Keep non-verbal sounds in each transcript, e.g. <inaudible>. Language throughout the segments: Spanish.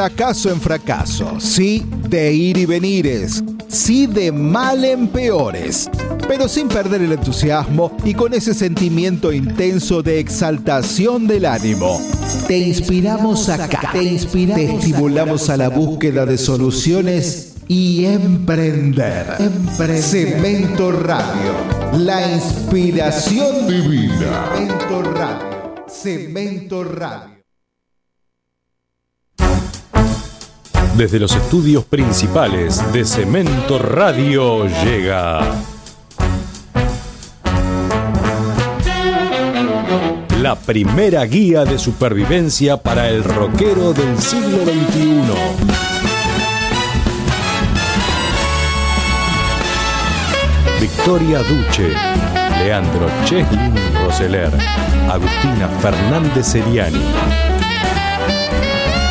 fracaso en fracaso, sí de ir y venires, sí de mal en peores, pero sin perder el entusiasmo y con ese sentimiento intenso de exaltación del ánimo. Te inspiramos acá, te, inspiramos te estimulamos a la búsqueda de soluciones y emprender. emprender. Cemento Radio, la inspiración divina. Cemento Radio, Cemento Radio. Desde los estudios principales de Cemento Radio llega la primera guía de supervivencia para el rockero del siglo XXI. Victoria Duche, Leandro Cheslin Roseler, Agustina Fernández Seriani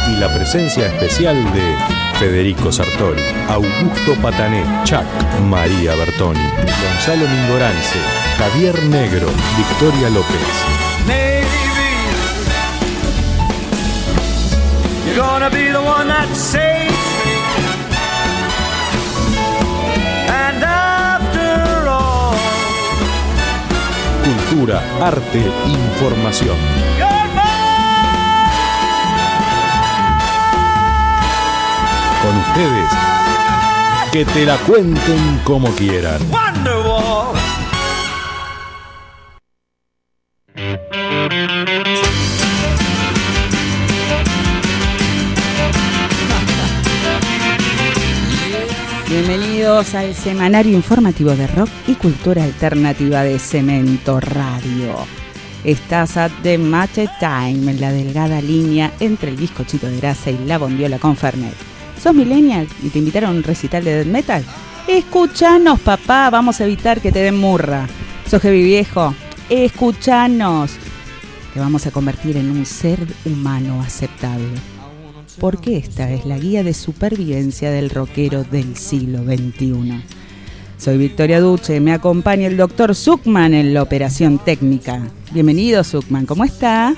y la presencia especial de Federico Sartori, Augusto Patané, Chuck, María Bertoni, Gonzalo Mingorance, Javier Negro, Victoria López. Cultura, arte, información. Con ustedes, que te la cuenten como quieran. Bienvenidos al semanario informativo de rock y cultura alternativa de Cemento Radio. Estás a The Match Time, en la delgada línea entre el bizcochito de grasa y la bondiola con Fernet. ¿Sos millennial y te invitaron a un recital de death metal? Escuchanos, papá, vamos a evitar que te den murra. ¿Sos heavy viejo? Escuchanos. Te vamos a convertir en un ser humano aceptable porque esta es la guía de supervivencia del rockero del siglo XXI. Soy Victoria Duche, me acompaña el doctor Zuckman en la operación técnica. Bienvenido Zuckman, ¿cómo está?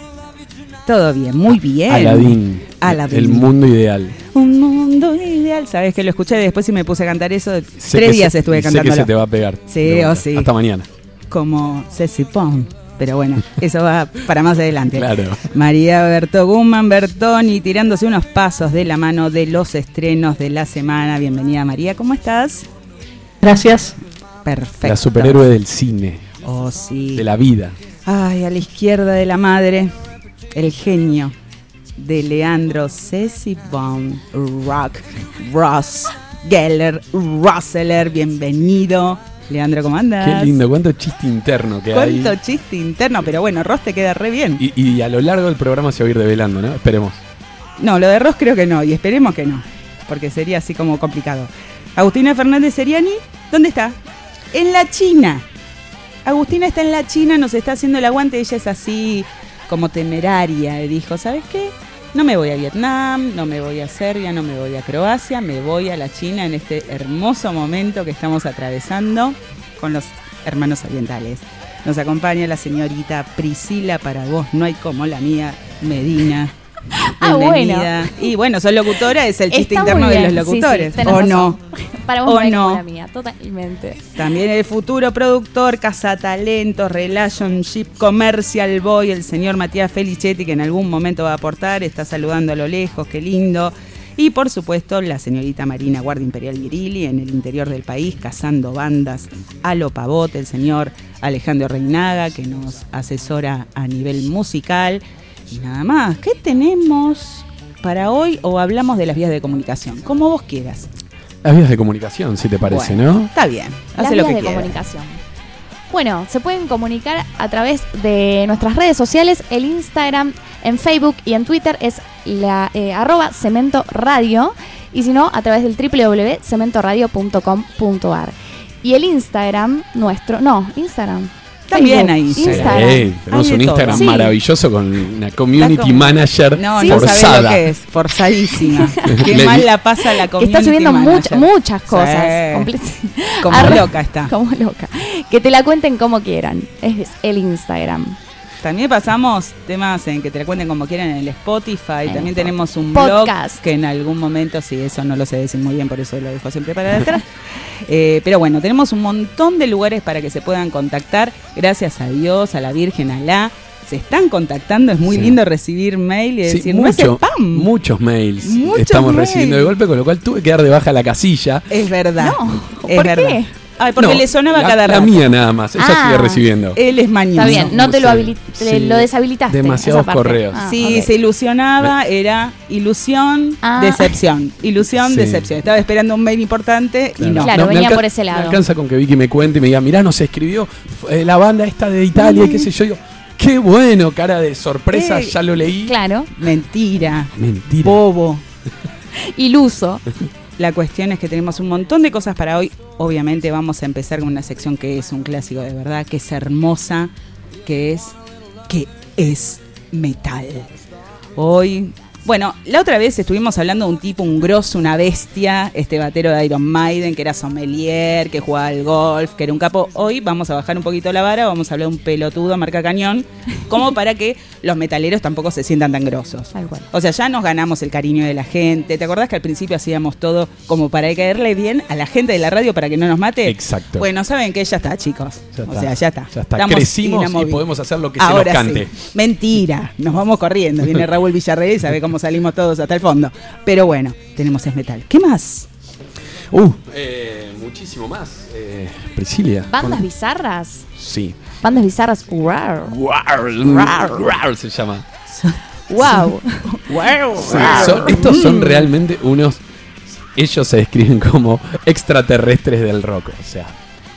Todo bien, muy bien. Aladín. Aladín. El mundo ideal. Un mundo ideal. Sabes que lo escuché después y me puse a cantar eso. tres días estuve cantando. Sé que se te va a pegar. Sí, o sí. Hasta mañana. Como Ceci Pong pero bueno, <laughs> eso va para más adelante. Claro. María Berto Guzmán Bertoni tirándose unos pasos de la mano de los estrenos de la semana. Bienvenida María, ¿cómo estás? Gracias. Perfecto. La superhéroe del cine. Oh, sí. De la vida. Ay, a la izquierda de la madre, el genio de Leandro Ceci Von Rock Ross Geller Rosseler. Bienvenido. Leandro, ¿cómo andas? Qué lindo, cuánto chiste interno que hay. Cuánto chiste interno, pero bueno, Ross te queda re bien. Y, a lo largo del programa se va a ir develando, ¿no? Esperemos. No, lo de Ross creo que no, y esperemos que no, porque sería así como complicado. Agustina Fernández Seriani, ¿dónde está? En la China. Agustina está en la China, nos está haciendo el aguante, ella es así como temeraria. Dijo, ¿sabes qué? No me voy a Vietnam, no me voy a Serbia, no me voy a Croacia, me voy a la China en este hermoso momento que estamos atravesando con los hermanos orientales. Nos acompaña la señorita Priscila para vos, no hay como la mía, Medina. Ah, bueno. Y bueno, soy locutora, es el chiste interno de los locutores. ¿O no? <laughs> Para vos o no, la mía, totalmente. También el futuro productor, cazatalentos, relationship, commercial boy, el señor Matías Felicetti, que en algún momento va a aportar, está saludando a lo lejos, qué lindo. Y por supuesto, la señorita Marina Guardia Imperial Virili en el interior del país, cazando bandas a lo pavote, el señor Alejandro Reinaga, que nos asesora a nivel musical. Y nada más, ¿qué tenemos para hoy o hablamos de las vías de comunicación? Como vos quieras. Las vías de comunicación, si te parece, ¿no? Está bien, hace lo que de comunicación. Bueno, se pueden comunicar a través de nuestras redes sociales, el Instagram, en Facebook y en Twitter es la eh, arroba cemento radio y si no, a través del www.cementoradio.com.ar. Y el Instagram nuestro, no, Instagram, también ahí. Instagram. tenemos un Instagram maravilloso con una community manager no, no forzada. lo que es, forzadísima. <laughs> Qué mal la pasa la community Está subiendo muchas cosas. Como <laughs> loca está. Como loca. Que te la cuenten como quieran. Es el Instagram. También pasamos temas en que te la cuenten como quieran en el Spotify. En También tenemos un podcast. blog que en algún momento, sí, eso no lo sé decir muy bien, por eso lo dejo siempre para atrás. <laughs> Eh, pero bueno, tenemos un montón de lugares para que se puedan contactar. Gracias a Dios, a la Virgen, a la. Se están contactando, es muy Sí. lindo recibir mail y Sí, decir, no es mucho- spam. muchos mails Muchos estamos mails. recibiendo de golpe, con lo cual tuve que dar de baja la casilla. Es verdad. No, es ¿por verdad. qué? Ay, porque No, le sonaba la, cada La rato. mía nada más, ella Ah. sigue recibiendo. Él es mañoso. Está bien, no te lo, Sí, sí. lo deshabilitaste. Demasiados correos. Ah, ok. se ilusionaba, era ilusión, Ah. decepción. Ilusión, Sí. decepción. Estaba esperando un mail importante y no. Claro, venía alca- por ese lado. Me alcanza con que Vicky me cuente y me diga, mirá, nos escribió eh, la banda esta de Italia y qué sé yo. Digo, qué bueno, cara de sorpresa, Eh, ya lo leí. Claro, Mentira. Mentira. Bobo. <laughs> iluso. <laughs> La cuestión es que tenemos un montón de cosas para hoy. Obviamente vamos a empezar con una sección que es un clásico de verdad, que es hermosa, que es que es metal. Hoy, bueno, la otra vez estuvimos hablando de un tipo, un grosso, una bestia, este batero de Iron Maiden, que era sommelier, que jugaba al golf, que era un capo. Hoy vamos a bajar un poquito la vara, vamos a hablar de un pelotudo marca cañón, como <laughs> para que los metaleros tampoco se sientan tan grosos. Tal cual. O sea, ya nos ganamos el cariño de la gente. ¿Te acordás que al principio hacíamos todo como para caerle bien a la gente de la radio para que no nos mate? Exacto. Bueno, saben que ya está, chicos. Ya o está. sea, ya está. Ya está. Estamos Crecimos y podemos hacer lo que Ahora se nos cante. sí. Mentira. Nos vamos corriendo. Viene <laughs> Raúl Villarreal y sabe cómo salimos todos hasta el fondo. Pero bueno, tenemos es metal. ¿Qué más? Uh, eh, muchísimo más. Eh, Priscilia. Bandas con- bizarras. Sí. Bandas bizarras. Wow. Rar, rar se llama. <laughs> Wow. Sí, son- estos Mm. son realmente unos. Ellos se describen como extraterrestres del rock. O sea,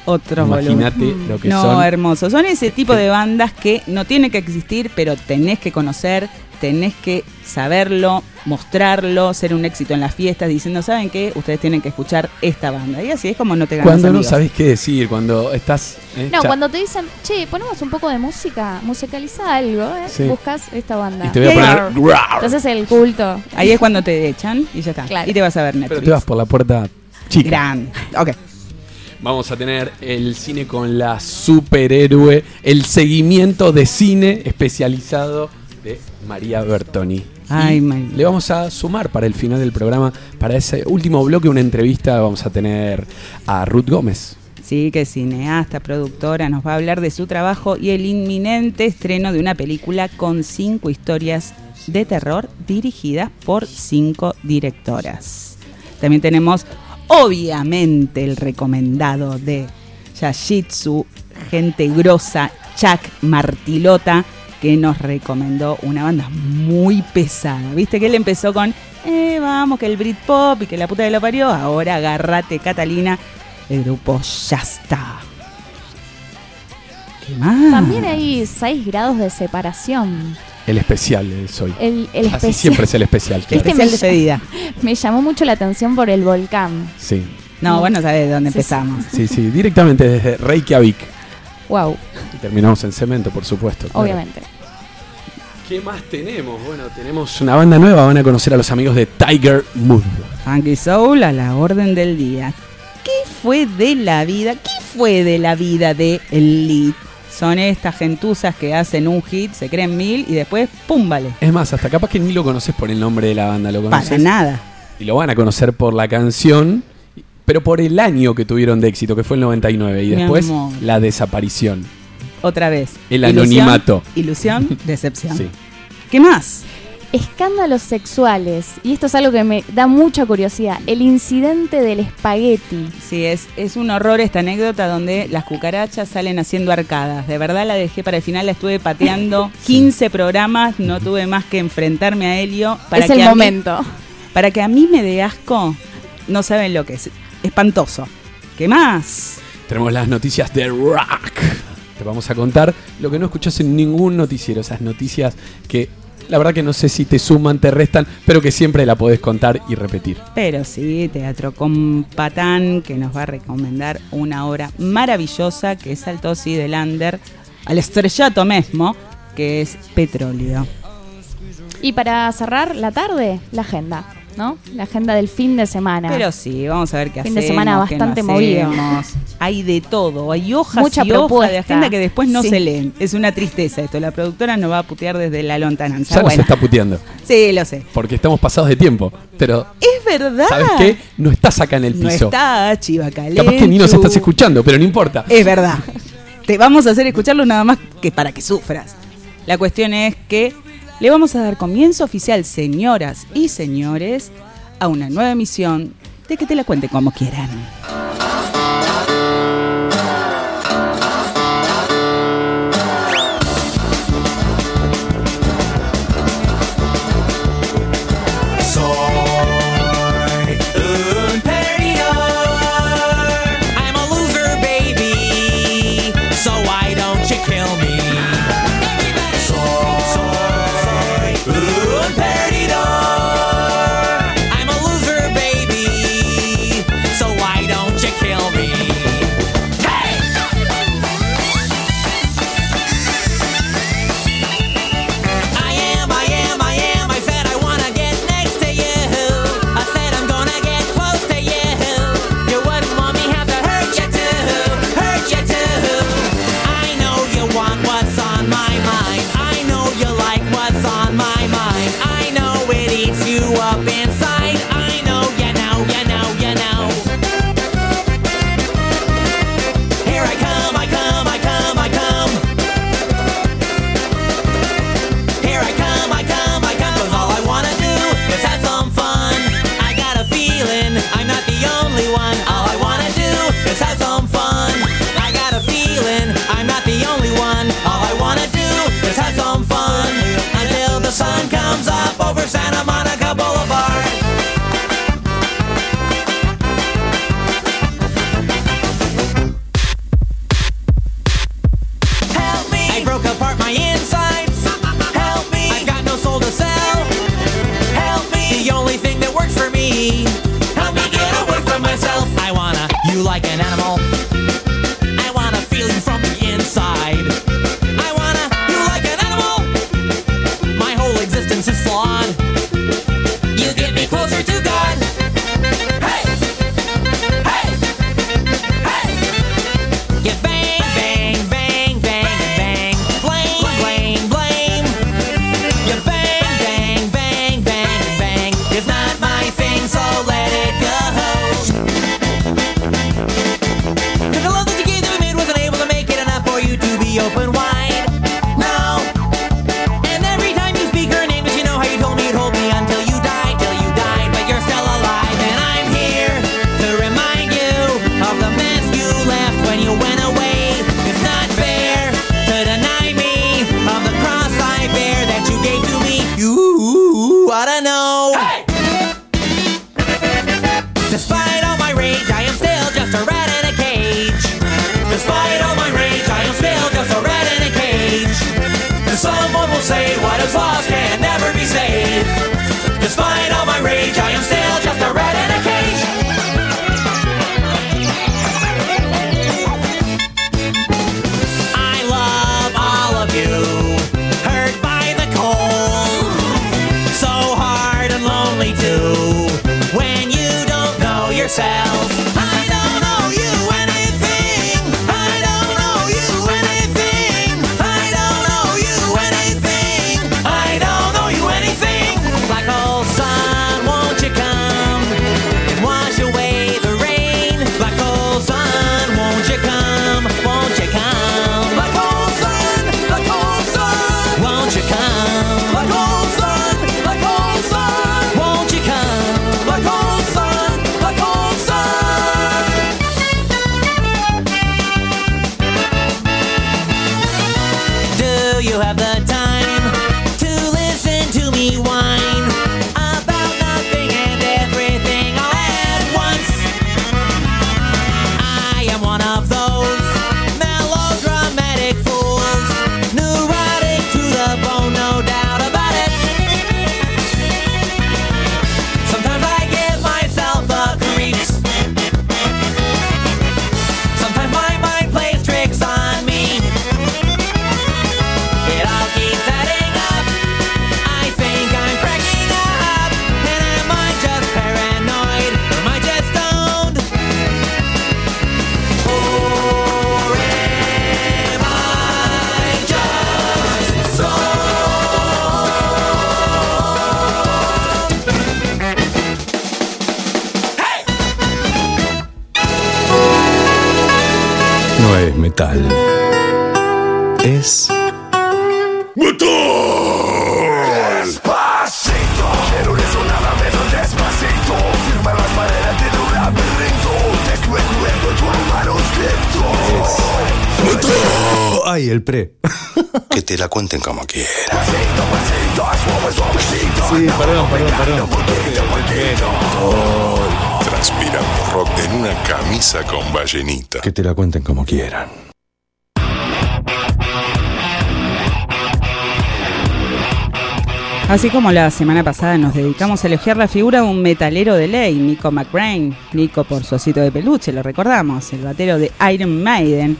Otro imagínate lo que No, son. hermoso. Son ese tipo de bandas que no tienen que existir, pero tenés que conocer, tenés que saberlo, mostrarlo, ser un éxito en las fiestas, diciendo, ¿saben qué? Ustedes tienen que escuchar esta banda. Y así es como no te ganas Cuando no sabes qué decir, cuando estás. eh, No, cha- cuando te dicen, che, ponemos un poco de música, musicaliza algo, ¿eh? Sí. buscas esta banda. Y te voy a ahí- poner. Entonces el culto. Ahí es cuando te echan y ya está. Claro. Y te vas a ver Netflix. Pero te vas por la puerta chica. Gran. Ok. Vamos a tener el cine con la superhéroe, el seguimiento de cine especializado María Bertoni. Ay, María. Le vamos a sumar para el final del programa, para ese último bloque, una entrevista. Vamos a tener a Ruth Gómez. Sí, que es cineasta, productora, nos va a hablar de su trabajo y el inminente estreno de una película con cinco historias de terror dirigidas por cinco directoras. También tenemos, obviamente, el recomendado de Yashitsu, gente grosa, Chuck Martilota, que nos recomendó una banda muy pesada. Viste que él empezó con, eh, vamos, que el Britpop y que la puta de lo parió. Ahora agárrate, Catalina. El grupo ya está. ¿Qué más? También hay 6 grados de separación. El especial es hoy. El, el Así especial siempre es el especial. <laughs> claro. Este Especial me- despedida. <laughs> me llamó mucho la atención por el volcán. Sí, No, bueno, sabes de dónde Sí, empezamos. sí, sí. Directamente desde Reykjavik. Wow, Y terminamos en cemento, por supuesto. claro. ¿Qué más tenemos? Bueno, tenemos una banda nueva. Van a conocer a los amigos de Tiger Mood. Funky Soul a la orden del día. ¿Qué fue de la vida? ¿Qué fue de la vida de el lead? Son estas gentuzas que hacen un hit, se creen mil y después, ¡pum! vale. Es más, hasta capaz que ni lo conoces por el nombre de la banda, lo Para conoces. nada. Y lo van a conocer por la canción, pero por el año que tuvieron de éxito, que fue el 99. Y Mi después amor. la desaparición. Otra vez. El Ilusión, anonimato. Ilusión, <laughs> decepción. Sí. ¿Qué más? Escándalos sexuales. Y esto es algo que me da mucha curiosidad. El incidente del espagueti. Sí, es, es un horror esta anécdota donde las cucarachas salen haciendo arcadas. De verdad la dejé para el final, la estuve pateando <laughs> 15 programas, no tuve más que enfrentarme a Helio. Para es que el mí- momento. para que a mí me dé asco, no saben lo que es. Espantoso. ¿Qué más? Tenemos las noticias de rock. Te vamos a contar lo que no escuchás en ningún noticiero. Esas noticias que la verdad que no sé si te suman, te restan, pero que siempre la podés contar y repetir. Pero sí, Teatro con Patán, que nos va a recomendar una obra maravillosa que saltó sí del under al estrellato mismo, que es Petróleo. Y para cerrar la tarde, la agenda. ¿no? La agenda del fin de semana. Pero sí, vamos a ver qué fin hacemos. Fin de semana bastante no movido. Hay de todo, hay hojas y hojas de agenda que después no se leen. Es una tristeza esto. La productora nos va a putear desde la lontananza. Ya bueno. nos está puteando. Sí, lo sé. Porque estamos pasados de tiempo. Pero. Es verdad. ¿Sabes qué? No estás acá en el piso. No está, Chiva Capaz que ni nos estás escuchando, pero no importa. Es verdad. Te vamos a hacer escucharlo nada más que para que sufras. La cuestión es que le vamos a dar comienzo oficial, señoras y señores, a una nueva emisión de que te la cuente como quieran. Pre. <laughs> Que te la cuenten como quieran. Sí, perdón, perdón, perdón. Transpirando rock en una camisa con ballenita. Que te la cuenten como quieran. Así como la semana pasada nos dedicamos a elogiar la figura de un metalero de ley, Nico McBrain, Nico por su osito de peluche, lo recordamos, el batero de Iron Maiden.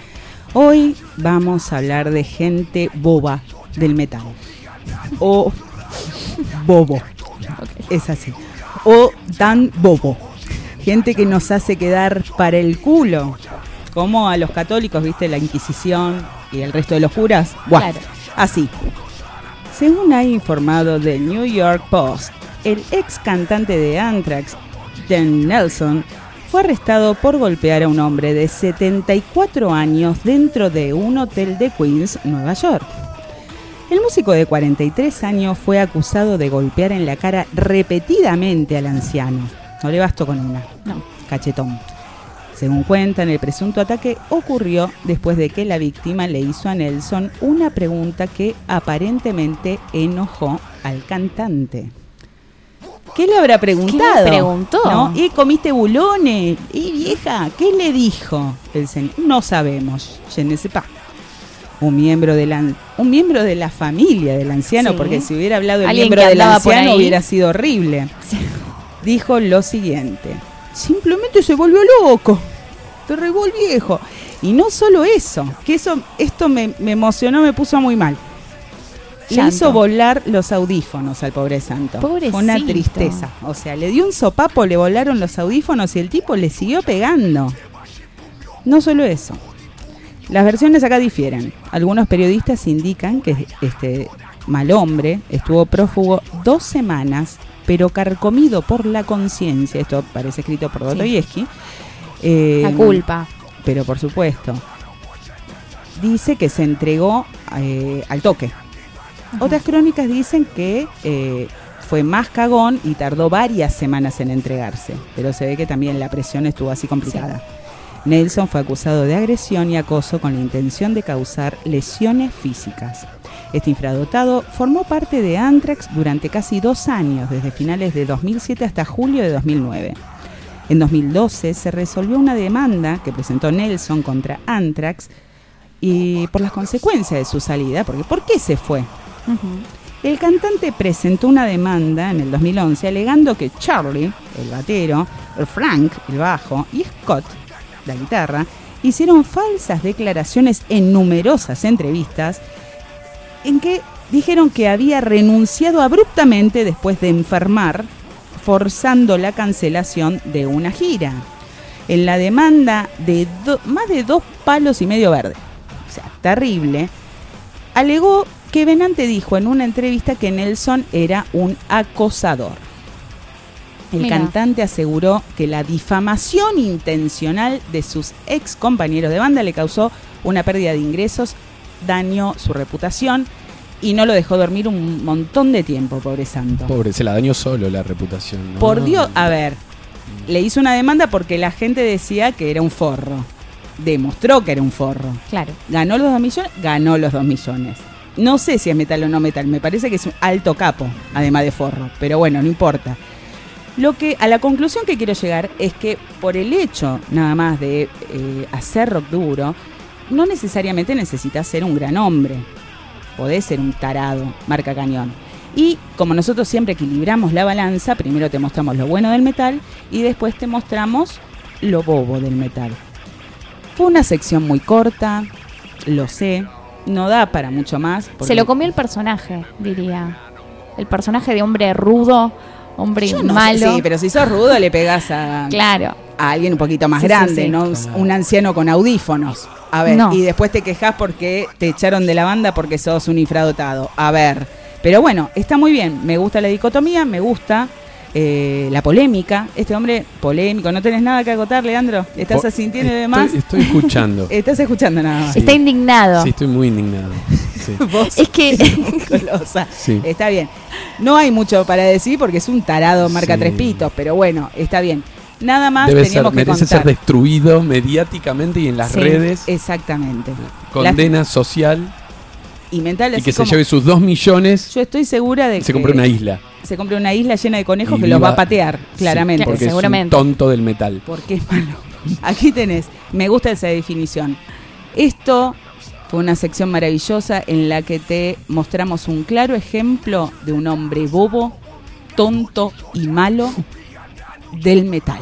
Hoy vamos a hablar de gente boba del metal. O bobo. Es así. O tan bobo. Gente que nos hace quedar para el culo. Como a los católicos, viste, la Inquisición y el resto de los curas. Buah, Claro. Así. Según ha informado The New York Post, el ex cantante de Anthrax, Dan Nelson, arrestado por golpear a un hombre de 74 años dentro de un hotel de Queens, Nueva York. El músico de 43 años fue acusado de golpear en la cara repetidamente al anciano. No le bastó con una, no, cachetón. Según cuentan, el presunto ataque ocurrió después de que la víctima le hizo a Nelson una pregunta que aparentemente enojó al cantante. ¿Qué le habrá preguntado? preguntó? ¿No? ¿Y comiste bulones? ¿Y vieja? ¿Qué le dijo? El señor? No sabemos. Je ne sais pas. Un miembro, de la, un miembro de la familia del anciano, Sí. porque si hubiera hablado el miembro del anciano hubiera sido horrible dijo lo siguiente. Simplemente se volvió loco. Te revolvió el viejo. Y no solo eso, que eso, esto me, me emocionó, me puso muy mal. Le hizo volar los audífonos al pobre santo. Una Pobrecito. tristeza. O sea, le dio un sopapo, le volaron los audífonos y el tipo le siguió pegando. No solo eso. Las versiones acá difieren. Algunos periodistas indican que este mal hombre estuvo prófugo dos semanas, pero carcomido por la conciencia. Esto parece escrito por Dostoyevsky. Eh, La culpa. Pero por supuesto. Dice que se entregó eh, al toque. Otras crónicas dicen que eh, fue más cagón y tardó varias semanas en entregarse. Pero se ve que también la presión estuvo así complicada. Nelson fue acusado de agresión y acoso con la intención de causar lesiones físicas. Este infradotado formó parte de Anthrax durante casi dos años, desde finales de 2007 hasta julio de 2009. En 2012 se resolvió una demanda que presentó Nelson contra Anthrax y por las consecuencias de su salida, porque ¿por qué se fue? El cantante presentó una demanda en el 2011 alegando que Charlie, el batero, Frank, el bajo, y Scott, la guitarra, hicieron falsas declaraciones en numerosas entrevistas en que dijeron que había renunciado abruptamente después de enfermar, forzando la cancelación de una gira. En la demanda de más de dos palos y medio verde, o sea, terrible, alegó que Benante dijo en una entrevista que Nelson era un acosador. El Mira. cantante aseguró que la difamación intencional de sus ex compañeros de banda le causó una pérdida de ingresos, dañó su reputación y no lo dejó dormir un montón de tiempo, pobre santo. Pobre, se la dañó solo la reputación. ¿no? Por Dios, a ver, le hizo una demanda porque la gente decía que era un forro. Demostró que era un forro. Claro. ¿Ganó los dos millones? Ganó los dos millones. No sé si es metal o no metal, me parece que es un alto capo, además de forro, pero bueno, no importa. Lo que a la conclusión que quiero llegar es que por el hecho nada más de eh, hacer rock duro, no necesariamente necesitas ser un gran hombre. Podés ser un tarado, marca cañón. Y como nosotros siempre equilibramos la balanza, primero te mostramos lo bueno del metal y después te mostramos lo bobo del metal. Fue una sección muy corta, lo sé, no da para mucho más. porque- Se lo comió el personaje, diría. El personaje de hombre rudo, hombre Yo no sé, malo. sí, pero si sos rudo le pegas a, Claro. a alguien un poquito más sí, grande, sí. no un anciano con audífonos. A ver, No. y después te quejas porque te echaron de la banda porque sos un infradotado. A ver, pero bueno, está muy bien, me gusta la dicotomía, me gusta eh, la polémica. Este hombre polémico, ¿no tenés nada que agotar, Leandro? ¿Estás Po- asintiendo de estoy- más? Estoy escuchando. <laughs> Estás escuchando nada más. Sí. Está indignado. Sí, estoy muy indignado. Sí. <laughs> Vos, Es que. Sí. Está bien. No hay mucho para decir porque es un tarado marca Sí. tres pitos, pero bueno, está bien. Nada más Debe ser, teníamos que merece contar. ser destruido mediáticamente y en las Sí, redes. Exactamente. Condena social Y mental y así que se lleve sus dos millones Yo estoy segura de y se que compre una isla. se compre una isla llena de conejos Y que los va a patear, claramente. Sí, Porque seguramente. es un tonto del metal. porque es malo. Aquí tenés, me gusta esa definición. Esto fue una sección maravillosa en la que te mostramos un claro ejemplo de un hombre bobo, tonto y malo del metal.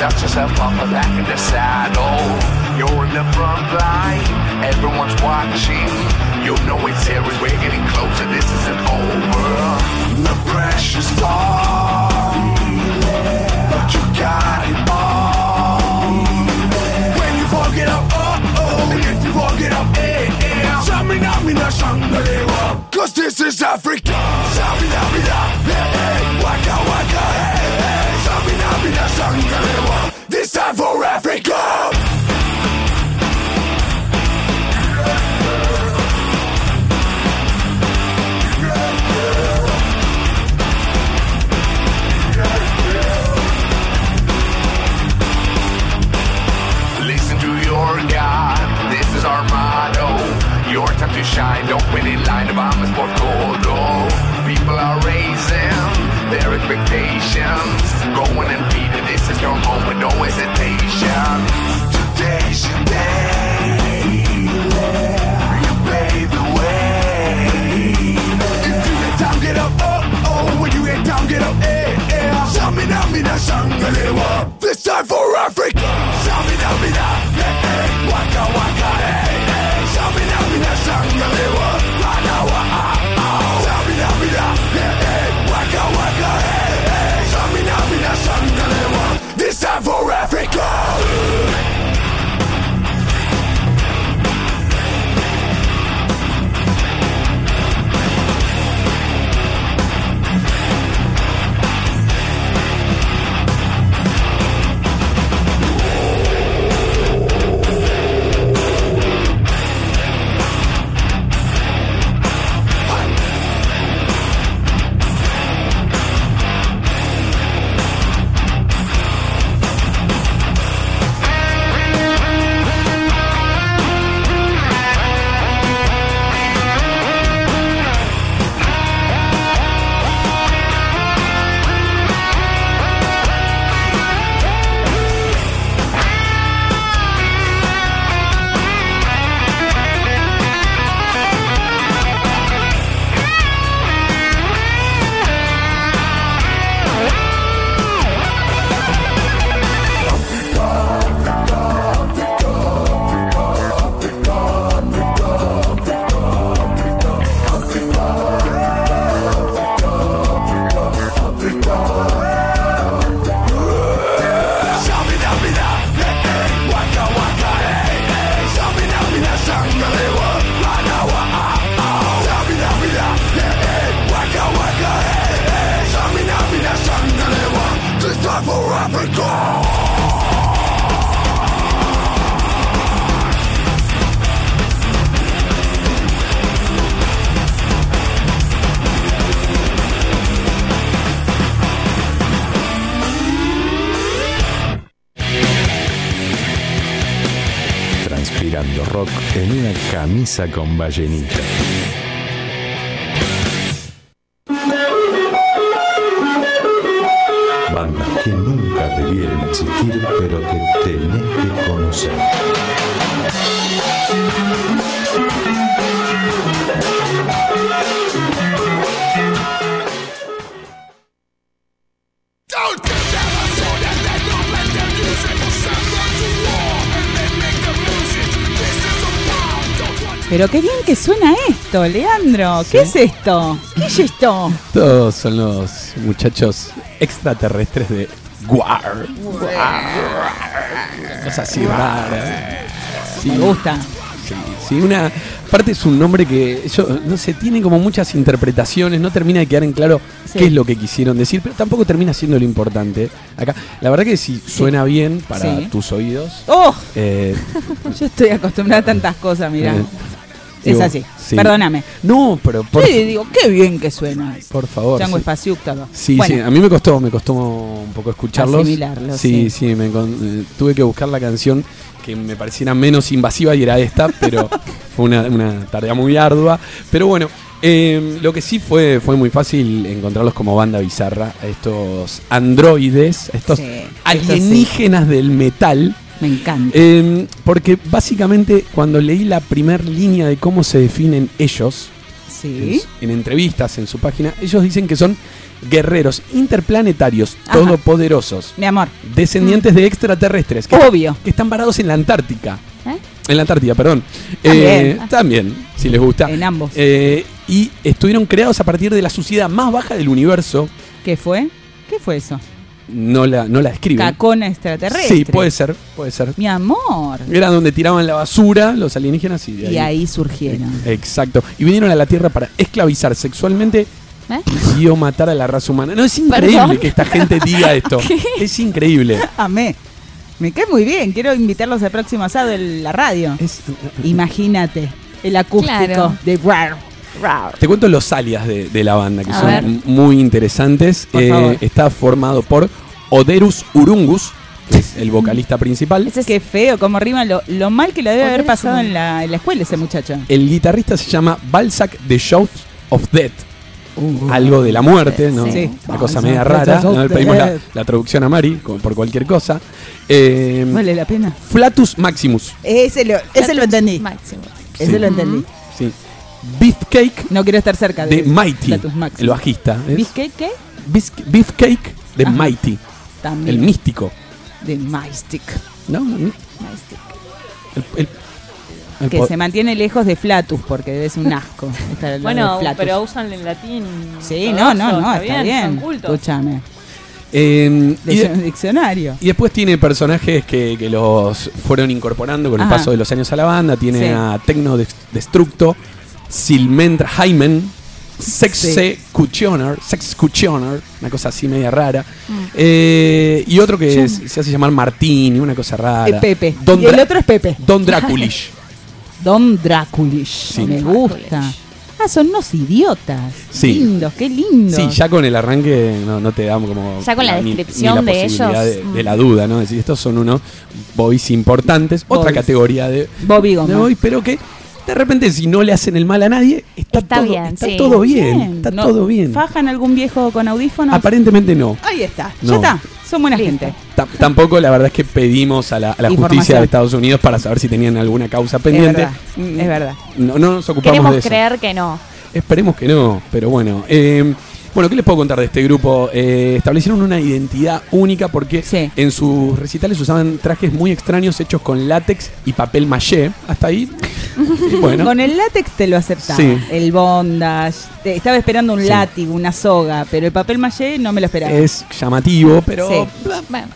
Dust yourself up and back in the saddle. You're in the front line, everyone's watching. You know it's serious, we're getting closer, this isn't over. The pressure's on, but you got it all. When you forget up, oh oh, and if you forget up, eh eh. Samina mina shangalewa, cause this is Africa. Samina mina, eh eh, waka waka, eh eh. This time for Africa. Listen to your God, this is our motto. Your time to shine, don't wait in line, vamos por todo. Oh, people are raising their expectations. Go and it, this is your moment, no hesitation. Today's your day. You the way. If you get down, get up, oh, oh. When you down, get up, eh, eh. This time for Africa. Samina, mina, una camisa con Pero qué bien que suena esto, Leandro. ¿Qué es esto? ¿Qué es esto? Todos son los muchachos extraterrestres de Guar. Cosa así rara. Sí, Me gusta. sí, sí, una. Aparte es un nombre que, yo, no sé, tiene como muchas interpretaciones, no termina de quedar en claro Sí. qué es lo que quisieron decir, pero tampoco termina siendo lo importante. Acá, la verdad que si suena bien para Sí. tus oídos, ¡Oh! eh, <laughs> Yo estoy acostumbrada a tantas cosas, mira. Eh, es así. sí. Perdóname. No, pero por, Sí, digo, qué bien que suena. por favor. Chango sí. Sí, Bueno, sí, a mí me costó, me costó un poco escucharlos. Asimilarlos, Sí, sí. sí, me eh, tuve que buscar la canción que me pareciera menos invasiva y era esta, <laughs> pero fue una, una tarea muy ardua. Pero bueno, eh, lo que sí fue, fue muy fácil encontrarlos como banda bizarra, estos androides, estos Sí, eso sí. alienígenas del metal. Me encanta. Eh, porque básicamente cuando leí la primer línea de cómo se definen ellos, sí. en, en entrevistas en su página, ellos dicen que son guerreros interplanetarios, Ajá. todopoderosos, Mi amor, descendientes de extraterrestres, que, obvio. que están varados en la Antártica. ¿Eh? En la Antártida, perdón. También. Eh, también, si les gusta. En ambos. Eh, y estuvieron creados a partir de la suciedad más baja del universo. ¿Qué fue? ¿Qué fue eso? No la, no la describen. Cacona extraterrestre. Sí, puede ser, puede ser. Mi amor. Era donde tiraban la basura los alienígenas y de ahí. Y ahí surgieron. Exacto. Y vinieron a la Tierra para esclavizar sexualmente ¿Eh? y o matar a la raza humana. No, es increíble ¿Perdón? que esta gente <laughs> diga esto. Es increíble. Amé. Me cae muy bien. Quiero invitarlos al próximo asado en la radio. Es- Imagínate el acústico Claro. de Rar. Te cuento los alias de, de la banda, que A son ver. muy interesantes. Por Eh, favor. está formado por Oderus Urungus, que es el vocalista principal. Ese es- Qué feo, cómo rima lo, lo mal que lo debe haber pasado en la, en la escuela ese muchacho. El guitarrista se llama Balzac de Shout of Death. Algo de la muerte, ¿no? Sí. Una cosa media rara. ¿no? Le pedimos la, traducción a Mari como por cualquier cosa. Eh, Vale la pena. Flatus Maximus. Ese lo, ese lo entendí. Máximo. Ese Sí. lo entendí. Sí. Beefcake No quiero estar cerca de, de Mighty, el bajista. ¿es? ¿Bisqué qué? Beefcake de Ajá. Mighty, También. el místico. De Mystic. ¿No? El, mi- Mystic. el- el- el Que se mantiene lejos de Flatus porque ser un asco. Bueno, pero usan el latín. Sí, no, no, no, está bien. cultos. Escúchame. eh, y, De- de- diccionario. y después tiene personajes que, que los fueron incorporando con el paso de los años a la banda. Tiene Sí. a Tecno Destructo, Silmendra Hymen, Sexe Cutioner, Sex Cutioner, una cosa así media rara. Mm. Eh, y otro que es- se hace llamar Martín, una cosa rara. Eh, Pepe. Don, y el otro es Pepe. Don Draculish. <laughs> Don Draculish. Sí. Me gusta. Ah, son unos idiotas. Sí. Lindos, qué lindo. Sí, ya con el arranque no, no te da como. Ya con la descripción ni la de ellos, De, mm. de la duda, ¿no? Es decir, estos son unos boys importantes. Otra categoría de, Bobby de Goma. boys, pero que de repente, si no le hacen el mal a nadie, está, Está todo bien, Está sí. todo bien. Está ¿No todo bien. ¿Fajan algún viejo con audífonos? Aparentemente no. Ahí está. No. Ya está. Son buena Listo. gente. Ta- Tampoco la verdad es que pedimos a la, a la justicia de Estados Unidos para saber si tenían alguna causa Es pendiente. verdad. Es verdad. No, no nos ocupamos Queremos de eso. creer que no. Esperemos que no, pero bueno. Eh, bueno, ¿qué les puedo contar de este grupo? Eh, establecieron una identidad única porque Sí. en sus recitales usaban trajes muy extraños hechos con látex y papel maché. Hasta ahí, <laughs> bueno. Con el látex te lo aceptaba. Sí. El bondage. Te- estaba esperando un Sí. látigo, una soga, pero el papel maché no me lo esperaba. es llamativo, pero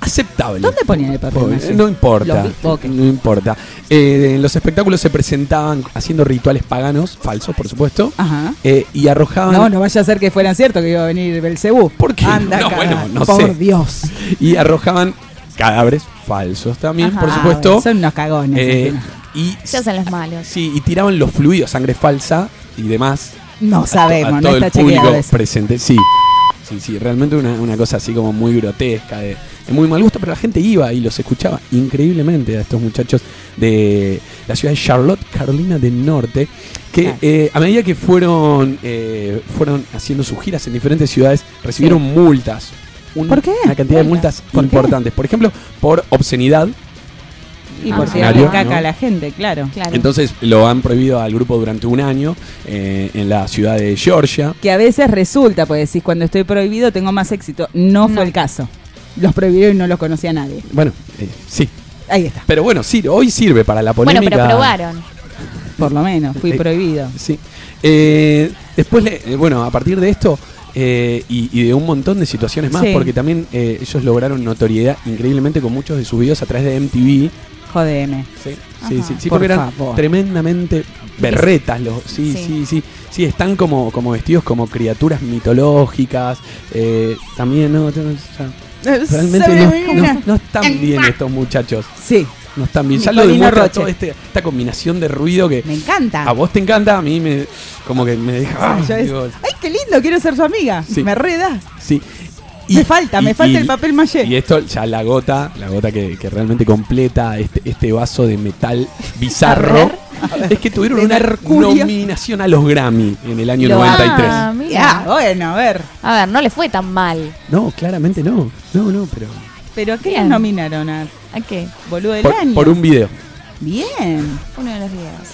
aceptable. ¿Dónde ponían el papel maché? No importa, Los- ok. no importa. Eh, en los espectáculos se presentaban haciendo rituales paganos, falsos por supuesto, Ajá. eh, y arrojaban No, no vaya a ser que fueran ciertos que iba a venir Belcebú. ¿Por qué? Anda, No, <laughs> bueno, no Por sé. Dios. y arrojaban cadáveres falsos también, Ajá. por Ah, supuesto. bueno, son unos cagones. Eh, y se hacen los malos. Sí, y tiraban los fluidos, sangre falsa y demás. no a sabemos, a no todo está el público presente. Sí, sí, sí, realmente una, una cosa así como muy grotesca, de, de muy mal gusto, pero la gente iba y los escuchaba increíblemente a estos muchachos de la ciudad de Charlotte, Carolina del Norte, que eh, a medida que fueron, eh, fueron haciendo sus giras en diferentes ciudades, recibieron multas. Un- ¿Por qué? Una cantidad de multas ¿Por qué? importantes. Por ejemplo, por obscenidad. Y Ah, por tirarle caca ¿no? a la gente, claro. Claro. Entonces lo han prohibido al grupo durante un año eh, en la ciudad de Georgia. Que a veces resulta, pues decís, cuando estoy prohibido tengo más éxito. No, No. fue el caso. Los prohibieron y no los conocía nadie. Bueno, eh, sí. Ahí está. Pero bueno, sí, hoy sirve para la bueno, polémica. pero probaron. por lo menos, fui Eh, prohibido. Sí. Eh, después, le- bueno, a partir de esto eh, y, y de un montón de situaciones más, Sí. porque también eh, ellos lograron notoriedad increíblemente con muchos de sus videos a través de MTV. Jodeme. Sí, Ajá, sí, sí, sí, por porque eran favor. tremendamente berretas. Los, sí, Sí. sí, sí, sí. están como, como vestidos como criaturas mitológicas. eh, también, no, sea, realmente no, no- no están bien estos muchachos. Sí, No están bien. Ya lo demuestra toda este- esta combinación de ruido que me encanta. a vos te encanta, a mí me como que me deja. ah, Yo es- digo, Ay, qué lindo, quiero ser su amiga. Sí. Me reda. sí. Me falta, me falta el papel maché. Y esto ya la gota, la gota que, que realmente completa este, este vaso de metal <laughs> bizarro. Es que tuvieron una mercurio. nominación a los Grammy en el año Lo- 93. Ah, bueno, a ver. A ver, no le fue tan mal. No, claramente no. No, no, pero. ¿Pero a qué Bien. los nominaron? ¿A ¿A qué? boludo del Por, año? por un video. Bien. Uno de los videos.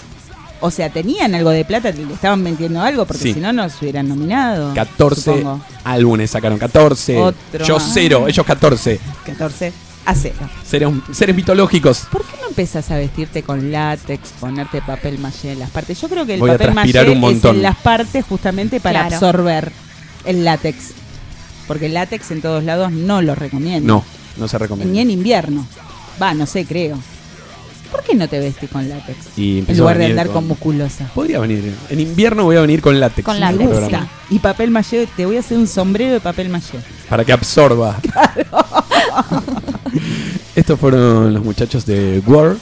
O sea, tenían algo de plata, le estaban vendiendo algo, porque Sí. si no, nos hubieran nominado. 14 supongo. álbumes sacaron. 14. Otro Yo más. cero, ellos 14. 14 a cero. Seres, seres mitológicos. ¿Por qué no empezás a vestirte con látex, ponerte papel maché en las partes? Yo creo que el Voy papel un es en las partes justamente para Claro. absorber el látex. Porque el látex en todos lados no lo recomiendo. No, no se recomienda. Ni en invierno. Va, no sé, creo. ¿Por qué no te vestís con látex? Y En lugar de andar con, musculosa. Podría venir. En invierno voy a venir con látex. Con látex. Y papel maché, te voy a hacer un sombrero de papel maché. Para que absorba. <laughs> <laughs> Estos fueron los muchachos de War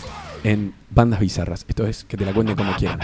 en bandas bizarras. Esto es que te la cuenten como quieran.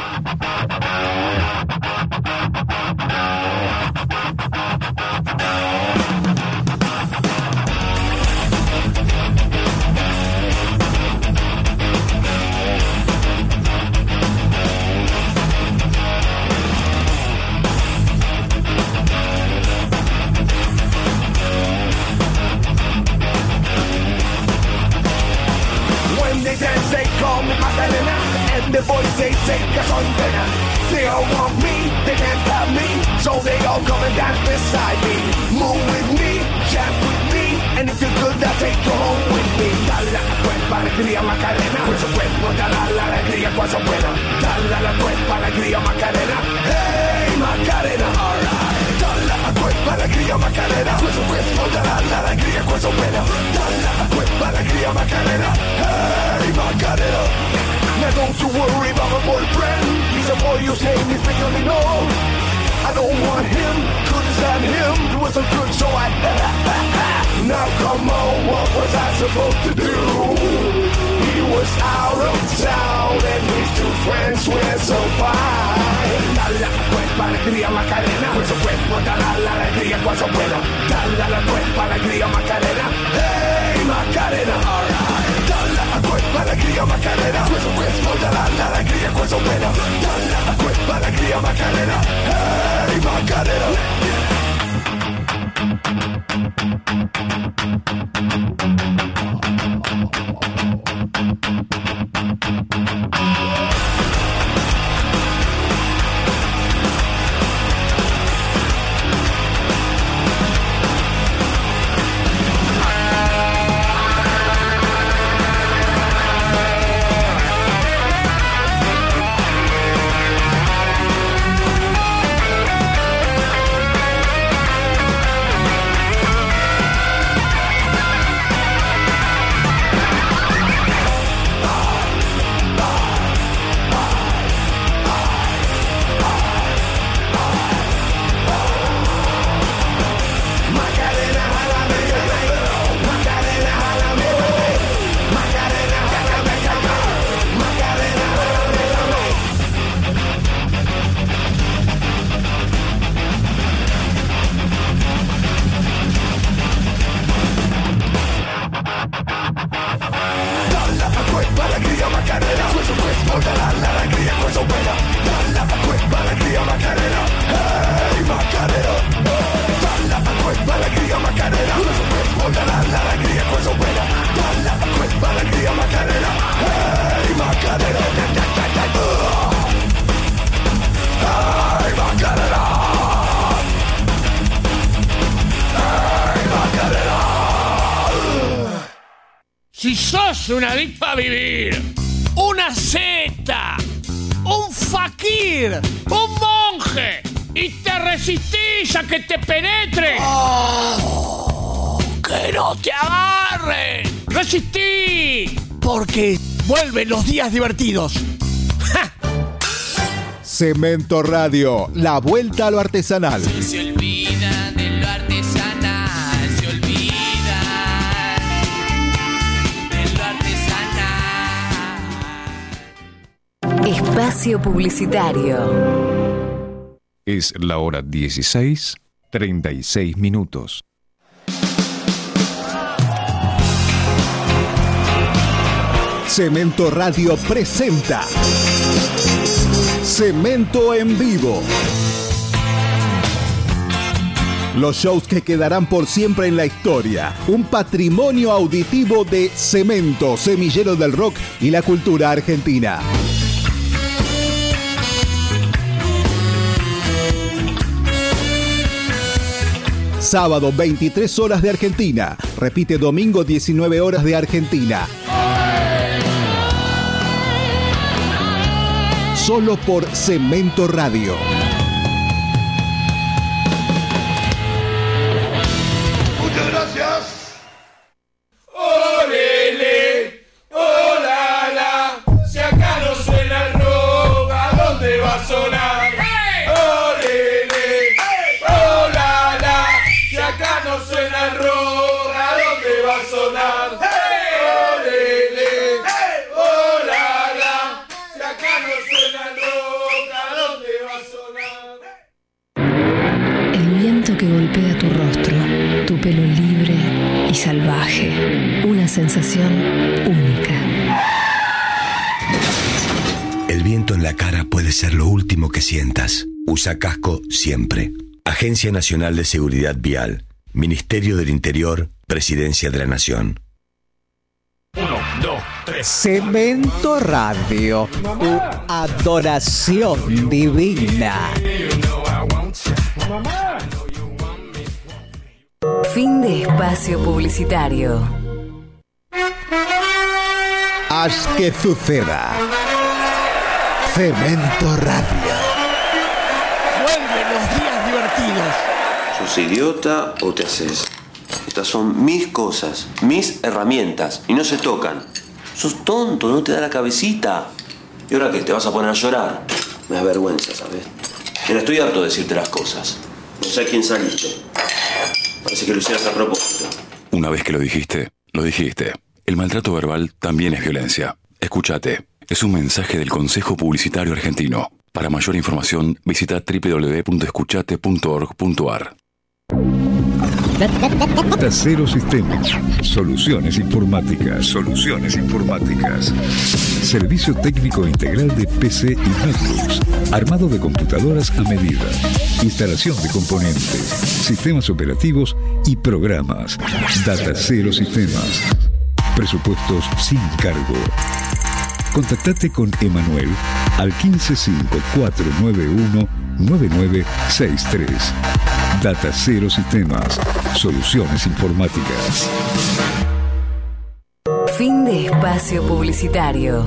Boys they say soy pena. They all want me, they can't have me. So they all come and dance beside me. Move with me, jump with me. And if you're good, I'll take you home with me. Dale la cuerpa, alegría Macarena. Con su cuerpo, a la alegría, con su buena. Dale la cuerpa, alegría Macarena. Hey, Macarena, alright. Dale a cuerpa, alegría Macarena. Su cuerpo, a la alegría, con su buena. Dale a cuerpa, alegría Macarena. Hey, Macarena. Now don't you worry about my boyfriend. He's a boy you say me speak no. I don't want him, couldn't stand him. He was so good, so I. now come on, what was I supposed to do? He was out of town and his two friends were so fine. Dale a la cuerpa, alegría Macarena. Con su cuerpo, a la alegría, su buena. Dale a la cuerpa, alegría Macarena. Hey, Macarena, alright. Dale a la cuerpa, alegría Macarena. Con su cuerpo, dale a la alegría, con su buena. Dale a la cuerpa, alegría Macarena. Hey, Macarena. Si vuelven los días divertidos. Cemento Radio, la vuelta a lo artesanal. Se olvida de lo artesanal, se olvida de lo artesanal. Espacio Publicitario. Es la hora 16, 36 minutos. Cemento Radio presenta Cemento en vivo. Los shows que quedarán por siempre en la historia. Un patrimonio auditivo de Cemento, semillero del rock y la cultura argentina. Sábado 23 horas de Argentina. Repite domingo 19 horas de Argentina. Solo por Cemento Radio. 300. Usa casco siempre. Agencia Nacional de Seguridad Vial. Ministerio del Interior. Presidencia de la Nación. 1, 2, 3. Cemento Radio. Tu adoración divina. Fin de espacio publicitario. Haz que suceda. Cemento Radio. ¿Sos idiota o te haces? Estas son mis cosas, mis herramientas, y no se tocan. Sos tonto, no te da la cabecita. ¿Y ahora qué? ¿Te vas a poner a llorar? Me da vergüenza, ¿sabes? Mira, estoy harto de decirte las cosas. No sé a quién saliste. Parece que lo hicieras a propósito. Una vez que lo dijiste, lo dijiste. El maltrato verbal también es violencia. Escúchate. Es un mensaje del Consejo Publicitario Argentino. Para mayor información, visita www.escuchate.org.ar. Cero Sistemas. Soluciones informáticas. Soluciones informáticas. Servicio técnico integral de PC y notebooks. Armado de computadoras a medida. Instalación de componentes. Sistemas operativos y programas. Data Cero Sistemas. Presupuestos sin cargo. Contactate con Emanuel al 155491-9963. Data Cero Sistemas. Soluciones informáticas. Fin de espacio publicitario.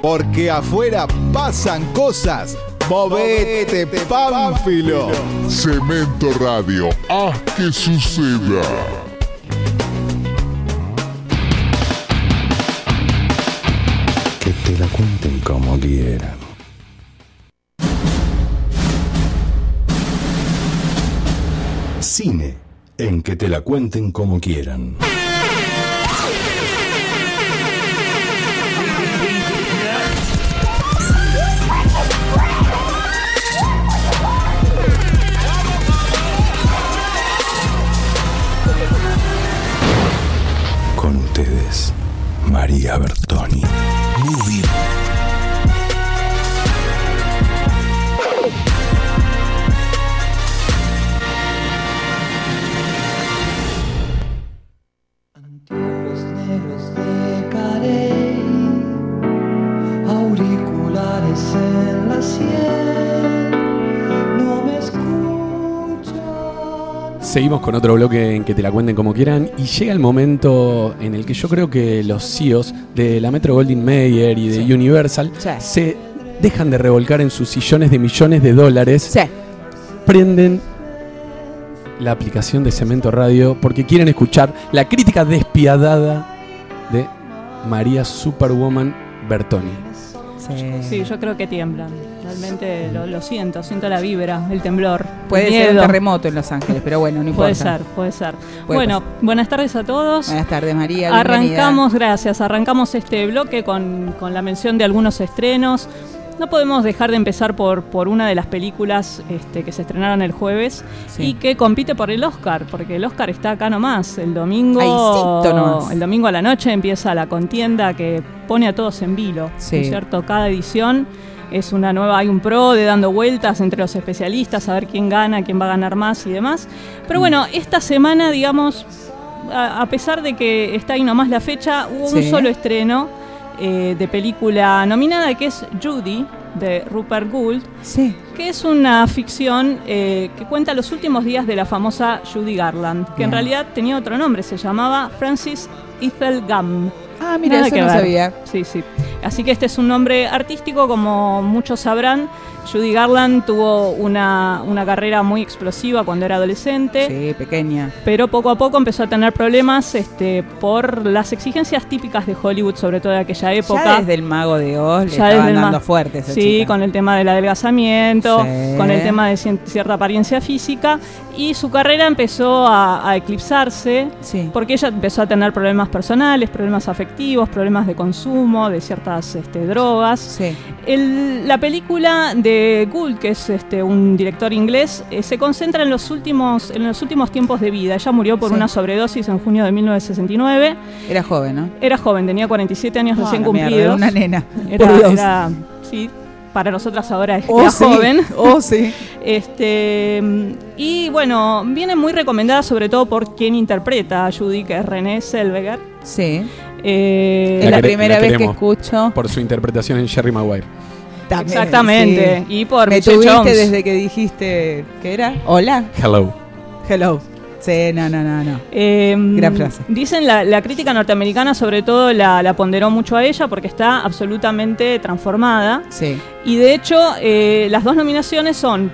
Porque afuera pasan cosas. Movete, Pánfilo. Cemento Radio, haz que suceda. Que te la cuenten como quieran. Cine, en que te la cuenten como quieran. Seguimos con otro bloque en que te la cuenten como quieran y llega el momento en el que yo creo que los CEOs de la Metro Goldwyn Mayer y de Universal se dejan de revolcar en sus sillones de millones de dólares, prenden la aplicación de Cemento Radio porque quieren escuchar la crítica despiadada de María Superwoman Bertoni. Sí, yo creo que tiemblan. Realmente lo, lo siento, siento la vibra, el temblor. el Puede ser un terremoto en Los Ángeles, pero bueno, no Puede importa. ser, puede ser. Puede bueno, buenas tardes a todos. Buenas tardes, María. bienvenida. Arrancamos, gracias, arrancamos este bloque con, con la mención de algunos estrenos. No podemos dejar de empezar por, por una de las películas este, que se estrenaron el jueves y que compite por el Oscar, porque el Oscar está acá nomás. El domingo, Ahícito nomás. el domingo a la noche empieza la contienda que pone a todos en vilo, Sí. ¿no es cierto? Cada edición es una nueva, hay un pro de dando vueltas entre los especialistas a ver quién gana, quién va a ganar más y demás. Pero bueno, esta semana, digamos, a, a pesar de que está ahí nomás la fecha, hubo un Sí. solo estreno eh, de película nominada que es Judy, de Rupert Gould, que es una ficción eh, que cuenta los últimos días de la famosa Judy Garland, que en realidad tenía otro nombre, se llamaba Francis Ethel Gum. Ah, mira, Nada eso que no ver. sabía. Sí, sí. Así que este es un nombre artístico, como muchos sabrán. Judy Garland tuvo una, una carrera muy explosiva cuando era adolescente. Sí, pequeña. Pero poco a poco empezó a tener problemas este, por las exigencias típicas de Hollywood, sobre todo de aquella época. Ya desde el Mago de Oz le Ya estaban dando fuerte esa Sí, chica. con el tema del adelgazamiento, Sí. con el tema de cierta apariencia física. Y su carrera empezó a, a eclipsarse porque ella empezó a tener problemas personales, problemas afectivos, problemas de consumo de ciertas este, drogas. El- la película de Gould, que es este, un director inglés, eh, se concentra en los, últimos, en los últimos tiempos de vida. Ella murió por Sí. una sobredosis en junio de 1969. Era joven, ¿no? Era joven, tenía 47 años Ah, recién mierda, cumplidos. era una nena. Era, Por Dios. era- sí, para nosotras ahora es Oh, sí. joven. <laughs> Oh, sí. Este, y bueno, viene muy recomendada sobre todo por quien interpreta a Judy, que es René Selveger. Sí. Eh, Es la primera vez que escucho. Por su interpretación en Jerry Maguire. Exactamente. sí. Y por Me Michelle tuviste Jones. desde que dijiste. ¿Qué era? Hola. Hello. Hello. Sí, no, no, no, no. Eh, Gran frase. Dicen la, la crítica norteamericana sobre todo la, la ponderó mucho a ella porque está absolutamente transformada. Sí. Y de hecho, eh, las dos nominaciones son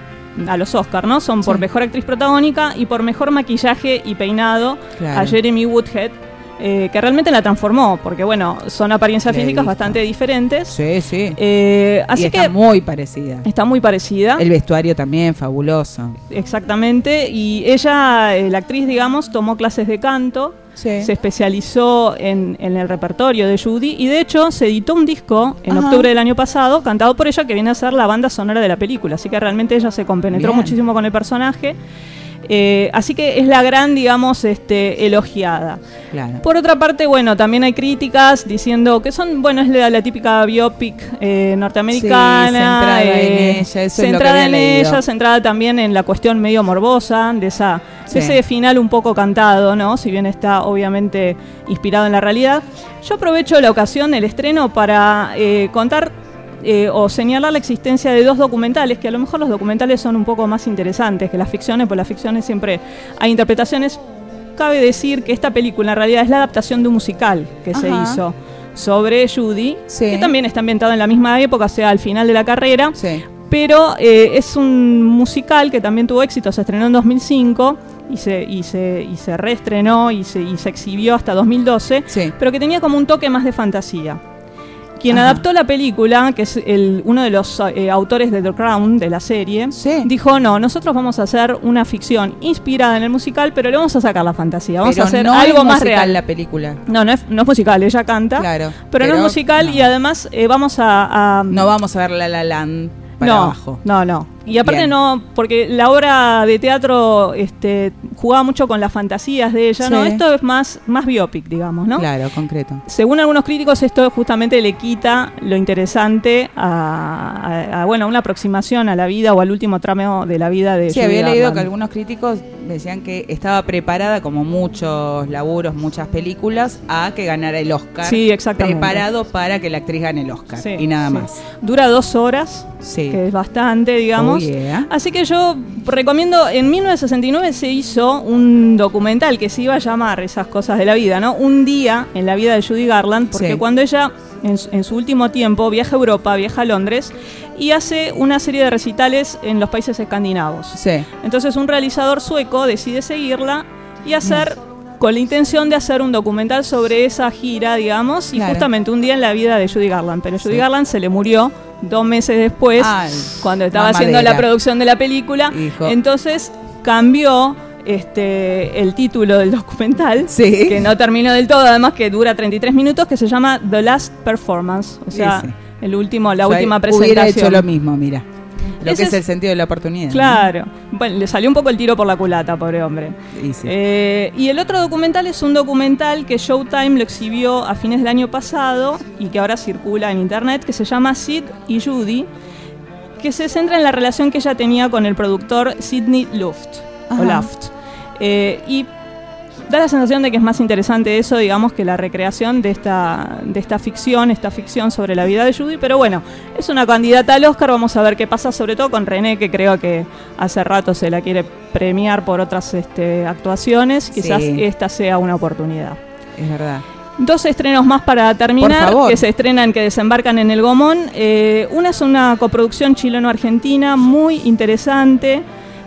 a los Oscars, ¿no? Son por Sí. mejor actriz protagónica y por mejor maquillaje y peinado Claro. a Jeremy Woodhead. Eh, que realmente la transformó, porque bueno, son apariencias físicas visto. bastante diferentes. Sí, sí. Eh, así y está que muy parecida. está muy parecida. El vestuario también, fabuloso. Exactamente, y ella, eh, la actriz, digamos, tomó clases de canto, Sí. se especializó en, en el repertorio de Judy y de hecho se editó un disco en Ajá. octubre del año pasado, cantado por ella, que viene a ser la banda sonora de la película, así que realmente ella se compenetró Bien. muchísimo con el personaje. Eh, así que es la gran, digamos, este, elogiada. Claro. Por otra parte, bueno, también hay críticas diciendo que son, bueno, es la, la típica biopic eh, norteamericana. Sí, centrada en eh, ella, eso es lo que centrada había en leído. ella, centrada también en la cuestión medio morbosa de esa Sí. ese final un poco cantado, ¿no? Si bien está obviamente inspirado en la realidad. Yo aprovecho la ocasión, el estreno, para contar eh, o señalar la existencia de dos documentales, que a lo mejor los documentales son un poco más interesantes que las ficciones, pues las ficciones siempre hay interpretaciones. Cabe decir que esta película en realidad es la adaptación de un musical que se hizo sobre Judy, que también está ambientado en la misma época, o sea, al final de la carrera. Pero eh, es un musical que también tuvo éxito, se estrenó en 2005 y se, y se, y se reestrenó y se, y se exhibió hasta 2012, pero que tenía como un toque más de fantasía. Quien Ajá. adaptó la película, que es el, uno de los eh, autores de The Crown, de la serie, dijo, no, nosotros vamos a hacer una ficción inspirada en el musical, pero le vamos a sacar la fantasía, vamos Pero a hacer no algo es más real. la película. No, no es, no es musical, ella canta, Claro. pero, no es musical y además eh, vamos a, a- No vamos a ver La La Land para no, abajo. No, no. Y aparte Bien. no, porque la obra de teatro este, jugaba mucho con las fantasías de ella, ¿no? Esto es más, más biopic, digamos, ¿no? Claro, concreto. Según algunos críticos, esto justamente le quita lo interesante a, a- a, bueno, una aproximación a la vida o al último tramo de la vida de Sí, Judy había leído que algunos críticos decían que estaba preparada, como muchos laburos, muchas películas, a que ganara el Oscar. Sí, exactamente. Preparado para que la actriz gane el Oscar. Sí, y nada sí. más. Dura dos horas, Sí. que es bastante, digamos. Digamos. Oh, yeah. Así que yo recomiendo, en 1969 se hizo un documental que se iba a llamar Esas cosas de la vida, ¿no? Un día en la vida de Judy Garland, porque Sí. cuando ella en, su- en su último tiempo viaja a Europa, viaja a Londres y hace una serie de recitales en los países escandinavos. Sí. Entonces un realizador sueco decide seguirla y hacer con la intención de hacer un documental sobre esa gira, digamos, y Claro. justamente un día en la vida de Judy Garland. Pero Judy Sí. Garland se le murió dos meses después, Ay, cuando estaba haciendo la producción de la película. Hijo. Entonces cambió este, el título del documental, Sí. que no terminó del todo, además que dura 33 minutos, que se llama The Last Performance, o sea, Sí, sí. el último, la última presentación. Hubiera hecho lo mismo, mira. Lo Ese que es, el sentido de la oportunidad. ¿no? Claro. Bueno, le salió un poco el tiro por la culata, pobre hombre. Sí. Eh, y el otro documental es un documental que Showtime lo exhibió a fines del año pasado y que ahora circula en internet, que se llama Sid y Judy, que se centra en la relación que ella tenía con el productor Sidney Luft. O. Luft. Eh, y da la sensación de que es más interesante eso, digamos, que la recreación de esta, de esta ficción, esta ficción sobre la vida de Judy. Pero bueno, es una candidata al Oscar, vamos a ver qué pasa, sobre todo con René, que creo que hace rato se la quiere premiar por otras este, actuaciones. Quizás Sí. esta sea una oportunidad. Es verdad. Dos estrenos más para terminar, que se estrenan, que desembarcan en el Gomón. Eh, una es una coproducción chileno-argentina muy interesante,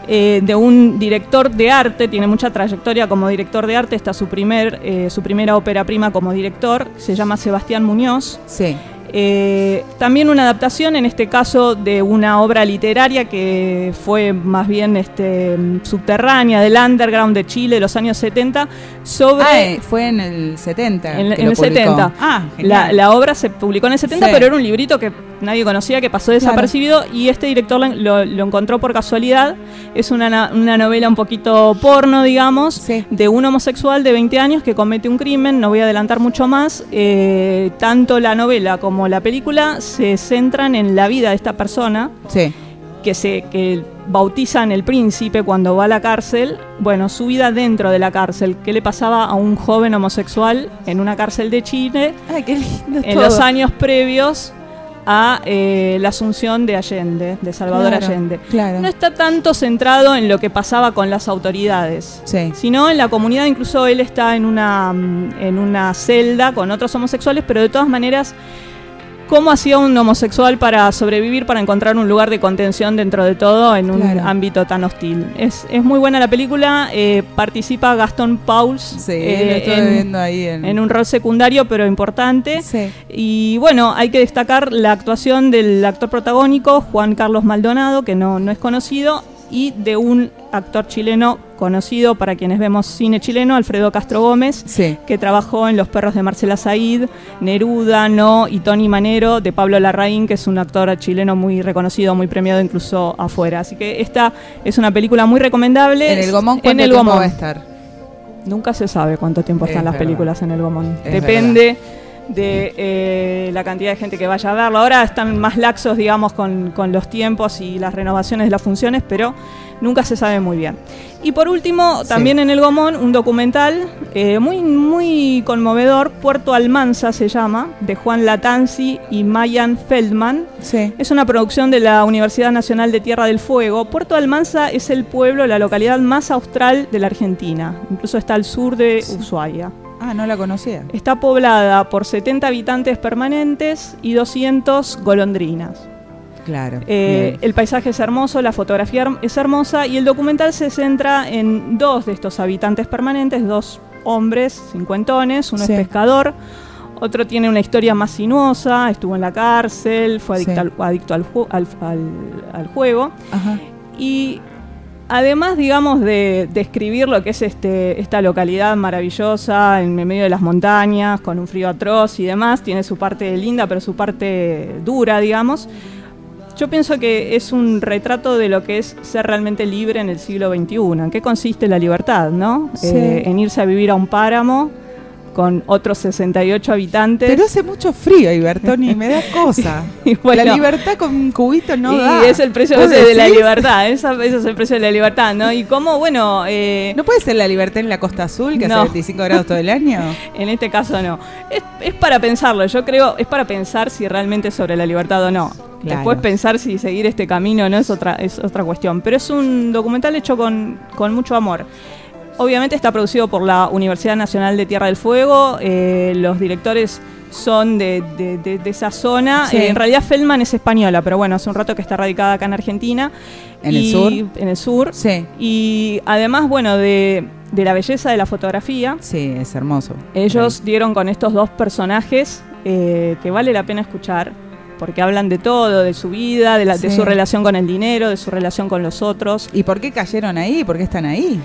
eh, de un director de arte, tiene mucha trayectoria como director de arte, está su, primer, eh, su primera ópera prima como director, se llama Sebastián Muñoz. Sí. Eh, también una adaptación, en este caso, de una obra literaria que fue más bien este, subterránea, del underground de Chile de los años 70, sobre... Ah, eh, fue en el 70. En, que en lo el publicó. 70. Ah, la, la obra se publicó en el 70, Sí. pero era un librito que nadie conocía, que pasó desapercibido y este director lo, lo- encontró por casualidad. Es una, na- una novela un poquito porno, digamos, de un homosexual de 20 años que comete un crimen. No voy a adelantar mucho más. Eh, tanto la novela como la película se centran en la vida de esta persona Sí. que se que bautizan el príncipe cuando va a la cárcel, bueno, su vida dentro de la cárcel, qué le pasaba a un joven homosexual en una cárcel de Chile Ay, qué lindo en todo. los años previos a eh, la asunción de Allende, de Salvador Claro, Allende. claro. No está tanto centrado en lo que pasaba con las autoridades, sino en la comunidad. Incluso él está en una, mm, en una celda con otros homosexuales, pero de todas maneras, ¿cómo hacía un homosexual para sobrevivir, para encontrar un lugar de contención dentro de todo en un Claro. ámbito tan hostil? Es, es muy buena la película. eh, participa Gastón Pauls. Sí, eh, lo estuve en- viendo ahí en... en un rol secundario pero importante. Sí. Y bueno, hay que destacar la actuación del actor protagónico, Juan Carlos Maldonado, que no, no es conocido, y de un actor chileno conocido para quienes vemos cine chileno, Alfredo Castro Gómez, Sí. que trabajó en Los perros de Marcela Said, Neruda, No y Tony Manero, de Pablo Larraín, que es un actor chileno muy reconocido, muy premiado incluso afuera. Así que esta es una película muy recomendable. En el Gomón, En ¿cuánto el tiempo va a estar? Nunca se sabe cuánto tiempo Es están las verdad. películas en el Gomón. Es Depende de eh, la cantidad de gente que vaya a verlo. Ahora están más laxos, digamos, con, con los tiempos y las renovaciones de las funciones, pero nunca se sabe muy bien. Y por último, Sí. también en el Gomón, un documental eh, muy, muy conmovedor, Puerto Almanza se llama, de Juan Latanzi y Mayan Feldman. Sí. Es una producción de la Universidad Nacional de Tierra del Fuego. Puerto Almanza es el pueblo, la localidad más austral de la Argentina. Incluso está al sur de Ushuaia. Ah, no la conocía. Está poblada por 70 habitantes permanentes y 200 golondrinas. Claro. Eh, el paisaje es hermoso, la fotografía es hermosa y el documental se centra en dos de estos habitantes permanentes, dos hombres cincuentones, uno Sí. es pescador, otro tiene una historia más sinuosa, estuvo en la cárcel, fue adicto, Sí. al, adicto al, ju- al- al- al juego. Ajá. Y además, digamos, de describir lo que es este, esta localidad maravillosa en medio de las montañas, con un frío atroz y demás, tiene su parte linda, pero su parte dura, digamos. Yo pienso que es un retrato de lo que es ser realmente libre en el siglo XXI. ¿En qué consiste la libertad, no? Sí. Eh, en irse a vivir a un páramo con otros 68 habitantes. Pero hace mucho frío, ahí, Bertoni, me da cosa. <laughs> Y bueno, la libertad con un cubito no y da. es el precio a ¿Vos veces de la libertad, esa- ese es el precio de la libertad, ¿no? Y cómo, bueno... eh, ¿No puede ser la libertad en la Costa Azul, que No. hace 25 grados todo el año? <laughs> En este caso no. Es, es para pensarlo, yo creo, es para pensar si realmente es sobre la libertad o no. Claro. Después pensar si seguir este camino no es otra, es otra cuestión. Pero es un documental hecho con, con mucho amor. Obviamente está producido por la Universidad Nacional de Tierra del Fuego. eh, los directores son de, de- de- de esa zona. Sí. Eh, en realidad Feldman es española, pero bueno, hace un rato que está radicada acá en Argentina. ¿En el sur? En el sur. Sí. Y además, bueno, de, la belleza de la fotografía. Sí, es hermoso. Ellos dieron con estos dos personajes eh, que vale la pena escuchar, porque hablan de todo, de su vida, de, la- de su relación con el dinero, de su relación con los otros. ¿Y por qué cayeron ahí? ¿Por qué están ahí?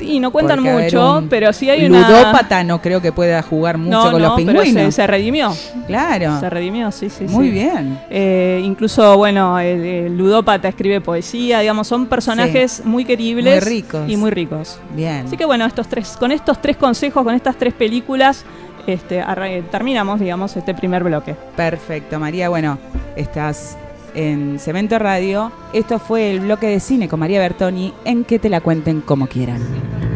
Y no cuentan Porque, a ver, mucho, pero sí hay una... Ludópata no creo que pueda jugar mucho No, con no, los pero pingüinos. se, se redimió. Claro. Se redimió, sí, sí. Muy sí. bien. Eh, incluso, bueno, el, el ludópata escribe poesía, digamos, son personajes muy queribles. Muy ricos. Y muy ricos. Bien. Así que bueno, estos tres, con estos tres consejos, con estas tres películas, este, terminamos, digamos, este primer bloque. Perfecto, María. Bueno, estás en Cemento Radio. Esto fue el bloque de cine con María Bertoni en que te la cuenten como quieran.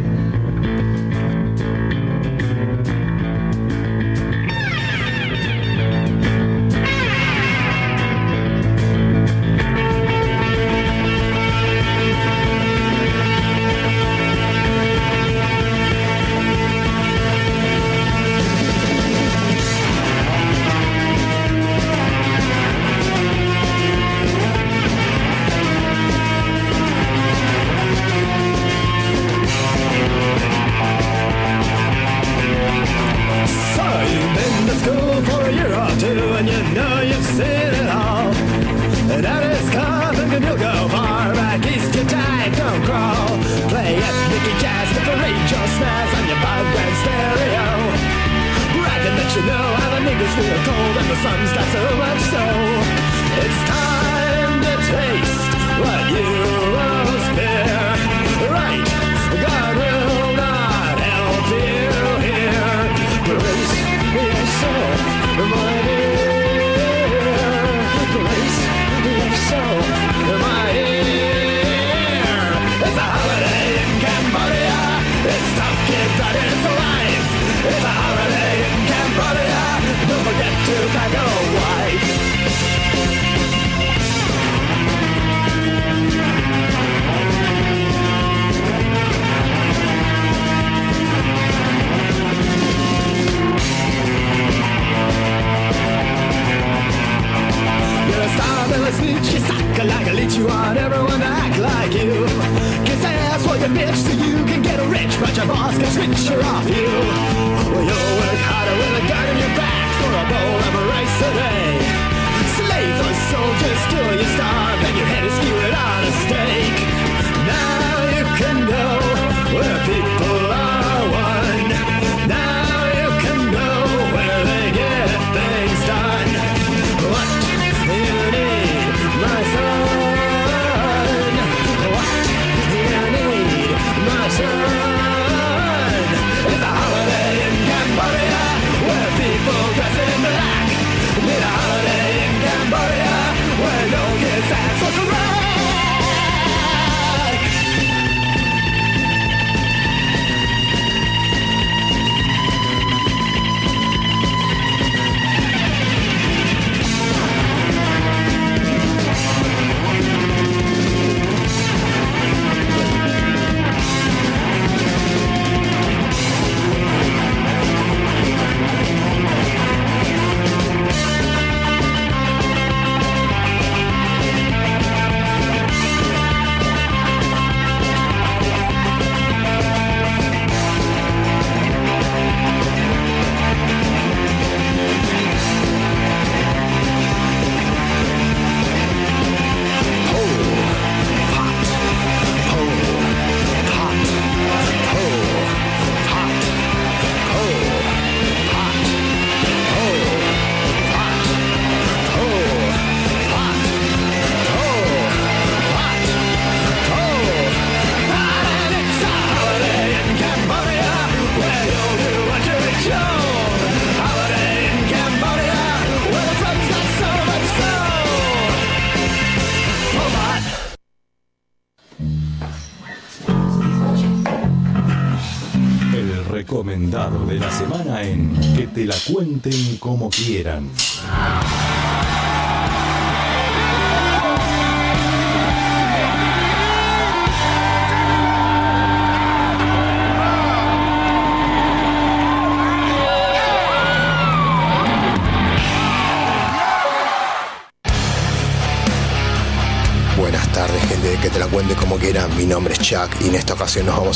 En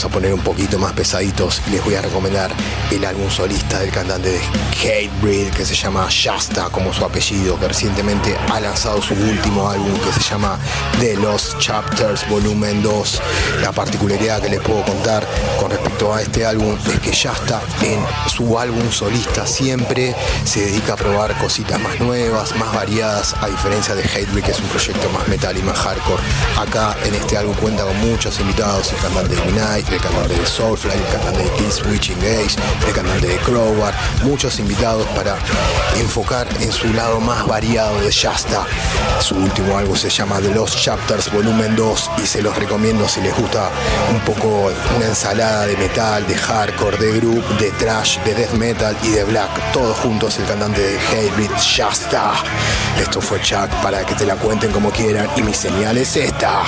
a poner un poquito más pesaditos y les voy a recomendar el álbum solista del cantante de Hatebreed que se llama Shasta como su apellido, que recientemente ha lanzado su último álbum que se llama The Lost Chapters Volumen 2. La particularidad que les puedo contar con respecto a este álbum es que Shasta en su álbum solista siempre se dedica a probar cositas más nuevas, más variadas, a diferencia de Hatebreed que es un proyecto más metal y más hardcore. Acá en este álbum cuenta con muchos invitados, el cantante de Midnight, el cantante de Soulfly, el cantante de Killswitch Engage, el cantante de Crowbar, muchos invitados para enfocar en su lado más variado de Shasta. Su último álbum se llama The Lost Chapters Volumen 2 y se los recomiendo si les gusta un poco una ensalada de metal, de hardcore, de group, de trash, de death metal y de black. Todos juntos el cantante de Hatebreed, Shasta. Esto fue Chuck para que te la cuenten como quieran y mi señal es esta.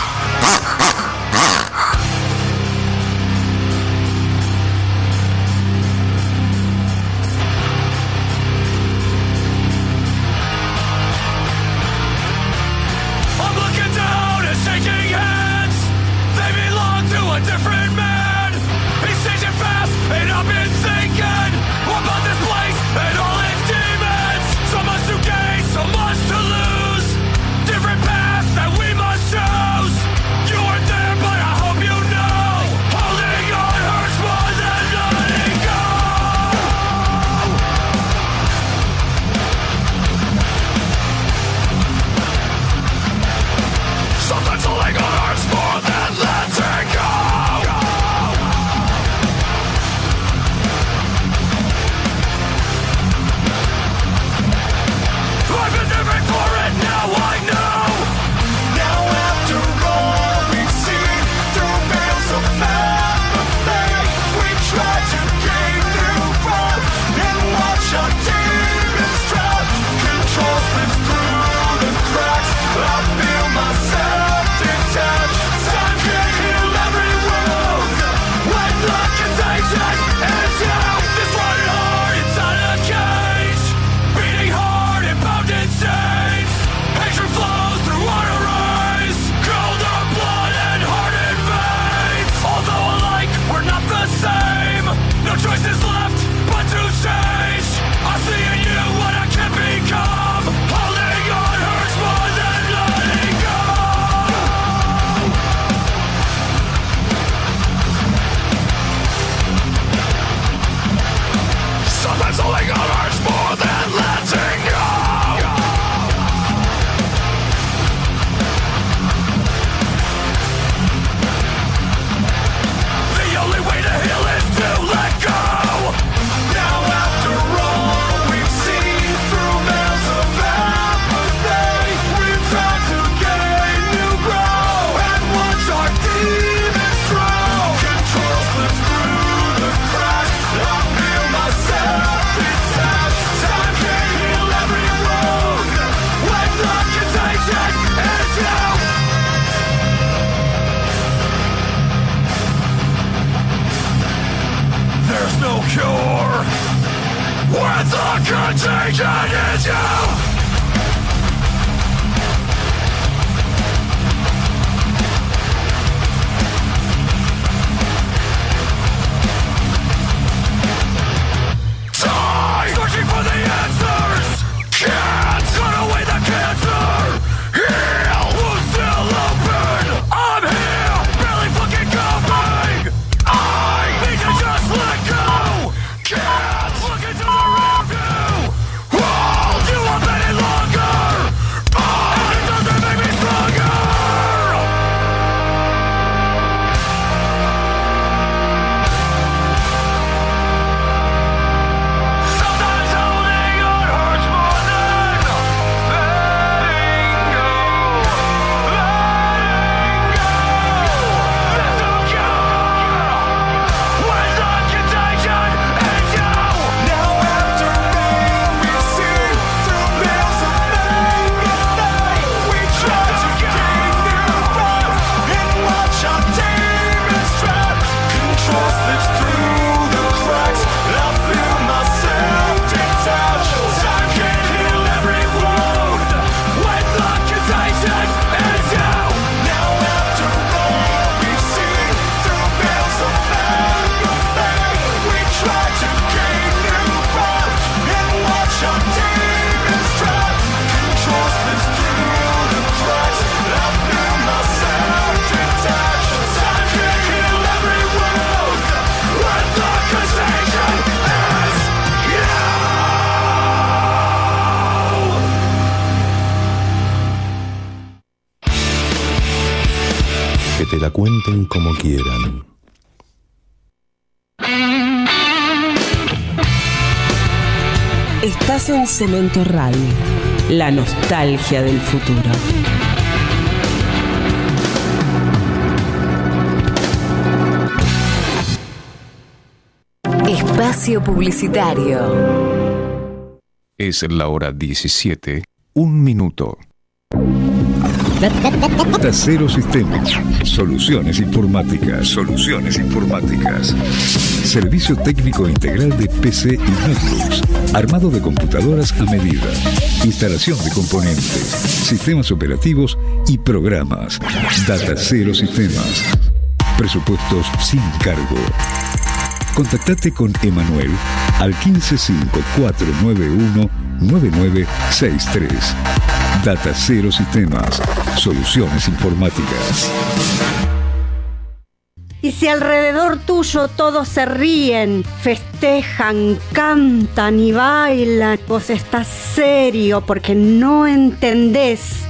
Cemento Radio, la nostalgia del futuro. Espacio Publicitario. Es la hora 17, un minuto. Data Cero Sistemas. Soluciones informáticas. Soluciones informáticas. Servicio técnico integral de PC y notebooks. Armado de computadoras a medida. Instalación de componentes. Sistemas operativos y programas. Data Cero Sistemas. Presupuestos sin cargo. Contactate con Emanuel al 1554919963. Data Cero Sistemas. Soluciones informáticas. Y si alrededor tuyo todos se ríen, festejan, cantan y bailan, vos estás serio porque no entendés.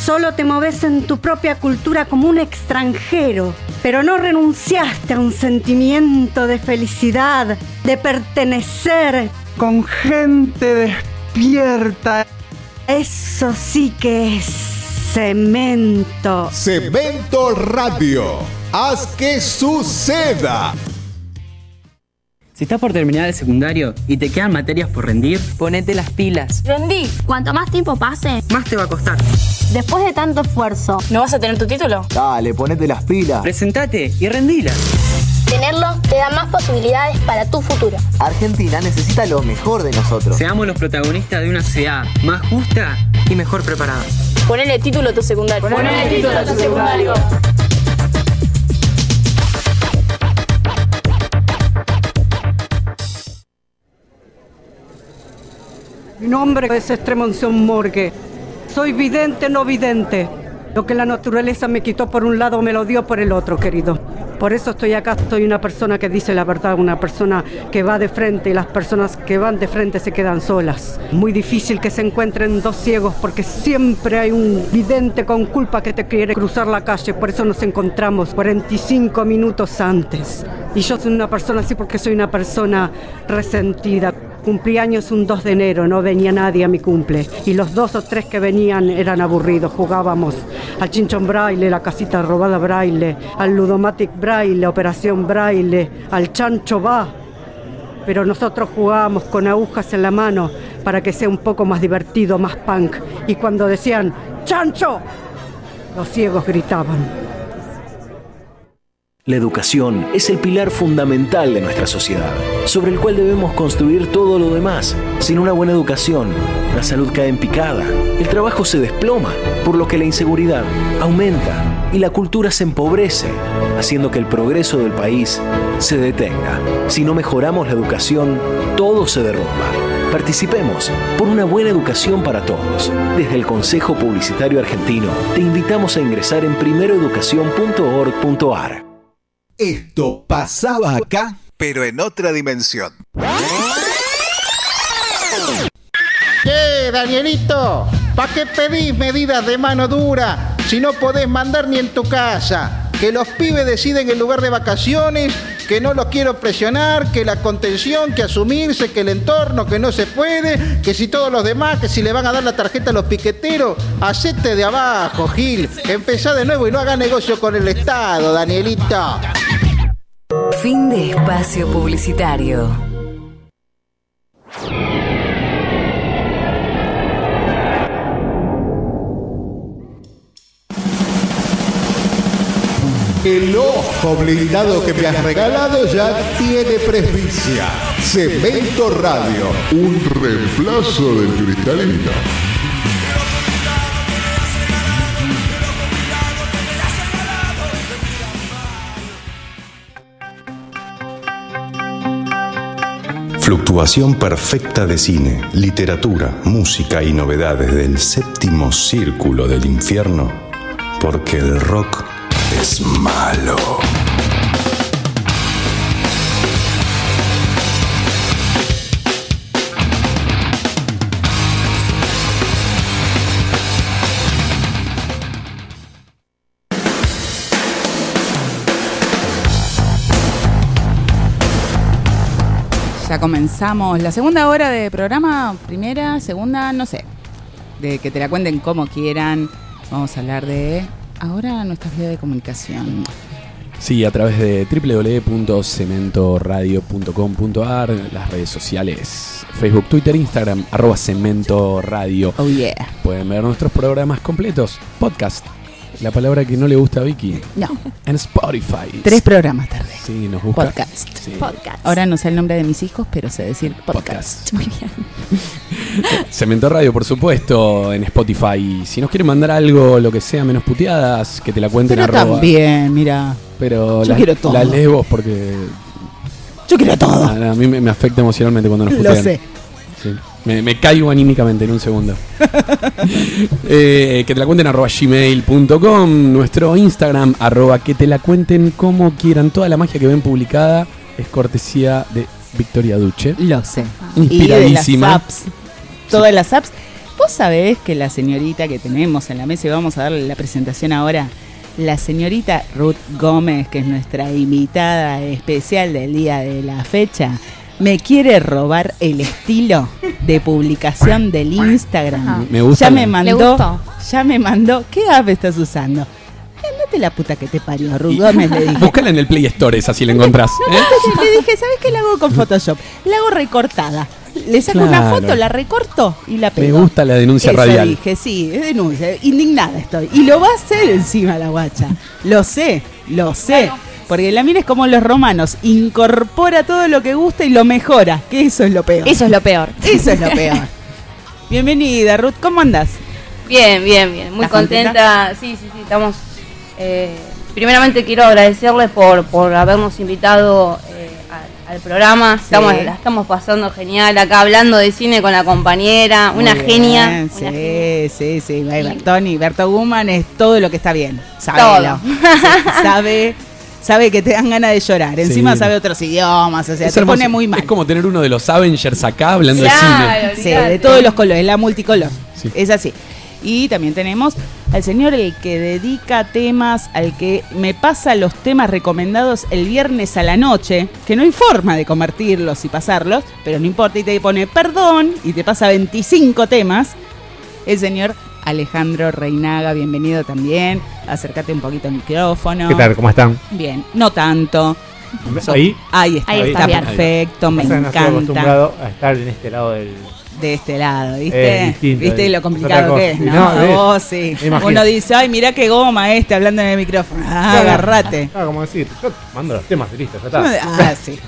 Solo te moves en tu propia cultura como un extranjero, pero no renunciaste a un sentimiento de felicidad, de pertenecer con gente despierta. Eso sí que es cemento. Cemento Radio. Haz que suceda. Si estás por terminar el secundario y te quedan materias por rendir, ponete las pilas. Rendí. Cuanto más tiempo pase, Más te va a costar. después de tanto esfuerzo, ¿no vas a tener tu título? Dale, ponete las pilas. Presentate y rendila. Tenerlo te da más posibilidades para tu futuro. Argentina necesita lo mejor de nosotros. Seamos los protagonistas de una sociedad más justa y mejor preparada. Ponele título a tu secundario. Ponele título a tu secundario. Mi nombre es Estremonción Morgue. Soy vidente, no vidente. Lo que la naturaleza me quitó por un lado me lo dio por el otro, querido. Por eso estoy acá, soy una persona que dice la verdad, una persona que va de frente y las personas que van de frente se quedan solas. Muy difícil que se encuentren dos ciegos porque siempre hay un vidente con culpa que te quiere cruzar la calle, por eso nos encontramos 45 minutos antes. Y yo soy una persona así porque soy una persona resentida. Cumplí años un 2 de enero, no venía nadie a mi cumple. Y los dos o tres que venían eran aburridos. Jugábamos al chinchón braille, la casita robada braille, al ludomatic braille, operación braille, al chancho va. Pero nosotros jugábamos con agujas en la mano para que sea un poco más divertido, más punk. Y cuando decían ¡Chancho! Los ciegos gritaban. La educación es el pilar fundamental de nuestra sociedad, sobre el cual debemos construir todo lo demás. Sin una buena educación, la salud cae en picada, el trabajo se desploma, por lo que la inseguridad aumenta y la cultura se empobrece, haciendo que el progreso del país se detenga. Si no mejoramos la educación, todo se derrumba. Participemos por una buena educación para todos. Desde el Consejo Publicitario Argentino te invitamos a ingresar en primeroeducación.org.ar. Esto pasaba acá, pero en otra dimensión. ¿Qué, Danielito? ¿Para qué pedís medidas de mano dura si no podés mandar ni en tu casa? Que los pibes deciden el lugar de vacaciones, que no los quiero presionar, que la contención, que asumirse, que el entorno, que no se puede, que si todos los demás, que si le van a dar la tarjeta a los piqueteros, hacete de abajo, Gil. Empezá de nuevo y no haga negocio con el Estado, Danielito. Fin de espacio publicitario. El ojo blindado que me has regalado ya tiene presbicia. Cemento Radio. Un reemplazo del cristalino. Fluctuación perfecta de cine, literatura, música y novedades del séptimo círculo del infierno, porque el rock malo. Ya comenzamos la segunda hora de programa, primera, segunda, no sé, de que te la cuenten como quieran. Vamos a hablar de ahora nuestras vías de comunicación. Sí, a través de www.cementoradio.com.ar, las redes sociales, Facebook, Twitter, Instagram, arroba Cemento Radio. Oh yeah. Pueden ver nuestros programas completos, podcast, la palabra que no le gusta a Vicky, No. en Spotify. Tres programas tarde. Sí, nos busca. Podcast. Sí. Ahora no sé el nombre de mis hijos, pero sé decir podcast. Muy bien. <laughs> Cemento Radio, por supuesto, en Spotify. Si nos quieren mandar algo, lo que sea, menos puteadas, que te la cuenten Pero arroba. también, mira. Pero Yo las- quiero todo. las lees vos porque Yo quiero todo. a, a mí me, me afecta emocionalmente cuando nos Lo putean. sé. Me, me caigo anímicamente en un segundo. <laughs> Eh, que te la cuenten arroba gmail.com, nuestro Instagram arroba que te la cuenten como quieran. Toda la magia que ven publicada es cortesía de Victoria Duche. Lo sé. Inspiradísima. Y de las apps. Todas las apps. Vos sabés que la señorita que tenemos en la mesa, y vamos a darle la presentación ahora, la señorita Ruth Gómez, que es nuestra invitada especial del día de la fecha, me quiere robar el estilo de publicación del Instagram. Me gusta Ya la- me mandó, ya me mandó, ¿qué app estás usando? Andate la puta que te parió, Ruth Gómez, le dije. Búscala en el Play Store, esa si la encontrás. ¿eh? Le dije, ¿sabes qué la hago con Photoshop? La hago recortada. Le saco una foto, la recorto y la Me pego. gusta la denuncia Eso radial. dije, sí, es denuncia. Indignada estoy. Y lo va a hacer encima la guacha. Lo sé, lo sé. Porque la mira es como los romanos. Incorpora todo lo que gusta y lo mejora. Que eso es lo peor. Eso es lo peor. Eso es lo <laughs> peor. Bienvenida, Ruth. ¿Cómo andas? Bien, bien, bien. Muy ¿Estás contenta. Sí, sí, sí. Estamos. eh, primeramente quiero agradecerles por, por habernos invitado eh, al, al programa. Estamos, la estamos pasando genial acá hablando de cine con la compañera. una genia. una sí, sí, sí. Bertoni, Berto Guman es todo lo que está bien. Sábelo. Todo. Sí, sabe, sabe que te dan ganas de llorar. Encima Sí. sabe otros idiomas, o sea, Es te hermoso. pone muy mal. Es como tener uno de los Avengers acá hablando Claro, de sí, cine. de todos los colores, la multicolor. Es así. Y también tenemos al señor el que dedica temas, al que me pasa los temas recomendados el viernes a la noche, que no hay forma de convertirlos y pasarlos, pero no importa, y te pone perdón y te pasa 25 temas. El señor Alejandro Reinaga, bienvenido también. Acércate un poquito al micrófono. ¿Qué tal? ¿Cómo están? Bien, no tanto. ¿Ahí? Ahí está, Ahí está, perfecto, me no estoy encanta. acostumbrado a estar en este lado del... de este lado, ¿viste? Eh, distinto, ¿Viste eh, lo complicado que es, no? No, Vos sí. Uno dice, ay, mirá qué goma este hablando en el micrófono. Ah, Claro. agarrate. Ah, como decir, yo mando los temas y listo, ya está. <laughs> Ah, sí.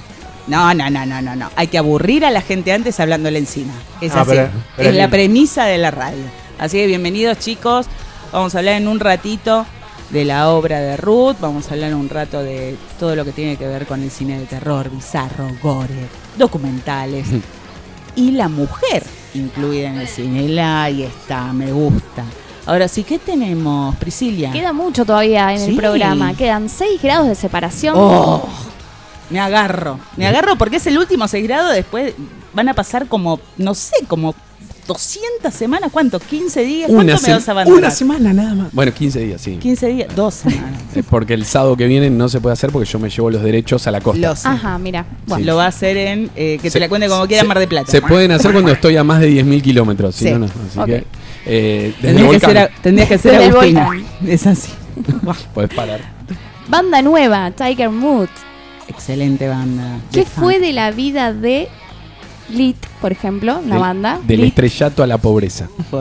No, no, no, no, no, no. Hay que aburrir a la gente antes hablándole encima. Es Ah, así. pero- pero es la premisa de la radio. Así que bienvenidos, chicos. Vamos a hablar en un ratito de la obra de Ruth. Vamos a hablar un rato de todo lo que tiene que ver con el cine de terror, bizarro, gore, documentales. <laughs> y la mujer incluida en el cine. La ahí está, me gusta. Ahora sí, ¿qué tenemos, Priscilia? Queda mucho todavía en Sí. el programa. Quedan 6 grados de separación. Oh, me agarro. Me agarro porque es el último 6 grados. Después van a pasar como, no sé, como 200 semanas. ¿Cuánto? ¿15 días? ¿Cuánto me se- vas a abandonar? una semana nada más. Bueno, 15 días, sí. 15 días, dos semanas. Eh, Porque el sábado que viene no se puede hacer porque yo me llevo los derechos a la costa. Lo sé. Ajá, mira. Bueno, Sí. Lo va a hacer en, eh, que Se- te la cuente como quiera se- Mar de Plata. Se pueden hacer cuando estoy a más de 10.000 kilómetros. Si Sí. no, no. Así que. Eh, desde el Tendrías que, ser, a- tendrías que ser Agustina. Es así. Puedes parar. Banda nueva, Tiger Mood. Excelente banda. ¿Qué fue de la vida de Lit, por ejemplo, una Del- banda? Del Lit, estrellato a la pobreza. <laughs>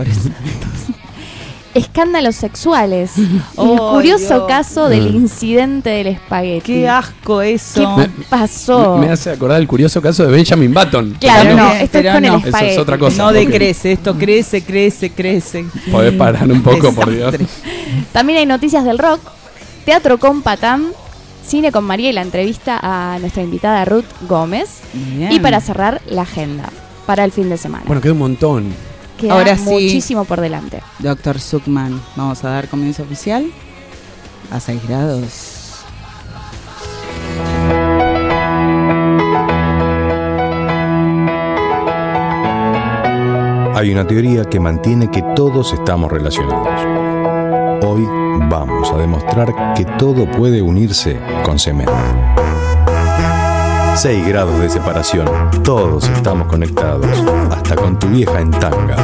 escándalos sexuales. <laughs> el Oh, curioso Dios. caso del Mm. incidente del espagueti. Qué asco eso. ¿Qué pasó? Me, me hace acordar el curioso caso de Benjamin Button. Claro, no, no, esto es pero con no. el Eso es otra cosa. No decrece, esto crece, crece, crece. Podés parar un poco, por Dios. También hay noticias del rock, teatro con Patán, cine con María y la entrevista a nuestra invitada Ruth Gómez. Bien. Y para cerrar, la agenda para el fin de semana. Bueno, queda un montón. Queda ahora sí. muchísimo por delante. Doctor Zuckman, vamos a dar comienzo oficial a 6 grados. Hay una teoría que mantiene que todos estamos relacionados. Hoy vamos a demostrar que todo puede unirse con cemento. 6 grados de separación. Todos estamos conectados. Hasta con tu vieja en tanga.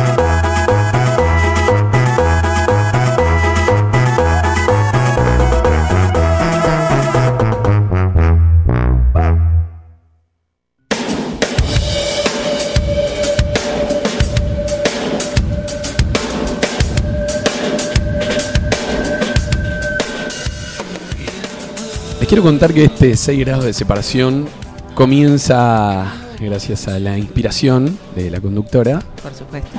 Quiero contar que este 6 grados de separación comienza gracias a la inspiración de la conductora. Por supuesto.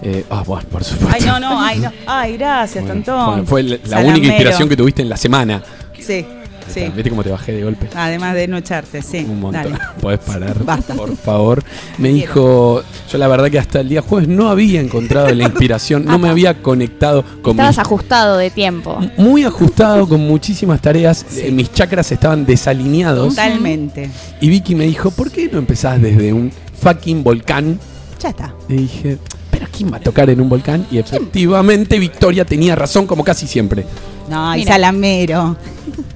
Eh, ah, bueno, por supuesto. Ay, no, no, ay, no. Ay, gracias, Bueno, Tontón. fue la, única inspiración que tuviste en la semana. Sí, sí. ¿Viste cómo te bajé de golpe? Además de no echarte, sí. Un montón. Dale. <laughs> Podés parar, Basta. por favor. Me dijo, yo la verdad que hasta el día jueves no había encontrado la <laughs> inspiración, no me había conectado con mis Estabas ajustado de tiempo. muy ajustado con muchísimas tareas. Eh, mis chakras estaban desalineados. Totalmente. Y Vicky me dijo, ¿por qué no empezás desde un fucking volcán? Ya está. Y dije, ¿pero quién va a tocar en un volcán? Y efectivamente Victoria tenía razón como casi siempre. No, y Mira. Salamero.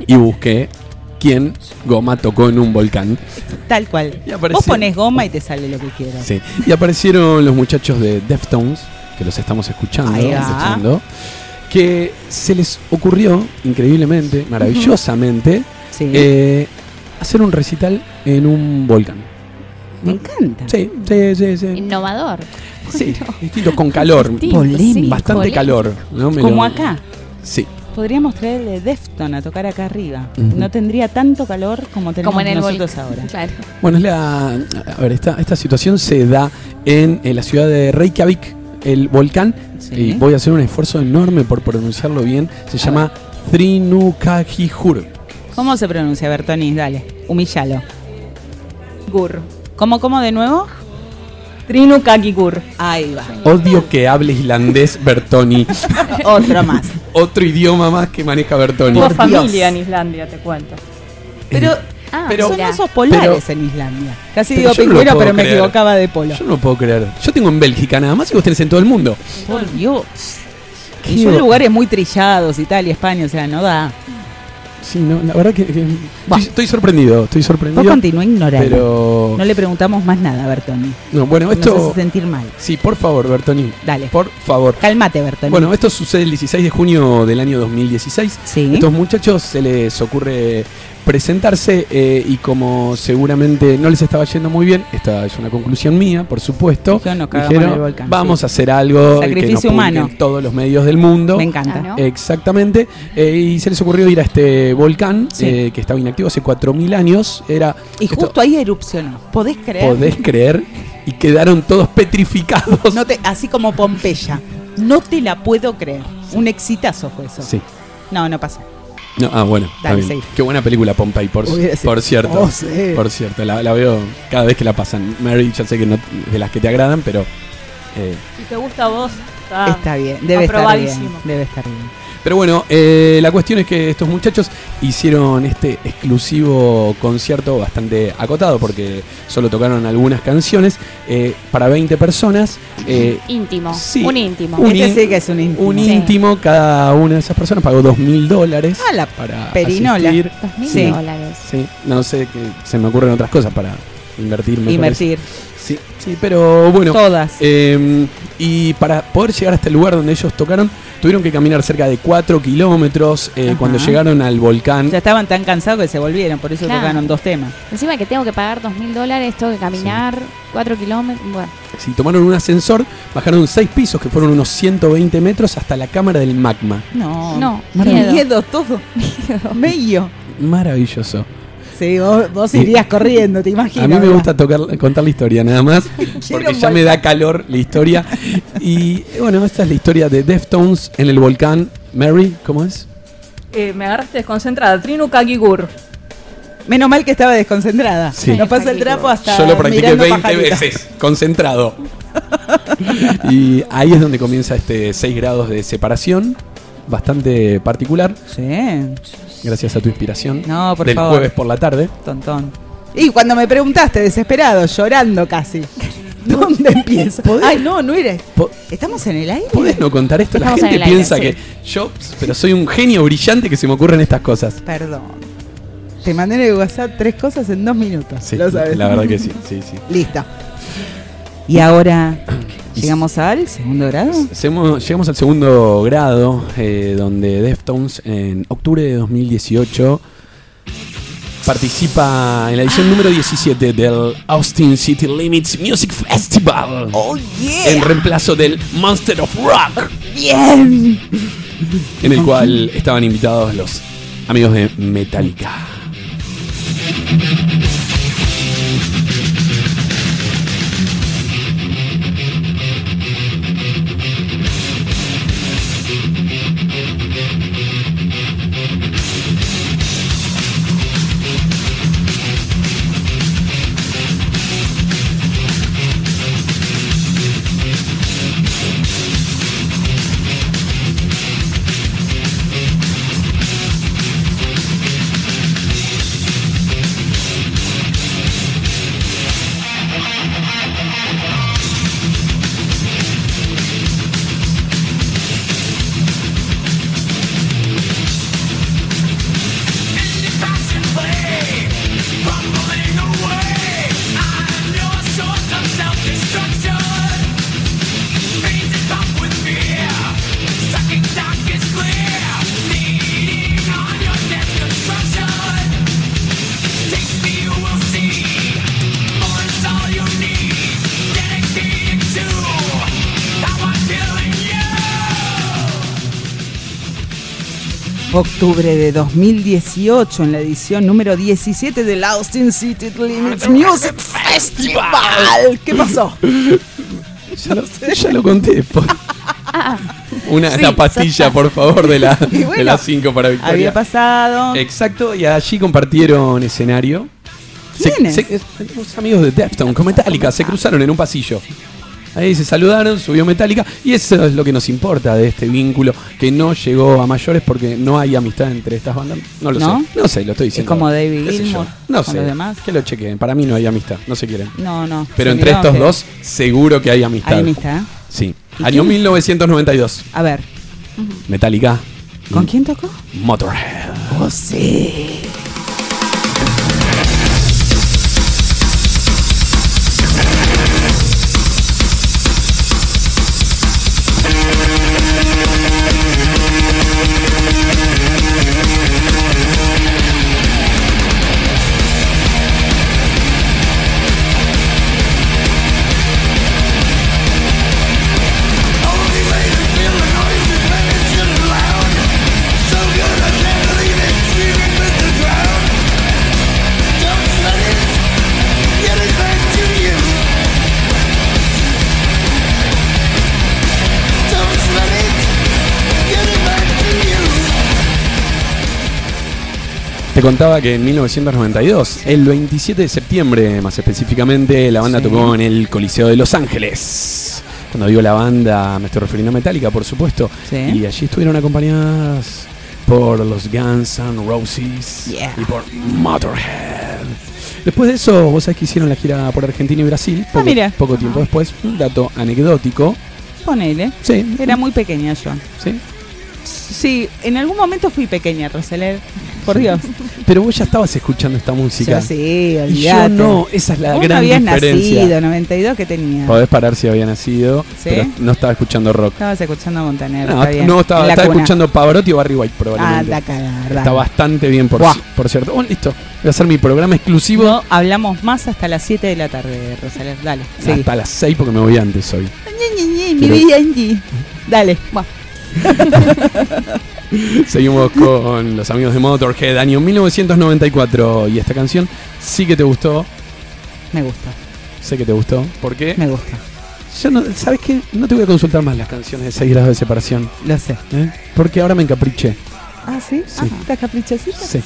Y busqué quién Goma tocó en un volcán. Tal cual. apareció- Vos pones goma y te sale lo que quieras. Sí. Y aparecieron los muchachos de Deftones, que los estamos escuchando, Ahí va. escuchando, que se les ocurrió, increíblemente, maravillosamente, Sí. eh, hacer un recital en un volcán. Me encanta. Sí, sí, sí, sí. Innovador. Sí, distinto, con calor. Distinto, Polémico. Bastante polémico. calor. ¿no? Me Como lo- acá. Sí. Podríamos traerle Defton a tocar acá arriba. No tendría tanto calor como tenemos Como en el nosotros volcán. ahora. Claro. Bueno, es la. A ver, esta, esta situación se da en, en la ciudad de Reykjavik, el volcán. Sí. Y voy a hacer un esfuerzo enorme por pronunciarlo bien. Se llama Trinukahijur. ¿Cómo se pronuncia, Bertoni? Dale, humíllalo. Gur. ¿Cómo, cómo de nuevo? Trinu Kakigur. Ahí va. Odio que hable islandés Bertoni. <laughs> Otro más. Otro idioma más que maneja Bertoni. Por familia en Islandia, te cuento. Pero, Ah, Pero- son osos polares en Islandia. Casi digo no pingüino, pero me equivocaba de polo. Yo no puedo creer. Yo tengo en Bélgica nada más y vos tenés en todo el mundo. Por Dios. Y ho- lugares muy trillados, Italia, España, o sea, no da. Sí, no, la verdad que, que- estoy, estoy sorprendido, estoy Vos sorprendido. continúa ignorando. Pero No le preguntamos más nada a Bertoni. no, bueno, Nos esto hace sentir mal. sí, por favor, Bertoni. Dale. Por favor. Cálmate, Bertoni. Bueno, esto sucede el 16 de junio del año 2016. Sí. Estos muchachos se les ocurre presentarse eh, y como seguramente no les estaba yendo muy bien, esta es una conclusión mía, por supuesto, Dijeron, "Nos cagamos en el volcán", vamos sí. a hacer algo que Sacrificio nos publiquen humano. todos los medios del mundo. Me encanta. Claro. Exactamente. Eh, y se les ocurrió ir a este volcán Sí. eh, que estaba inactivo hace 4.000 años. Era, Y esto- justo ahí erupcionó. ¿Podés creer? podés creer, y quedaron todos petrificados. No te, así como Pompeya. No te la puedo creer. Un exitazo fue eso. Sí. No, no pasó. No, ah, bueno, está Dale, bien. Qué buena película Pompeii, por, por cierto. Oh, sí. Por cierto, la, la veo cada vez que la pasan. Mary, ya sé que no es de las que te agradan, pero. eh, Si te gusta a vos, está, Está bien, debe estar bien. aprobadísimo. Debe estar bien. Pero bueno, eh, la cuestión es que estos muchachos hicieron este exclusivo concierto bastante acotado, porque solo tocaron algunas canciones eh, para 20 personas. eh, Íntimo. sí. Un íntimo. Un Este sí que es un íntimo. un Sí. íntimo, cada una de esas personas pagó dos mil dólares Ah, la para perinola. asistir. Dos mil Sí. dólares. Sí, no sé, que se me ocurren otras cosas para invertir. me Invertir. Sí, sí, pero bueno. Todas. eh, y para poder llegar hasta el lugar donde ellos tocaron, tuvieron que caminar cerca de 4 kilómetros. eh, cuando llegaron al volcán, Ya estaban tan cansados que se volvieron, por eso Claro. tocaron dos temas. Encima que tengo que pagar dos mil dólares, tengo que caminar cuatro kilómetros. Bueno, si tomaron un ascensor, bajaron 6 pisos, que fueron unos 120 metros, hasta la cámara del magma. No, No, miedo. miedo. <laughs> todo. Medio. Maravilloso. Sí, vos, irías corriendo, te imaginas. A mí me ¿verdad? gusta tocar, contar la historia nada más, <laughs> porque ya me da calor la historia. Y bueno, esta es la historia de Deftones en el volcán. Mary, ¿cómo es? Eh, me agarraste desconcentrada. Trinu Kakigur. Menos mal que estaba desconcentrada. Sí. No pasa el trapo hasta. Yo lo practiqué mirando 20 pajaritos. veces, concentrado. <laughs> y ahí es donde comienza este 6 grados de separación, bastante particular, Sí, gracias a tu inspiración. No, por del favor. jueves por la tarde. tontón. Y cuando me preguntaste, desesperado, llorando casi. <laughs> ¿Dónde empieza? Ay, no, no eres. ¿Estamos en el aire? ¿Podés no contar esto? La Estamos gente el aire, piensa sí. que yo, pero soy un genio brillante que se me ocurren estas cosas. Perdón. Te mandé en el WhatsApp tres cosas en dos minutos. Sí, lo sabes. la verdad que sí, sí, sí. Listo. Y ahora llegamos al segundo grado. Llegamos, llegamos al segundo grado, eh, donde Deftones en octubre de 2018 participa en la edición número 17 del Austin City Limits Music Festival. Oh, yeah. En reemplazo del Monster of Rock. Bien. En el cual estaban invitados los amigos de Metallica. Octubre de 2018 en la edición número 17 del Austin City Limits Music Festival. ¿Qué pasó? Ya lo, ya lo conté. Una Sí, la pastilla, por favor, de la bueno, de las 5 para Victoria. Había pasado. Exacto, y allí compartieron escenario. ¿Quiénes? se- los amigos de Deftones con Metallica se cruzaron en un pasillo. Ahí se saludaron, subió Metallica y eso es lo que nos importa de este vínculo que no llegó a mayores porque no hay amistad entre estas bandas. No lo ¿No? sé. No sé, lo estoy Es diciendo. como David. Gilmour No sé. los demás. Que lo chequen. Para mí no hay amistad. No se quieren. No, no. Pero entre estos que- dos, seguro que hay amistad. Hay amistad. Sí. ¿Y Año quién? 1992. A ver, Metallica. ¿con quién tocó? Motorhead. Oh, sí. Te contaba que en 1992, el 27 de septiembre más específicamente, la banda Sí. tocó en el Coliseo de Los Ángeles. Cuando digo la banda, me estoy refiriendo a Metallica, por supuesto. Sí. Y allí estuvieron acompañadas por los Guns N' Roses Yeah. y por Motorhead. Después de eso, vos sabés que hicieron la gira por Argentina y Brasil. Poco, Ah, mira. poco tiempo después, un dato anecdótico. Ponele. Sí. Era muy pequeña yo. Sí. Sí, en algún momento fui pequeña, Roseler. Por Dios. Pero vos ya estabas escuchando esta música. Yo sí, Y yo no, esa es la Vos no gran habías diferencia. nacido, 92 que tenía. Podés parar si había nacido, ¿Sí? pero no estaba escuchando rock. Estabas escuchando Montaner. No, está bien. no, estaba, estaba escuchando Pavarotti o Barry White Ah, probablemente. cagar, Está dale. bastante bien, por, por cierto. Oh, listo. Voy a hacer mi programa exclusivo No hablamos más hasta las 7 de la tarde, Roseler. Dale, seguí. hasta las 6 porque me voy antes hoy. Ñe, Ñe, Ñe, mi vida. Dale, va. <laughs> Seguimos con los amigos de Motorhead, año 1994. Y esta canción sí que te gustó. Me gusta. Sé que te gustó. ¿Por qué? Me gusta. Yo no, ¿Sabes qué? No te voy a consultar más las canciones de 6 grados de separación. Lo sé. ¿eh? Porque ahora me encapriché. Ah, ¿sí? Sí. Ah, ¿Estás caprichosita? Sí.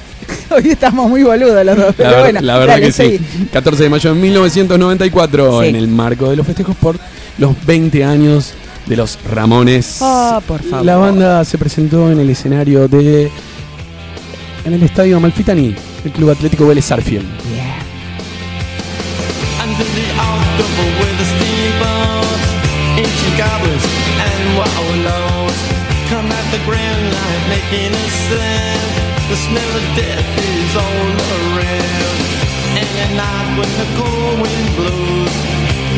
<laughs> Hoy estamos muy boludos los dos, La, pero ver- bueno. la verdad dale, que sí. 14 de mayo de 1994, Sí. en el marco de los festejos por los 20 años de los Ramones. Ah, por favor. La banda se presentó en el escenario de. en el estadio Amalfitani, el Club Atlético Vélez ancient goblins and at the grand line making a stand. The smell of death is all around. And at night when the cold wind blows,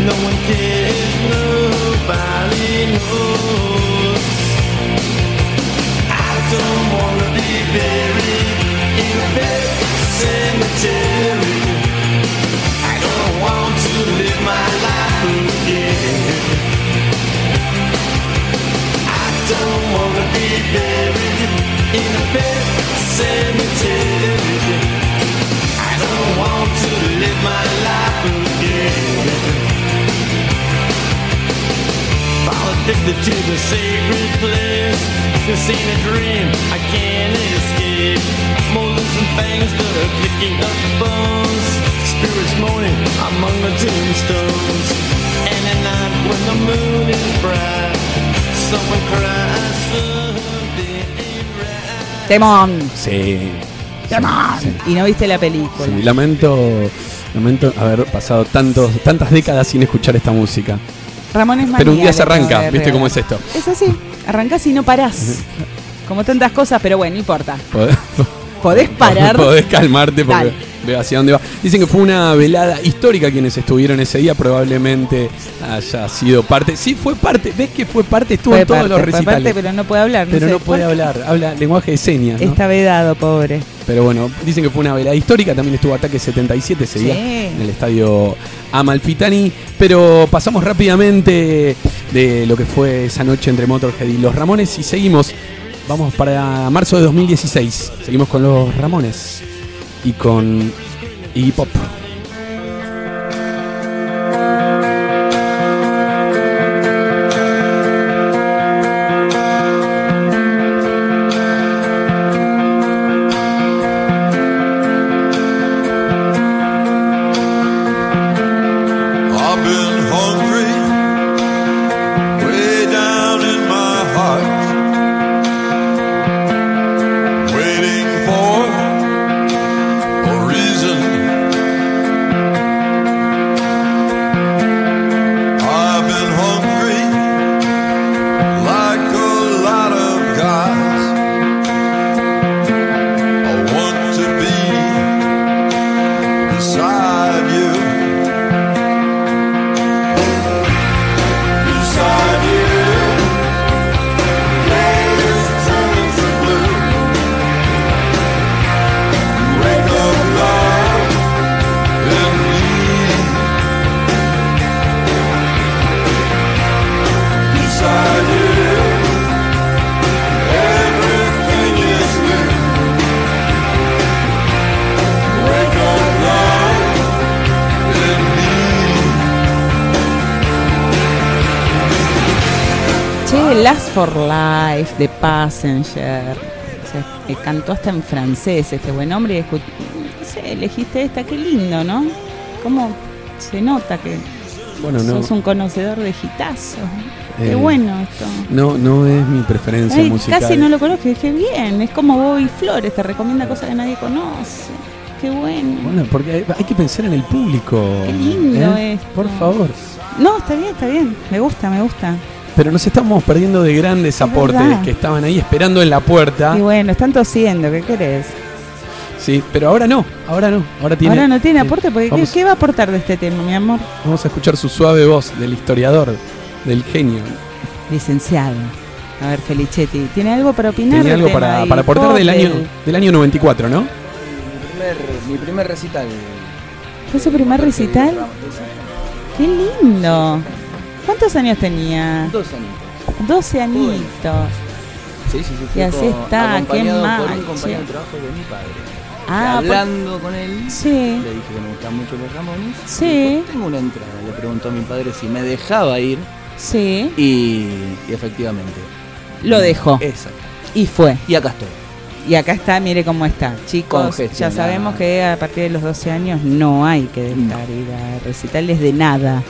no one cares, nobody knows. I don't wanna be buried in a pet cemetery. I don't want to live my life again. I don't wanna be buried in a pet cemetery. I don't want to live my life addicted to the sacred place. This ain't a dream I can't escape. Molars and fangs that are picking up bones. Spirits moaning among the tombstones. And at night when the moon is bright, someone cries. "Something ain't right." Temón. Sí. Temón. Y no viste la película. Sí, lamento, lamento haber pasado tantos, tantas décadas sin escuchar esta música. Ramones Pero un Manía día se arranca, ¿viste cómo es esto? Es así, arrancás y no parás. <laughs> Como tantas cosas, pero bueno, no importa. Podés, Podés <laughs> parar. podés calmarte porque Dale. Veo hacia dónde va. Dicen que fue una velada histórica quienes estuvieron ese día, probablemente haya sido parte. Sí, fue parte. ¿Ves que fue parte? Estuvo Fue en todos parte, los fue recitales. parte, pero no puede hablar. no Pero sé no puede hablar, habla lenguaje de señas. ¿no? Está vedado, pobre. Pero bueno, dicen que fue una velada histórica, también estuvo Ataque 77 ese Sí. día en el estadio Amalfitani, pero pasamos rápidamente de lo que fue esa noche entre Motorhead y los Ramones y seguimos, vamos para marzo de 2016, seguimos con los Ramones y con Iggy Pop. The Passenger. O sea, cantó hasta en francés este buen hombre y escu- no sé, elegiste esta, qué lindo, ¿no? ¿Cómo se nota que Bueno, no, sos un conocedor de gitazos? Qué Eh, bueno esto. no, no es mi preferencia Ay, musical. casi no lo conozco, qué bien. Es como Bobby Flores, te recomienda cosas que nadie conoce. Qué bueno. Bueno, porque hay, hay que pensar en el público. Qué lindo ¿eh? esto. Por favor. No, está bien, está bien. Me gusta, me gusta. Pero nos estamos perdiendo de grandes aportes verdad. que estaban ahí esperando en la puerta. Y bueno, están tosiendo, ¿qué querés? Sí, pero ahora no, ahora no. Ahora tiene. Ahora no tiene sí. aporte, porque ¿qué, Vamos, qué va a aportar de este tema, mi amor? vamos a escuchar su suave voz del historiador, del genio. Licenciado. A ver, Felicetti, ¿tiene algo para opinar? Del algo para, para aportar del año, del- del año 94, ¿no? Mi primer, mi primer recital. ¿Fue su primer recital? ¡Qué lindo! ¿Cuántos años tenía? Dos añitos. 12 añitos. Sí, sí, sí. Y así está, qué acompañado por mal, un compañero de trabajo de mi padre. Ah, hablando con él, Sí. le dije que me gustaban mucho los Ramones. Sí. Dijo, Tengo una entrada. Le preguntó a mi padre si me dejaba ir. Sí. Y, y efectivamente. Lo dejó. Exacto. Y fue. Y acá estoy. Y acá está, mire cómo está. Chicos, ya sabemos que a partir de los 12 años no hay que dejar ir a recitales de nada.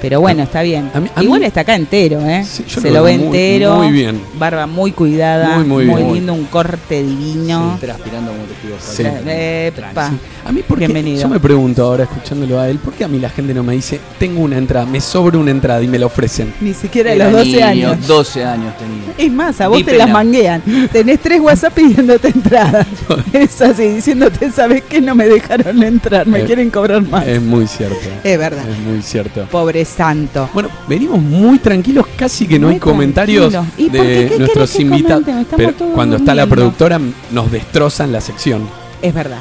Pero bueno, está bien. a mí- a Igual mí- está acá entero, ¿eh? Se lo lo ve muy- entero. muy bien. Barba muy cuidada. Muy, muy bien. lindo, un corte divino. Transpirando como testigo. Sí. Epa. A mí, ¿por qué? Bienvenido. Yo me pregunto ahora, escuchándolo a él, ¿por qué a mí la gente no me dice, tengo una entrada, me sobra una entrada y me la ofrecen? Ni siquiera a los 12 niño, años. 12 años tenía. Es más, a vos Ni te las manguean. Tenés tres WhatsApp pidiéndote entrada. <laughs> es así, diciéndote, ¿sabes qué? No me dejaron entrar, me Eh, quieren cobrar más. Es muy cierto. Es verdad. Es muy cierto. Pobre santo. Bueno, venimos muy tranquilos, casi que no Muy hay comentarios de ¿Qué nuestros invitados. Pero cuando está la productora nos destrozan la sección. Es verdad.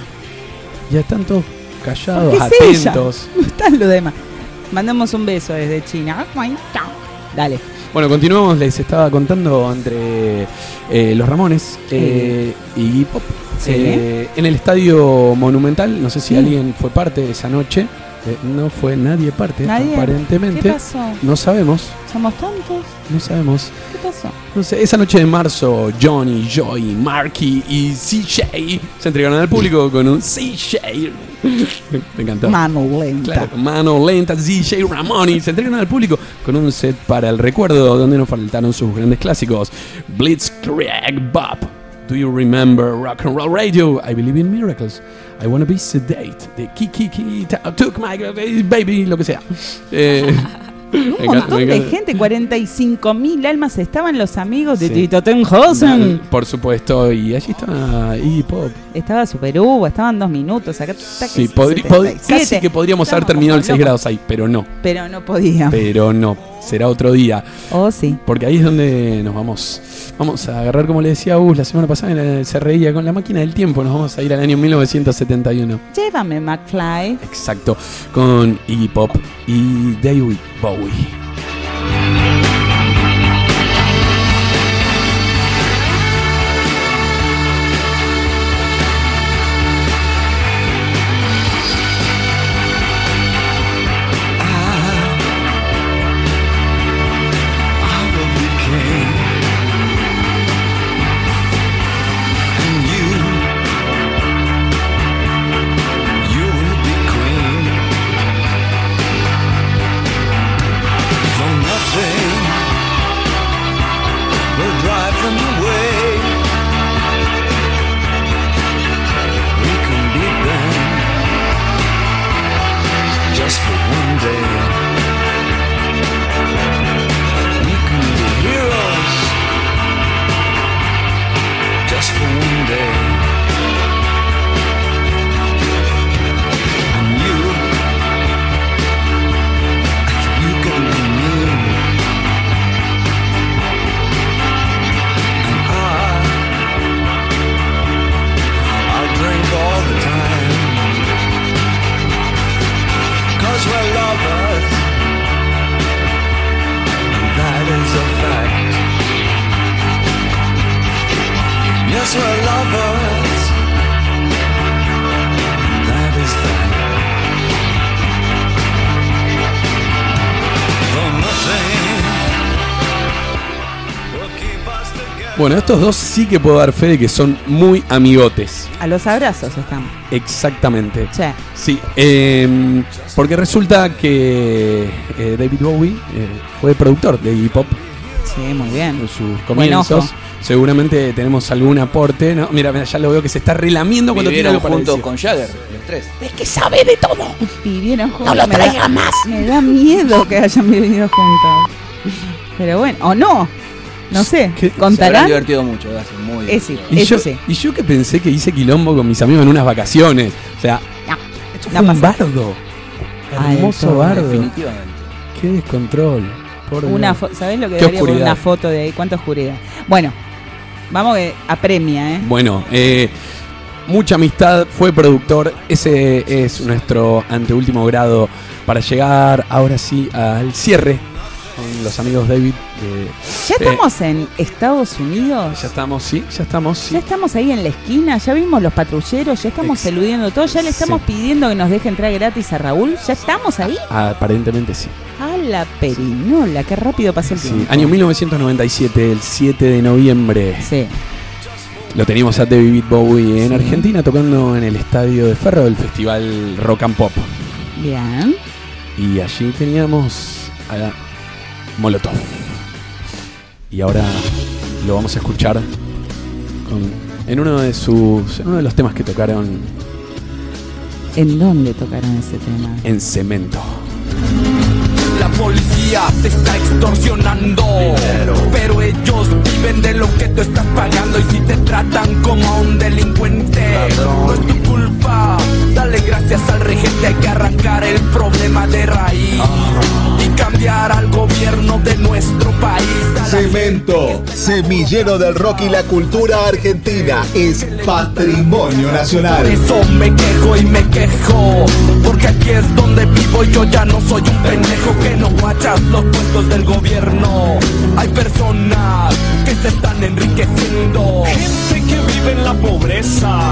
Ya están todos callados, ¿Qué es ella? atentos. <laughs> No están los demás. Mandamos un beso desde China. Dale. Bueno, continuamos, les estaba contando entre eh, los Ramones eh, y Pop. Eh, en el estadio Monumental, no sé si alguien fue parte de esa noche. Eh, no fue nadie parte, Nadie. aparentemente. ¿Qué pasó? No sabemos, ¿Somos tontos? no sabemos. ¿Qué pasó? No sé, esa noche de marzo, Johnny, Joy, Marky y CJ se entregaron al público con un CJ. Me encantó. Mano lenta. Claro, mano lenta, CJ Ramoni. Se entregaron al público con un set para el recuerdo donde nos faltaron sus grandes clásicos. Blitzkrieg Bop. Do you remember rock and roll radio? I believe in miracles. I wanna be sedate. The Kiki Kiki took my baby, lo que sea. Eh, <laughs> Un montón de gente, 45 mil almas. Estaban los amigos de Sí. Tito Tenhausen. Por supuesto, y allí está Iggy Pop. Estaba Super Hugo, estaban dos minutos. Acá Sí, es podri- pod- 77. casi que podríamos haber terminado el como 6 locos. grados ahí, pero no. Pero no podía. Pero no, será otro día. Oh, sí. Porque ahí es donde nos vamos. Vamos a agarrar, como le decía Gus la semana pasada, en se reía con la máquina del tiempo. Nos vamos a ir al año 1971. Llévame, McFly. Exacto, con Iggy Pop y David Bowie. Bueno, estos dos sí que puedo dar fe de que son muy amigotes. A los abrazos estamos. Exactamente. Che. Sí, eh, porque resulta que eh, David Bowie eh, fue productor de Iggy Pop Sí, muy bien. en sus Buen comienzos. ojo. Seguramente tenemos algún aporte. ¿no? Mira, mira, ya lo veo que se está relamiendo cuando tiene algo decir. con Jagger, los tres. Es que sabe de todo. Vivieron juntos. No lo me traiga da, más. Me da miedo que hayan vivido juntos. Pero bueno, o no. No sé. Se habrán ¿Contarán? divertido mucho, Gassi, muy Eh, sí, Y eso yo, sí. y yo que pensé que hice quilombo con mis amigos en unas vacaciones. O sea, esto fue no un pasa. bardo. Hermoso bardo. Definitivamente. Qué descontrol. Por Una ¿Sabés lo que Qué debería poner oscuridad. una foto de ahí? ¿Cuánta oscuridad? Bueno, vamos que apremia, ¿eh? Bueno, eh, mucha amistad, fue productor. Ese es nuestro anteúltimo grado para llegar ahora sí al cierre con los amigos David. de- ¿Ya eh, estamos en Estados Unidos? ya estamos, sí, ya estamos. sí. Ya estamos ahí en la esquina, ya vimos los patrulleros, ya estamos eludiendo todo, ya le estamos pidiendo que nos deje entrar gratis a Raúl, ya estamos ahí. Aparentemente sí. A la perinola, qué rápido pasó el Sí, tiempo. Año 1997, el 7 de noviembre. Sí. Lo teníamos a David Bowie en Argentina tocando en el estadio de Ferro del festival Rock and Pop. Bien. Y allí teníamos a Molotov. Y ahora lo vamos a escuchar con- en uno de sus en uno de los temas que tocaron ¿En dónde tocaron ese tema? en Cemento. La policía te está extorsionando Pero ellos viven de lo que tú estás pagando Y si te tratan como a un delincuente No es tu culpa Gracias al regente Hay que arrancar el problema de raíz Y cambiar al gobierno de nuestro país Cemento, semillero del rock y la cultura argentina, es patrimonio Por nacional. eso me quejo y me quejo Porque aquí es donde vivo y yo ya no soy un pendejo Que no guachas los puestos del gobierno Hay personas que se están enriqueciendo Gente que vive en la pobreza.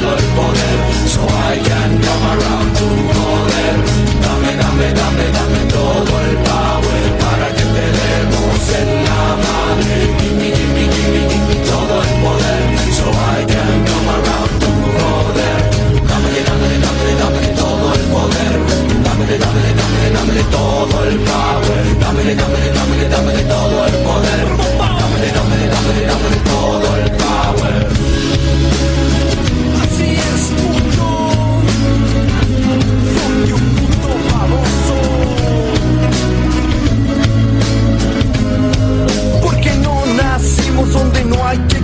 Todo el poder. So I can come around to joder. Dame, dame, dame, dame todo el power para que te demos en la madre. Gimme, gimme, gimme, gimme todo el poder. So I can come around to joder. Dame, dame, dame, dame todo el poder. Dame, dame, dame, dame todo el power. Dame, dame, dame, dame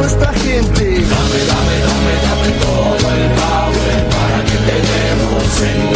Nuestra gente. Dame, dame, dame, dame todo el power para que te demos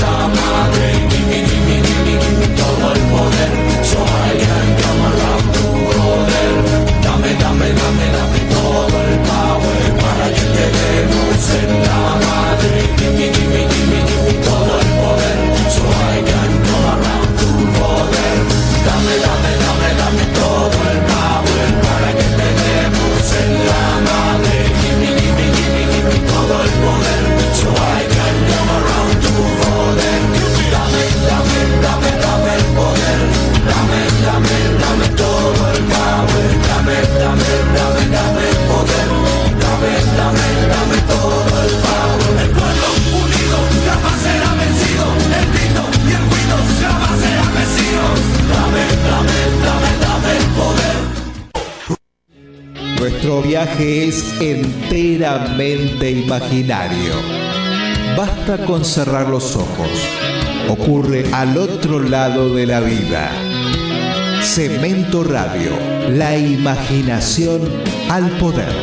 Nuestro viaje es enteramente imaginario. Basta con cerrar los ojos. Ocurre al otro lado de la vida. Cemento Radio, la imaginación al poder.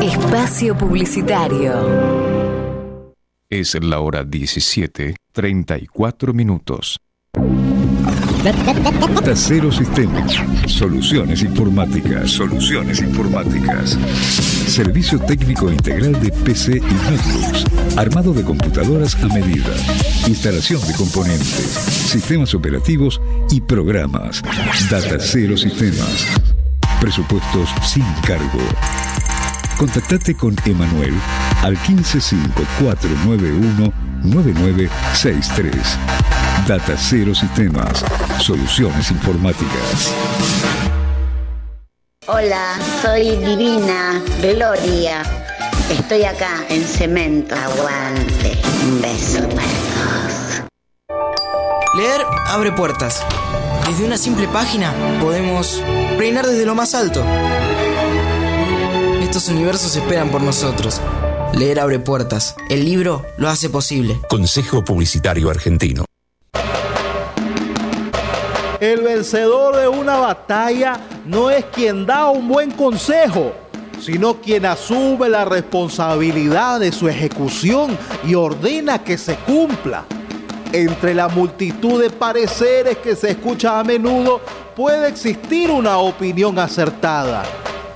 Espacio Publicitario. Es la hora 17, 34 minutos. Tercero Sistemas. Soluciones informáticas. Soluciones informáticas. Servicio técnico integral de PC y Netflix. Armado de computadoras a medida. Instalación de componentes. Sistemas operativos y programas. Data Cero Sistemas. Presupuestos sin cargo. Contactate con Emanuel al 155 491 9963. Data Cero Sistemas, soluciones informáticas. Hola, soy Divina Gloria. Estoy acá en Cemento. Aguante. Un beso para todos. Leer abre puertas. Desde una simple página podemos reinar desde lo más alto. Estos universos esperan por nosotros. Leer abre puertas. El libro lo hace posible. Consejo Publicitario Argentino. El vencedor de una batalla no es quien da un buen consejo, sino quien asume la responsabilidad de su ejecución y ordena que se cumpla. Entre la multitud de pareceres que se escucha a menudo puede existir una opinión acertada,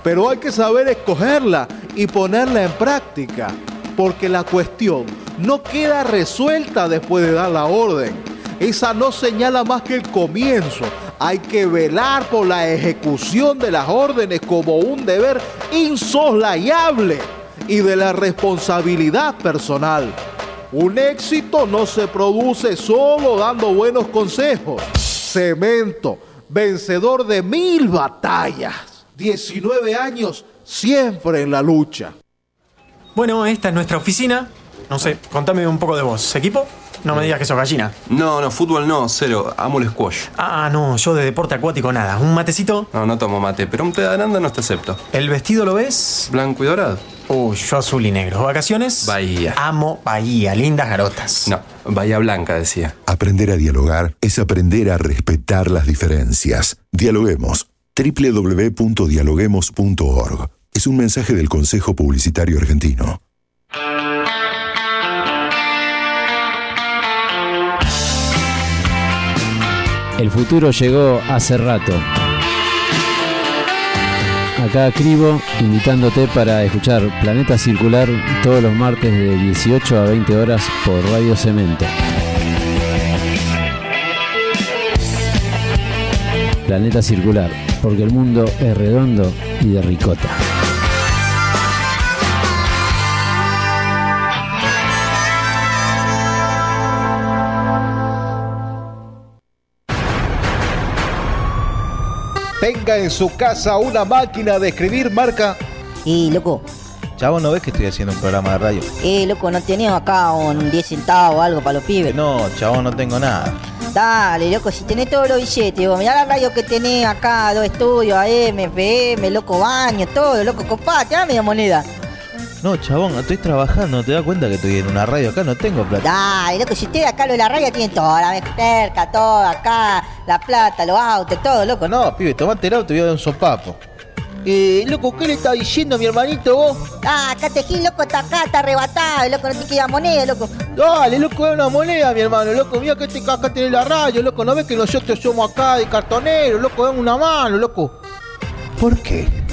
pero hay que saber escogerla y ponerla en práctica, porque la cuestión no queda resuelta después de dar la orden. Esa no señala más que el comienzo. Hay que velar por la ejecución de las órdenes como un deber insoslayable y de la responsabilidad personal. Un éxito no se produce solo dando buenos consejos. Cemento, vencedor de mil batallas. 19 años siempre en la lucha. Bueno, esta es nuestra oficina. No sé, contame un poco de vos. ¿Equipo? No me digas que sos gallina. No, no, fútbol no, cero. Amo el squash. Ah, no, yo de deporte acuático nada. ¿Un matecito? No, no tomo mate, pero un pedananda no te acepto. ¿El vestido lo ves? Blanco y dorado. Uy, yo azul y negro. ¿Vacaciones? Bahía. Amo Bahía, lindas garotas. No, Bahía Blanca decía. Aprender a dialogar es aprender a respetar las diferencias. Dialoguemos. www.dialoguemos.org. Es un mensaje del Consejo Publicitario Argentino. El futuro llegó hace rato. Acá Cribo, invitándote para escuchar Planeta Circular todos los martes de 18 a 20 horas por Radio Cemento. Planeta Circular, porque el mundo es redondo y de ricota. Tenga en su casa una máquina de escribir marca. Y loco, Chavo, ¿no ves que estoy haciendo un programa de radio? eh, loco, ¿no tenés acá un 10 centavos o algo para los pibes? No, chavo, no tengo nada. Dale, loco, si tenés todos los billetes, vos, mirá la radio que tenés acá, dos estudios, AM, FM, loco, baño, todo, loco, copate, dame la moneda. No, chabón, estoy trabajando, ¿te das cuenta que estoy en una radio acá? No tengo plata. Dale, loco, si ustedes acá lo de la radio tienen todo, la cerca, todo, acá, la plata, los autos, todo, loco. No, pibe, tomate el auto y voy a dar un sopapo. Eh, loco, ¿qué le está diciendo mi hermanito vos? Ah, acá te gil, loco, está acá, está arrebatado, loco, no te queda moneda, loco. Dale, loco, es una moneda, mi hermano, loco, mira que este acá tiene la radio, loco, ¿no ves que nosotros somos acá de cartoneros, loco, dame una mano, loco? ¿Por qué?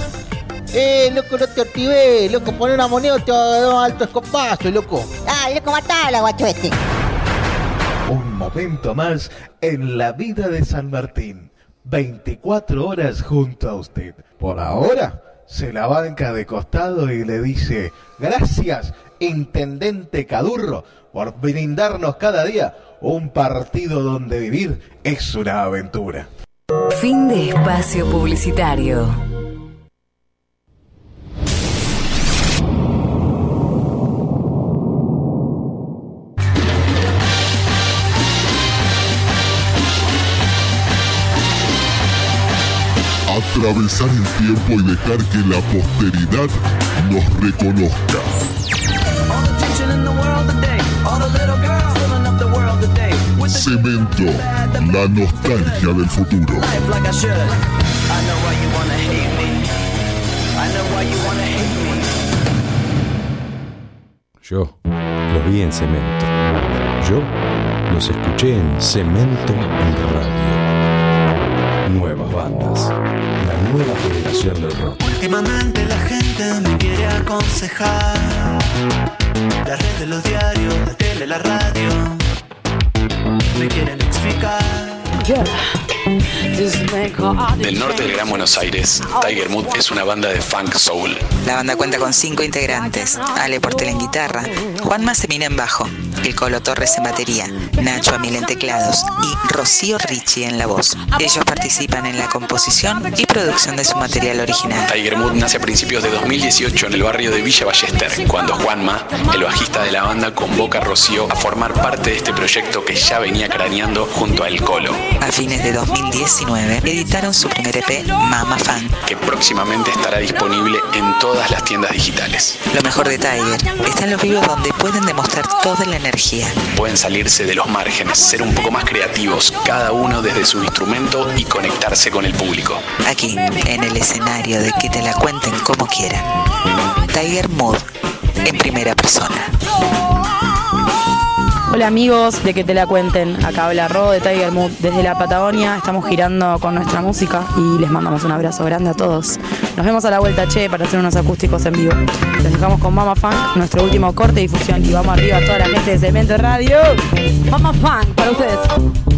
Eh, loco, no te activé, loco, poner una moneda te va a dar un alto escopazo, loco. Dale, loco, matala, guacho este. Un momento más en la vida de San Martín. 24 horas junto a usted. Por ahora, se la banca de costado y le dice, gracias, Intendente Cadurro, por brindarnos cada día un partido donde vivir es una aventura. Fin de espacio publicitario. Atravesar el tiempo y dejar que la posteridad nos reconozca. Cemento, la nostalgia del futuro. Yo los vi en cemento. Yo los escuché en Cemento Radio. Nuevas bandas. Últimamente la gente me quiere aconsejar. La red de los diarios, la tele, la radio. Me quieren explicar. Del norte del Gran Buenos Aires, Tiger Mood es una banda de funk soul. La banda cuenta con cinco integrantes. Ale Portela en guitarra, Juan Massemina en bajo, el Colo Torres en batería, Nacho Amil en teclados y Rocío Ricci en la voz. Ellos participan en la composición y producción de su material original. Tiger Mood nace a principios de 2018 en el barrio de Villa Ballester, cuando Juanma, el bajista de la banda, convoca a Rocío a formar parte de este proyecto que ya venía craneando junto a El Colo. A fines de 2019 editaron su primer EP, Mama Fan. que próximamente estará disponible en todas las tiendas digitales. Lo mejor de Tiger está en los vivos donde pueden demostrar toda la energía. Pueden salirse de los márgenes, ser un poco más creativos, cada uno desde su instrumento y conectarse con el público. Aquí, en el escenario de que te la cuenten como quieran. Tiger Mood, en primera persona. Hola amigos de que te la cuenten, acá habla Ro de Tiger Mood desde la Patagonia, estamos girando con nuestra música y les mandamos un abrazo grande a todos. Nos vemos a la vuelta che para hacer unos acústicos en vivo. Les dejamos con Mama Funk, nuestro último corte de difusión y vamos arriba a toda la gente de Cemento Radio. Mama Funk para ustedes.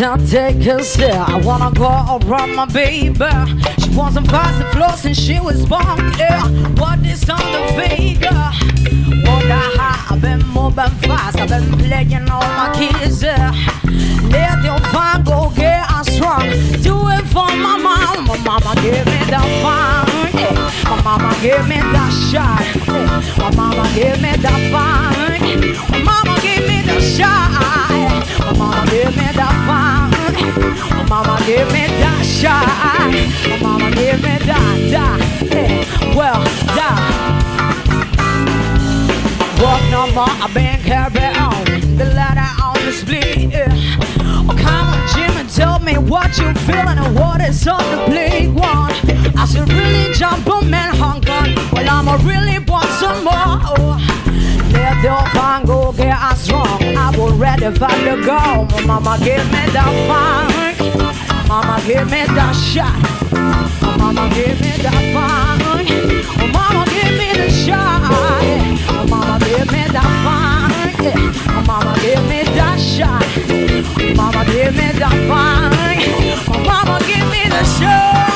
And take a step. I wanna go around my baby. She wasn't fast and floss and she was born. Yeah, what is on the finger? Wonder how I've been moving fast. I've been playing all my keys. Yeah. Let your fun go get us strong. Do it for my mama. My mama give me. Yeah. Give me the shot. My mama give me the fun. My mama give me the shot. My mama give me the fun. My mama give me that shot. My mama give me that, that, well, that. Walk no more, I've been carried on. The ladder on the split. Yeah. Oh, come on, Jim, and tell me what you feeling and what is on the playground. I should really jump on man hung on. Well, I'ma really want some more. Oh. Let the fun go get us strong. I will ready for the go. Mama give me the funk. Mama give me the shot. Mama give me the funk. Give me the fine, mama, give me that shot. My mama give me the funk.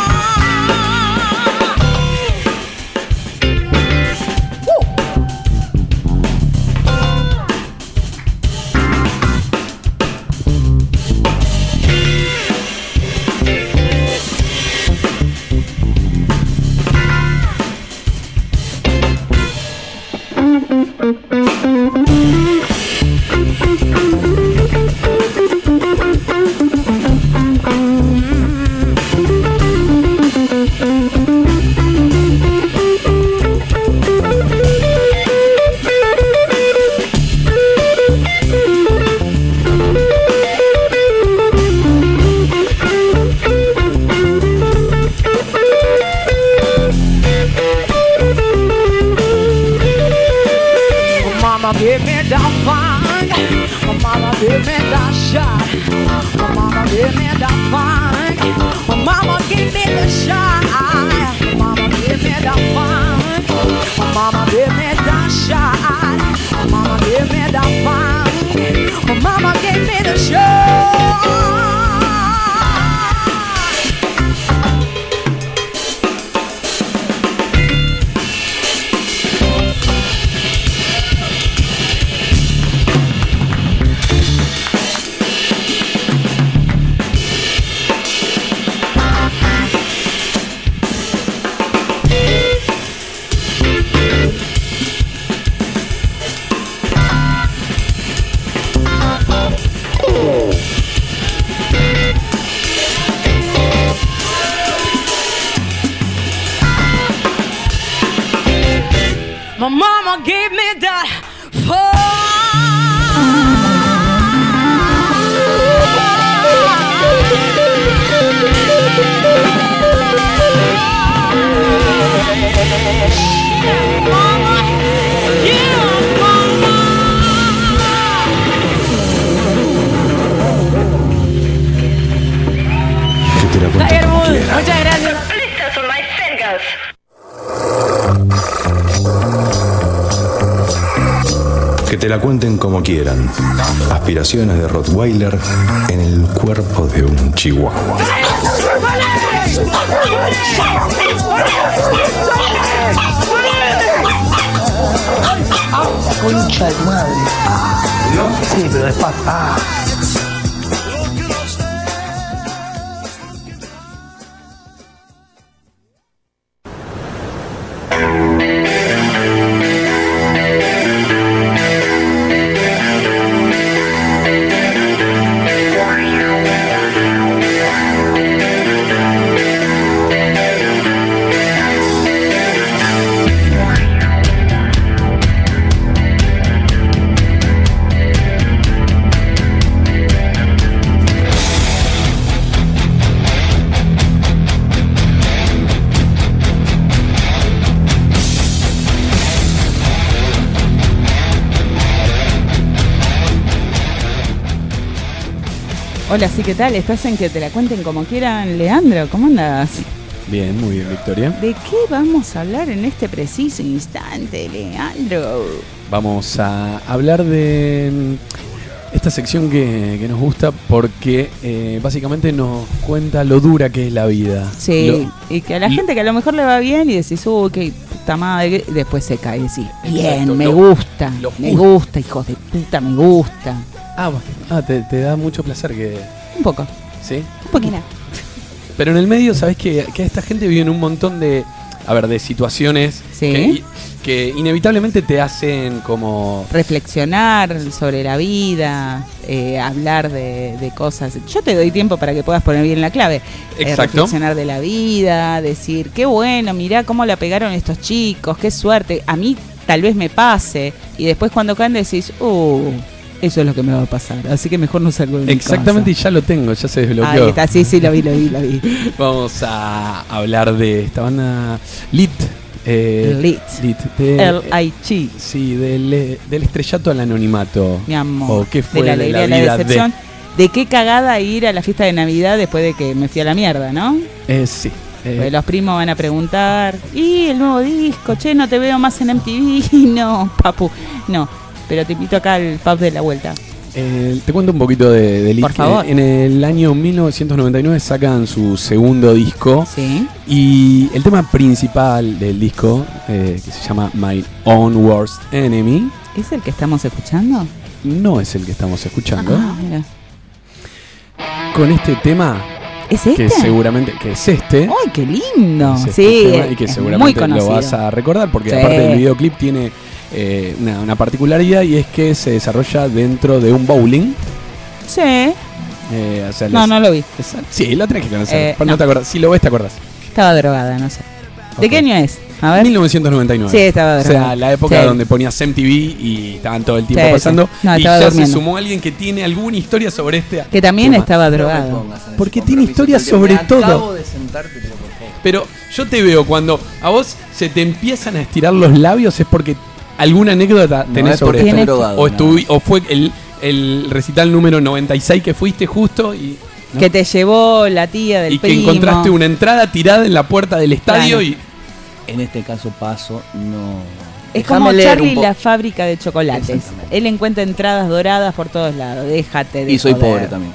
De un chihuahua. ¿Qué tal? ¿Estás en que te la cuenten como quieran? Leandro, ¿cómo andas? Bien, muy bien, Victoria. ¿De qué vamos a hablar en este preciso instante, Leandro? Vamos a hablar de esta sección que, que nos gusta porque eh, básicamente nos cuenta lo dura que es la vida. Sí, Lo- y que a la gente que a lo mejor le va bien y decís, uy, qué puta madre, y después se cae y decís, bien, Exacto, me lo- gusta, lo me gusta, hijos de puta, me gusta. Ah, ah, te, te da mucho placer que... Un poco. ¿Sí? Un poquito. Pero en el medio, ¿sabes que, que esta gente vive en un montón de, a ver, de situaciones Sí. que, que inevitablemente te hacen como... reflexionar sobre la vida, eh, hablar de, de cosas. Yo te doy tiempo para que puedas poner bien la clave. Eh, Exacto. reflexionar de la vida, decir, qué bueno, mirá cómo la pegaron estos chicos, qué suerte. A mí tal vez me pase. Y después cuando caen decís, uh, eso es lo que me va a pasar. Así que mejor no salgo de mi Exactamente, y ya lo tengo, ya se desbloqueó. Ahí está, sí, sí, lo vi, lo vi, lo vi. <laughs> Vamos a hablar de esta banda Lit. eh, Lit. Lit. de- L.I.G.. Sí, del, eh, del estrellato al anonimato. Mi amor. O qué fue de la alegría, la, vida decepción. De... qué cagada ir a la fiesta de Navidad después de que me fui a la mierda, ¿no? de... Eh, sí. eh, los primos van a preguntar, ¿y el nuevo disco? Che, no te veo más en MTV. <laughs> No, papu, no. Pero te invito acá al pub de la vuelta. eh, te cuento un poquito de, de. Por favor. Eh, En el año 1999 sacan su segundo disco. Sí. Y el tema principal del disco, eh, que se llama My Own Worst Enemy, ¿Es el que estamos escuchando? no es el que estamos escuchando. Ah, mira. Con este tema, ¿Es este? que seguramente que es este. ¡Ay, qué lindo! es este sí, tema, y que seguramente lo vas a recordar porque Sí. aparte el videoclip tiene eh, una, una particularidad y es que se desarrolla dentro de un bowling. Sí. Eh, o sea, No, las- no lo vi. sí, lo tenés que conocer. Eh, no. no. te acordás. Si lo ves, te acordás. Estaba drogada, no sé. ¿De qué año es? A ver. 1999. Sí, estaba O sea, drogada. la época Sí. donde ponías MTV y estaban todo el tiempo Sí, sí. pasando. No, y ya durmiendo. se sumó alguien que tiene alguna historia sobre este. Que también tema. estaba drogado. Porque tiene historia sobre todo. Pero yo te veo cuando a vos se te empiezan a estirar los labios es porque alguna anécdota No, tenés es sobre esto. drogado, o, estuvi- o fue el, el recital número 96 que fuiste justo y, ¿no? Que te llevó la tía del y que primo. encontraste una entrada tirada en la puerta del estadio Claro. y En este caso paso, no. Es Déjame como Charlie la fábrica de chocolates. Él encuentra entradas doradas por todos lados. Déjate de Y soy joder. pobre también.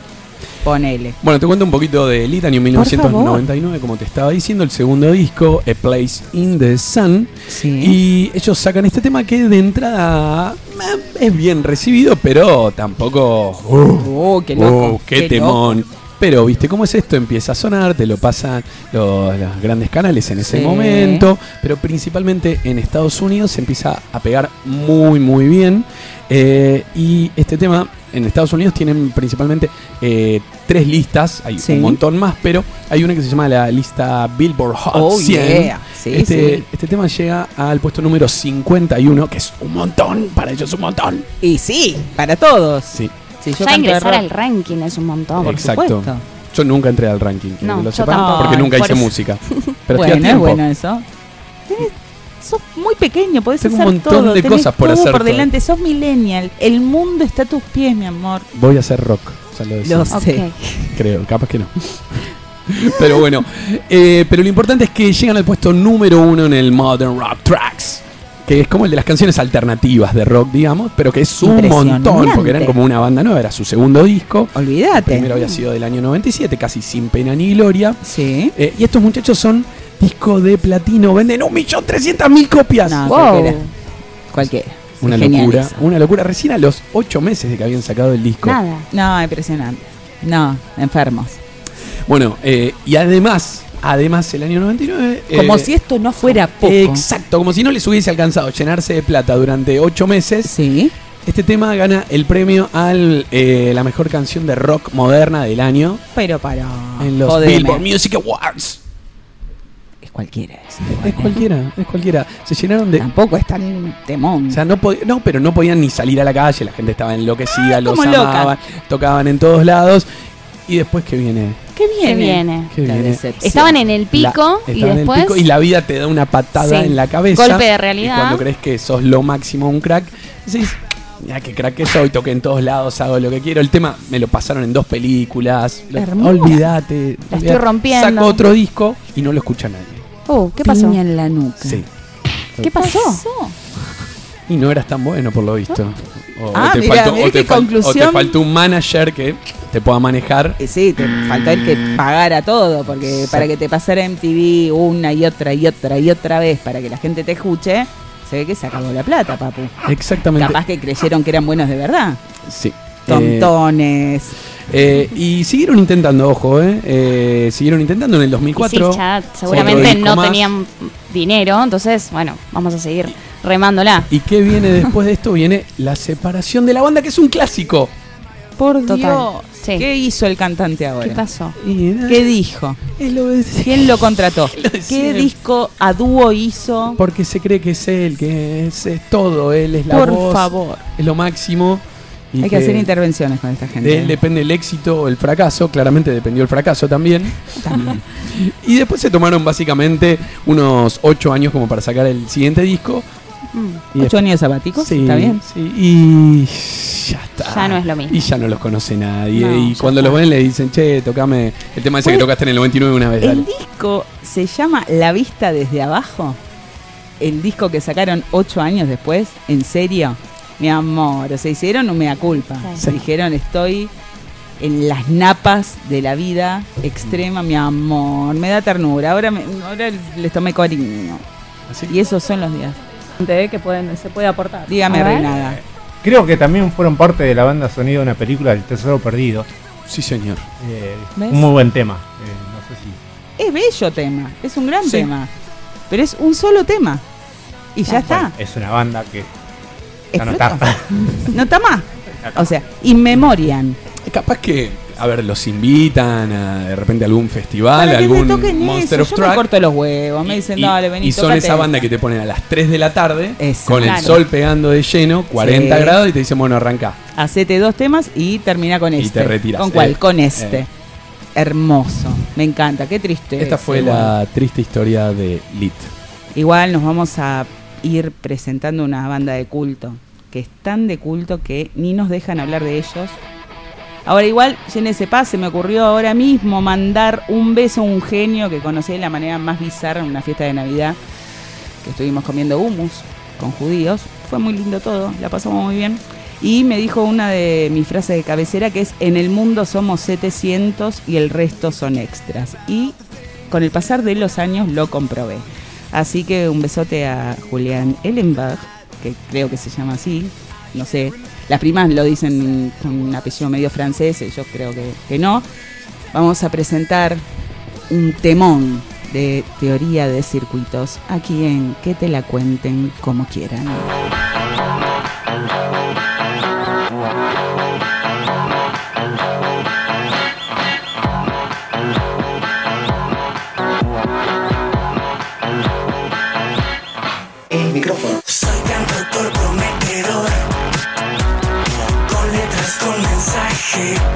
Ponele. Bueno, te cuento un poquito de Elite, año 1999, como te estaba diciendo, el segundo disco, A Place in the Sun. Y ellos sacan este tema que de entrada eh, es bien recibido, pero tampoco... Oh, qué loco, oh, qué, qué temón. Pero, ¿viste cómo es esto? Empieza a sonar, te lo pasan los, los grandes canales en ese Sí. momento, pero principalmente en Estados Unidos se empieza a pegar muy, muy bien. Eh, y este tema en Estados Unidos tienen principalmente eh, tres listas, hay Sí. un montón más, pero hay una que se llama la lista Billboard Hot Oh, 100. yeah. Sí, este, sí. este tema llega al puesto número 51, que es un montón, para ellos un montón. Y sí, para todos. Sí. Sí, yo ya ingresar rock. al ranking es un montón. Exacto. Yo nunca entré al ranking, No, que lo yo sepan, tampoco. porque nunca Por hice eso. música. <laughs> Pero bueno, estoy a es tiempo. bueno eso. Sos muy pequeño, podés Tengo un hacer montón todo. de tenés cosas por todo hacer por delante, sos millennial. El mundo está a tus pies, mi amor. Voy a hacer rock, lo decía. Lo sé. Creo, capaz que no. pero bueno, eh, pero lo importante es que llegan al puesto número uno en el Modern Rock Tracks. Que es como el de las canciones alternativas de rock, digamos, pero que es un montón, porque eran como una banda nueva, era su segundo disco. Olvídate. El primero había sido del año 97, casi sin pena ni gloria. Sí. Eh, y estos muchachos son disco de platino, venden 1.300.000 copias. No, Wow. cualquiera. Cualquiera. Una Genial locura, eso. una locura. Recién a los 8 meses de que habían sacado el disco. No, impresionante. No, enfermos. Bueno, eh, y además, además el año 99... Como eh, si esto no fuera poco. Exacto, como si no les hubiese alcanzado llenarse de plata durante 8 meses. Sí. Este tema gana el premio a la mejor canción de rock moderna del año Pero para. en los Jodeme. Billboard Music Awards. Es cualquiera eso. Es cualquiera, es cualquiera. Se llenaron de. Tampoco es tan temón. O sea, no, no, pero no podían ni salir a la calle, la gente estaba enloquecida, los como loca. amaban, tocaban en todos lados. Y después que viene. ¿Qué ¿Qué viene? ¿Qué viene? Estaban en el pico La- y estaban en el después. pico y la vida te da una patada Sí. en la cabeza. Golpe de realidad. Y cuando crees que sos lo máximo un crack, decís, mira qué crack que soy, toqué en todos lados, hago lo que quiero. El tema me lo pasaron en dos películas. Olvídate. La estoy rompiendo. Saco otro disco y no lo escucha nadie. Uh, ¿qué pasó? Piña en la nuca. Sí. ¿Qué pasó? Y no eras tan bueno por lo visto. O, Ah, te, faltó, o te o te faltó un manager que te pueda manejar. Eh, Sí, te faltó el que pagara todo, porque para que te pasara MTV una y otra y otra y otra vez para que la gente te escuche, se ve que se acabó la plata, papu. Exactamente. Capaz que creyeron que eran buenos de verdad. Sí. Tontones. Eh, y siguieron intentando, ojo, eh, eh, siguieron intentando en el Y 2004. sí, ya seguramente no más. tenían dinero, entonces, bueno, vamos a seguir remándola. ¿Y qué viene después de esto? Viene la separación de la banda, que es un clásico. Por Total. Dios. Sí. ¿Qué hizo el cantante ahora? ¿Qué pasó? ¿Qué dijo? ¿Quién lo contrató? <laughs> ¿Qué siempre. disco a dúo hizo? Porque se cree que es él, que es, es todo, él es la Por voz, favor. es lo máximo. y Hay que hacer intervenciones con esta gente. De él depende el éxito o el fracaso, claramente dependió el fracaso también. También. <laughs> Y después se tomaron básicamente unos ocho años como para sacar el siguiente disco. Y ¿Ocho años sabáticos? Sí, ¿Está bien? sí, y ya está. Ya no es lo mismo. Y ya no los conoce nadie. No, y cuando está. los ven le dicen, che, tocame el tema ese que tocaste en el 99 una vez. dale". El disco se llama La Vista desde Abajo. El disco que sacaron ocho años después. ¿En serio? Mi amor. O sea, hicieron un mea culpa. Sí. Dijeron, estoy en las napas de la vida extrema, mi amor. Me da ternura. Ahora, me- ahora les tomé cariño. Y esos son los días. Que pueden, se puede aportar. Dígame. Reinada. Creo que también fueron parte de la banda sonido de una película El Tesoro Perdido. Sí, señor. Eh, un muy buen tema. Eh, no sé si. Es bello tema. Es un gran Sí. tema. Pero es un solo tema. Y ya está. Bueno, es una banda que. ya no Explota. está. No está más. O sea, in memoriam. Capaz que, a ver, los invitan a de repente a algún festival, algún Monster eso. of Yo me Track. corto los huevos. Me dicen, Y, dale, vení, y son tócate esa esto". banda que te ponen a las 3 de la tarde con el sol pegando de lleno, 40 Sí. grados y te dicen, bueno, arranca. Hacete dos temas y termina con Y este. te retiras. ¿Con cuál? Eh, con este. eh. Hermoso. Me encanta. Qué triste. Esta fue la triste historia de Lit. Igual nos vamos a ir presentando una banda de culto. Que es tan de culto que ni nos dejan hablar de ellos. Ahora igual, ese paz, se me ocurrió ahora mismo mandar un beso a un genio que conocí de la manera más bizarra en una fiesta de Navidad. Que estuvimos comiendo hummus con judíos. Fue muy lindo todo, la pasamos muy bien. Y me dijo una de mis frases de cabecera que es, en el mundo somos 700 y el resto son extras. Y con el pasar de los años lo comprobé. Así que un besote a Julián Ellenberg, que creo que se llama así, no sé. Las primas lo dicen con un apellido medio francés, yo creo que, que no. Vamos a presentar un temón de teoría de circuitos aquí en Que te la cuenten como quieran. Mensaje,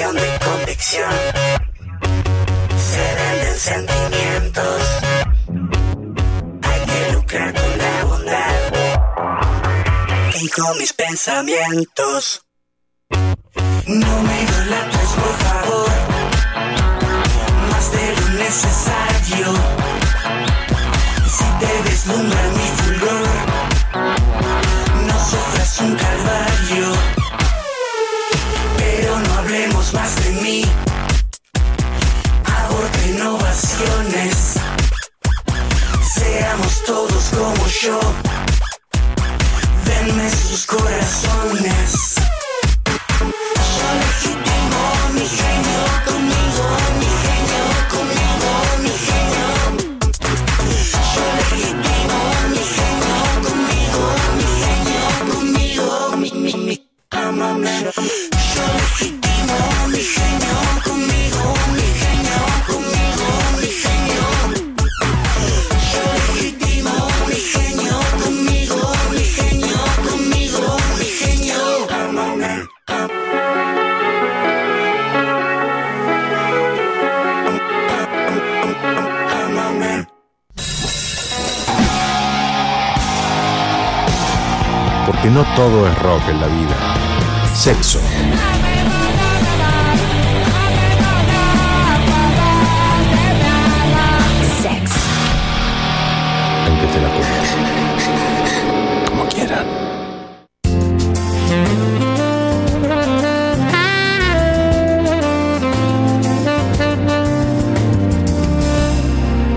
Simulación de convicción. Se venden sentimientos. Hay que lucrar con la bondad. Y con mis pensamientos. No me idolatres, por favor. Más de lo necesario. Si te deslumbra mi fulgor, no sufras un calvario. Mí. Aborta innovaciones. Seamos todos como yo. Denme sus corazones. Yo legitimo mi genio conmigo, mi genio conmigo, mi genio. Yo legitimo mi genio conmigo, mi genio conmigo, mi, mi, mi. Ámame. Porque no todo es rock en la vida. Sexo. Sex. Aunque te la cuentes. Como quieran.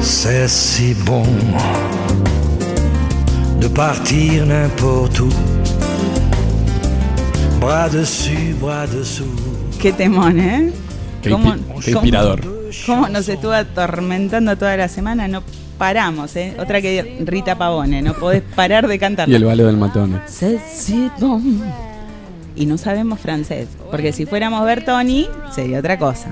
C'est si bon de partir n'importe où. Bras dessus, bras dessous. Qué temón, ¿eh? Qué, ¿Cómo- qué inspirador. ¿Cómo nos estuvo atormentando toda la semana? No paramos, ¿eh? Otra que Rita Pavone, no podés parar de cantar. Y el ballo del matón. Y no sabemos francés, porque si fuéramos Bertoni sería otra cosa.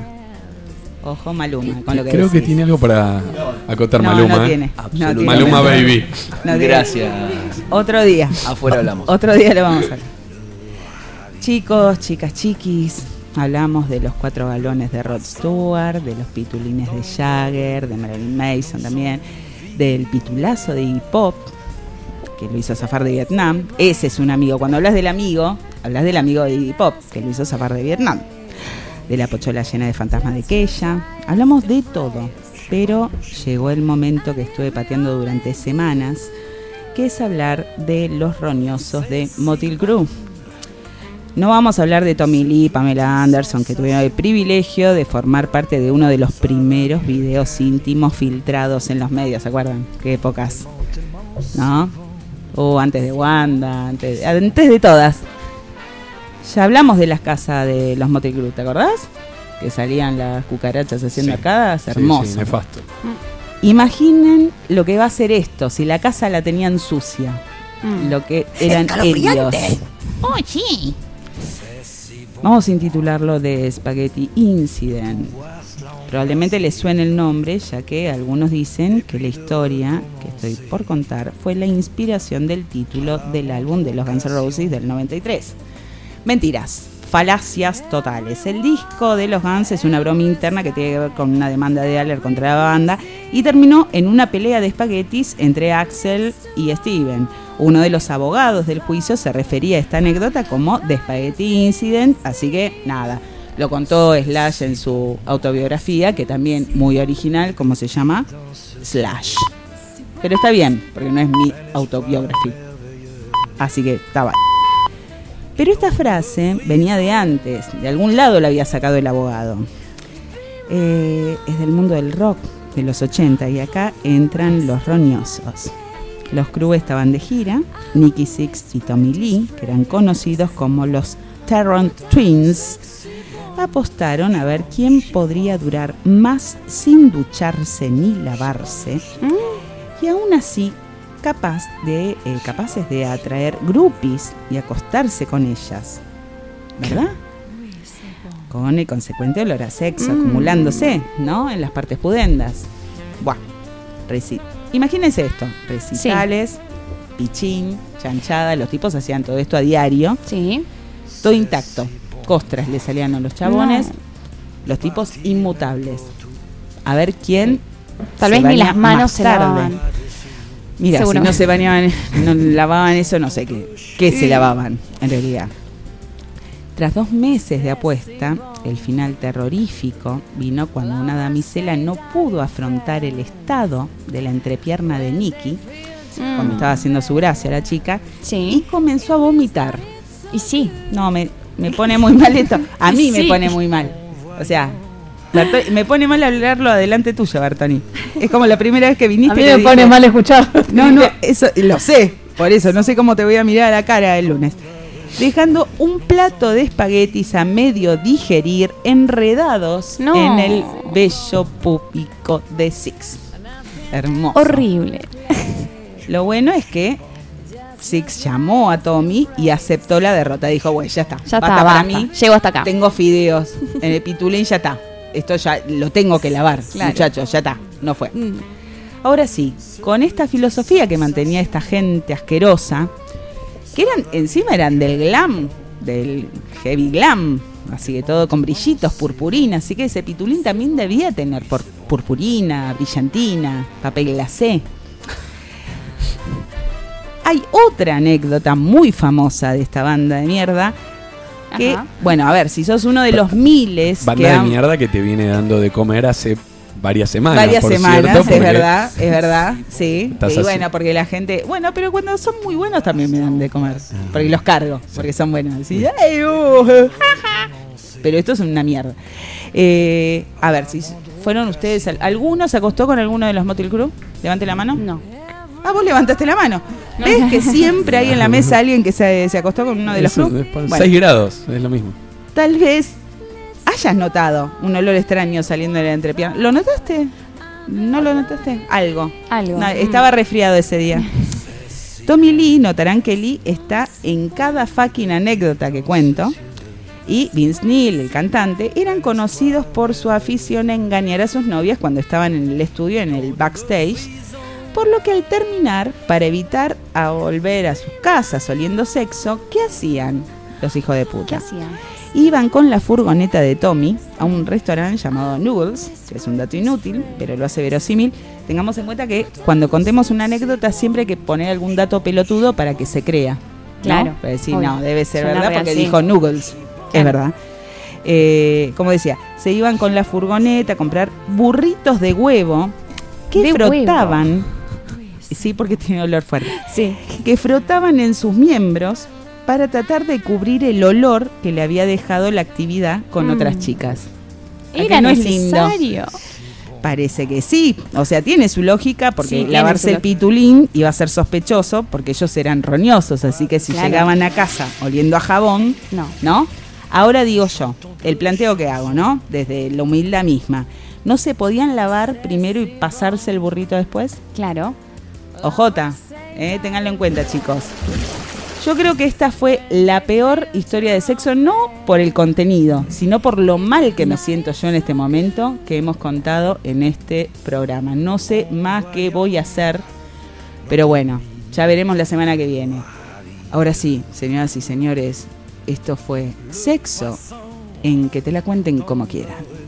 Ojo Maluma, con lo que Creo que tiene algo para acotar No, Maluma. no ¿eh? tiene. No tiene. Maluma Baby. No tiene. <laughs> Gracias. Otro día. Afuera hablamos. Otro día lo vamos a ver. Chicos, chicas, chiquis, hablamos de los cuatro galones de Rod Stewart, de los pitulines de Jagger, de Marilyn Mason también, del pitulazo de Iggy Pop, que lo hizo zafar de Vietnam. Ese es un amigo. Cuando hablas del amigo, hablas del amigo de Iggy Pop, que lo hizo zafar de Vietnam. De la pochola llena de fantasmas de Keya. Hablamos de todo. Pero llegó el momento que estuve pateando durante semanas, que es hablar de los roñosos de Motil Crew. No vamos a hablar de Tommy Lee, Pamela Anderson, que tuvieron el privilegio de formar parte de uno de los primeros videos íntimos filtrados en los medios, ¿se acuerdan? Qué épocas. ¿No? O antes de Wanda, antes antes de todas. Ya hablamos de las casas de los Motel Crew, ¿te acordás? Que salían las cucarachas haciendo arcadas, Sí, hermoso. sí, nefasto. Imaginen lo que va a ser esto, si la casa la tenían sucia. Lo que eran ellos. Oh, sí. Vamos a intitularlo de Spaghetti Incident. Probablemente les suene el nombre, ya que algunos dicen que la historia que estoy por contar fue la inspiración del título del álbum de los Guns N' Roses del 93. Mentiras, falacias totales. El disco de los Guns es una broma interna que tiene que ver con una demanda de Aller contra la banda y terminó en una pelea de espaguetis entre Axel y Steven. Uno de los abogados del juicio se refería a esta anécdota como The Spaghetti Incident, así que nada, lo contó Slash en su autobiografía, que también muy original, como se llama, Slash. Pero está bien, porque no es mi autobiografía. Así que estaba. Pero esta frase venía de antes, de algún lado la había sacado el abogado. Eh, es del mundo del rock de los 80 y acá entran los roñosos. Los crew estaban de gira, Nicky Six y Tommy Lee, que eran conocidos como los Terron Twins, apostaron a ver quién podría durar más sin ducharse ni lavarse y aún así capaz de, eh, capaces de atraer groupies y acostarse con ellas. ¿Verdad? Con el consecuente olor a sexo acumulándose, ¿no? En las partes pudendas. Buah. Reci- Imagínense esto: recitales, pichín, chanchada. Los tipos hacían todo esto a diario. Sí. Todo intacto. costras le salían a los chabones, los tipos inmutables. A ver quién. Tal vez ni las manos se lavaban. Mira, si no se bañaban, no lavaban eso, no sé qué. ¿Qué se lavaban, en realidad? Tras dos meses de apuesta, el final terrorífico vino cuando una damisela no pudo afrontar el estado de la entrepierna de Nicky, cuando estaba haciendo su gracia la chica, y comenzó a vomitar. Y sí. No, me, me pone muy mal esto. A mí me pone muy mal. O sea, Me pone mal hablarlo adelante tuyo, Bertoni. Es como la primera vez que viniste. A mí me pone dije- mal escuchar. No, no, <laughs> eso lo sé. Por eso, no sé cómo te voy a mirar a la cara el lunes. Dejando un plato de espaguetis a medio digerir, enredados No. en el bello púpico de Six. Hermoso. Horrible. Lo bueno es que Six llamó a Tommy y aceptó la derrota. Dijo, bueno, ya está. Ya basta está, para basta. mí. Llego hasta acá. Tengo fideos en el pitulín, ya está. Esto ya lo tengo que lavar, Claro. Mm. muchachos, ya está. No fue. Ahora sí, con esta filosofía que mantenía esta gente asquerosa, que eran, encima eran del glam, del heavy glam, así que todo con brillitos, purpurina, así que ese pitulín también debía tener por- purpurina, brillantina, papel glacé. Hay otra anécdota muy famosa de esta banda de mierda, que, Ajá. bueno, a ver, si sos uno de los miles que Banda de han- mierda que te viene dando de comer hace varias semanas. varias por semanas, cierto, es verdad, es verdad, <laughs> sí. Y así. bueno, porque la gente, bueno, pero cuando son muy buenos también me dan de comer, porque los cargo, porque son buenos. Así, "Ay, uh, ja, ja". pero esto es una mierda. Eh, a ver, si fueron ustedes, al- ¿alguno se acostó con alguno de los Motel Crew? Levante la mano. No. Ah, vos levantaste la mano. ¿Ves que <laughs> siempre hay en la mesa alguien que se, se acostó con uno de los Eso, Crew? es por Bueno. 6 grados, es lo mismo. Tal vez hayas notado un olor extraño saliendo de la entrepierna. ¿Lo notaste? ¿No lo notaste? Algo. Algo. No, Mm. estaba resfriado ese día. <laughs> Tommy Lee, notarán que Lee está en cada fucking anécdota que cuento. Y Vince Neil, el cantante, eran conocidos por su afición a engañar a sus novias cuando estaban en el estudio, en el backstage. Por lo que al terminar, para evitar a volver a sus casas oliendo sexo, ¿qué hacían los hijos de puta? ¿Qué hacían? Iban con la furgoneta de Tommy a un restaurante llamado Noodles, que es un dato inútil, pero lo hace verosímil. Tengamos en cuenta que cuando contemos una anécdota siempre hay que poner algún dato pelotudo para que se crea. ¿no? Claro, Para decir, obvio. no, debe ser Suena verdad real, porque dijo Noodles. Es verdad. Eh, como decía, se iban con la furgoneta a comprar burritos de huevo que De frotaban. Sí, porque tiene olor fuerte. Sí. Que frotaban en sus miembros para tratar de cubrir el olor que le había dejado la actividad con Mm. otras chicas. ¿A que Era no es lindo? necesario. Parece que sí. O sea, tiene su lógica porque Sí, lavarse el pitulín iba a ser sospechoso porque ellos eran roñosos. Así que si Claro. llegaban a casa oliendo a jabón, No. ¿no? Ahora digo yo, el planteo que hago, ¿no? Desde la humildad misma. ¿No se podían lavar primero y pasarse el burrito después? Claro. Ojota, eh, ténganlo en cuenta, chicos. Yo creo que esta fue la peor historia de sexo, no por el contenido, sino por lo mal que me siento yo en este momento que hemos contado en este programa. No sé más qué voy a hacer, pero bueno, ya veremos la semana que viene. Ahora sí, señoras y señores, esto fue sexo en que te la cuenten como quieran.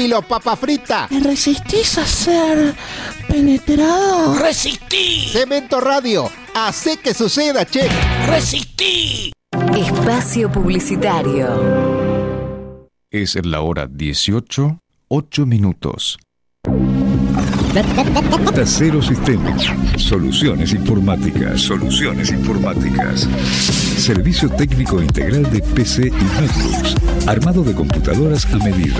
Pánfilo, papa frita. ¿Te resistís a ser penetrado? ¡Resistí! Cemento Radio, hace que suceda, che. ¡Resistí! Espacio Publicitario. Es la hora 18, 8 minutos. Tercero Sistemas. Soluciones informáticas. Soluciones informáticas. Servicio técnico integral de PC y notebooks. Armado de computadoras a medida.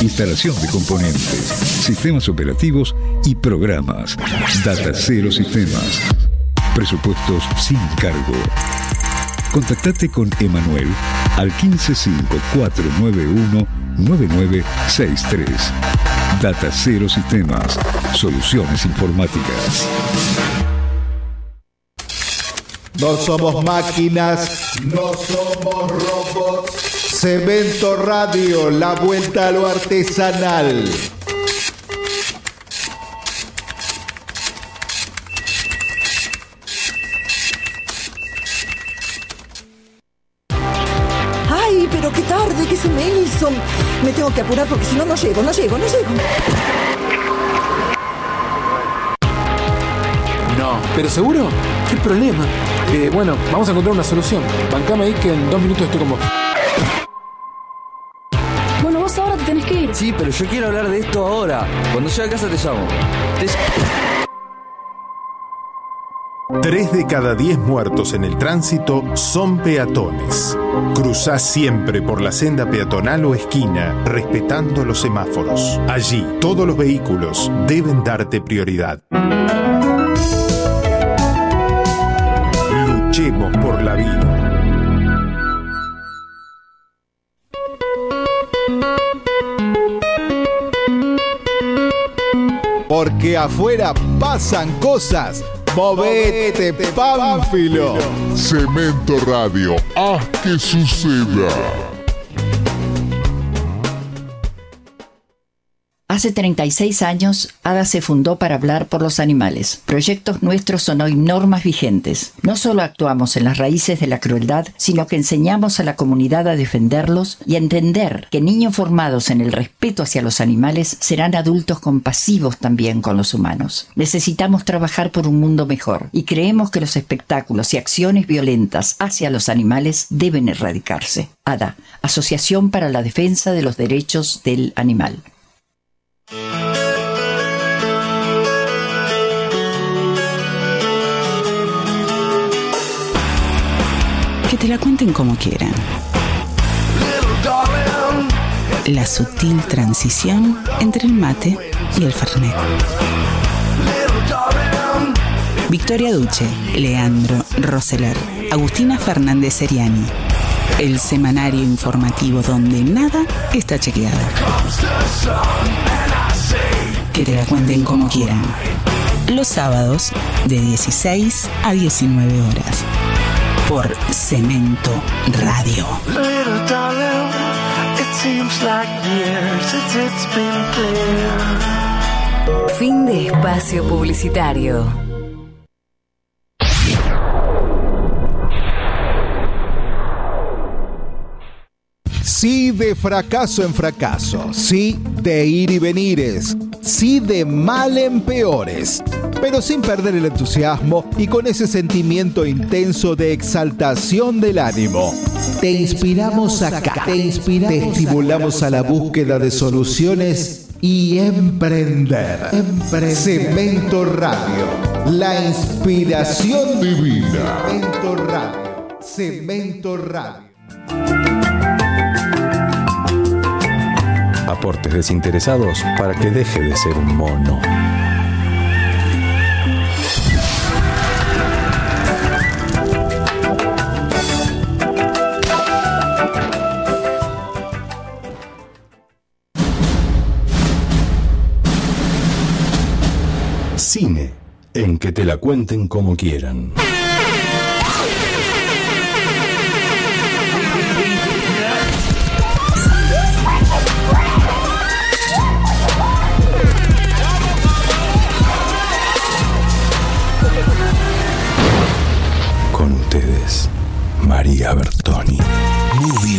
Instalación de componentes. Sistemas operativos y programas. Data Cero Sistemas. Presupuestos sin cargo. Contactate con Emanuel al 1554919963. 9963 Data Cero Sistemas, soluciones informáticas. No somos máquinas, no somos robots. Cemento Radio, la vuelta a lo artesanal. Problema? Eh, bueno, vamos a encontrar una solución. Bancame ahí que en dos minutos estoy con vos. Bueno, vos ahora te tenés que ir. Sí, pero yo quiero hablar de esto ahora. Cuando llegue a casa te llamo. Te- Tres de cada diez muertos en el tránsito son peatones. Cruzá siempre por la senda peatonal o esquina, respetando los semáforos. Allí, todos los vehículos deben darte prioridad. Luchemos por la vida. Porque afuera pasan cosas. Movete, Pánfilo. Cemento Radio, haz que suceda. Hace 36 años, ADA se fundó para hablar por los animales. Proyectos nuestros son hoy normas vigentes. No solo actuamos en las raíces de la crueldad, sino que enseñamos a la comunidad a defenderlos y a entender que niños formados en el respeto hacia los animales serán adultos compasivos también con los humanos. Necesitamos trabajar por un mundo mejor y creemos que los espectáculos y acciones violentas hacia los animales deben erradicarse. ADA, Asociación para la Defensa de los Derechos del Animal. Que te la cuenten como quieran. La sutil transición entre el mate y el fernet. Victoria Duche, Leandro Roseler, Agustina Fernández Seriani. El semanario informativo donde nada está chequeado. Que te la cuenten como quieran. Los sábados de 16 a 19 horas. Por Cemento Radio. Little darling, it seems like years since it's been clear. Fin de espacio publicitario. Sí de fracaso en fracaso, sí de ir y venires, sí de mal en peores, pero sin perder el entusiasmo y con ese sentimiento intenso de exaltación del ánimo. Te inspiramos acá, te, inspiramos te estimulamos a la búsqueda de soluciones y emprender. Cemento Radio, la inspiración divina. Cemento Radio, Cemento Radio. Aportes desinteresados para que deje de ser un mono. Cine, en que te la cuenten como quieran. María Bertoni. Movie.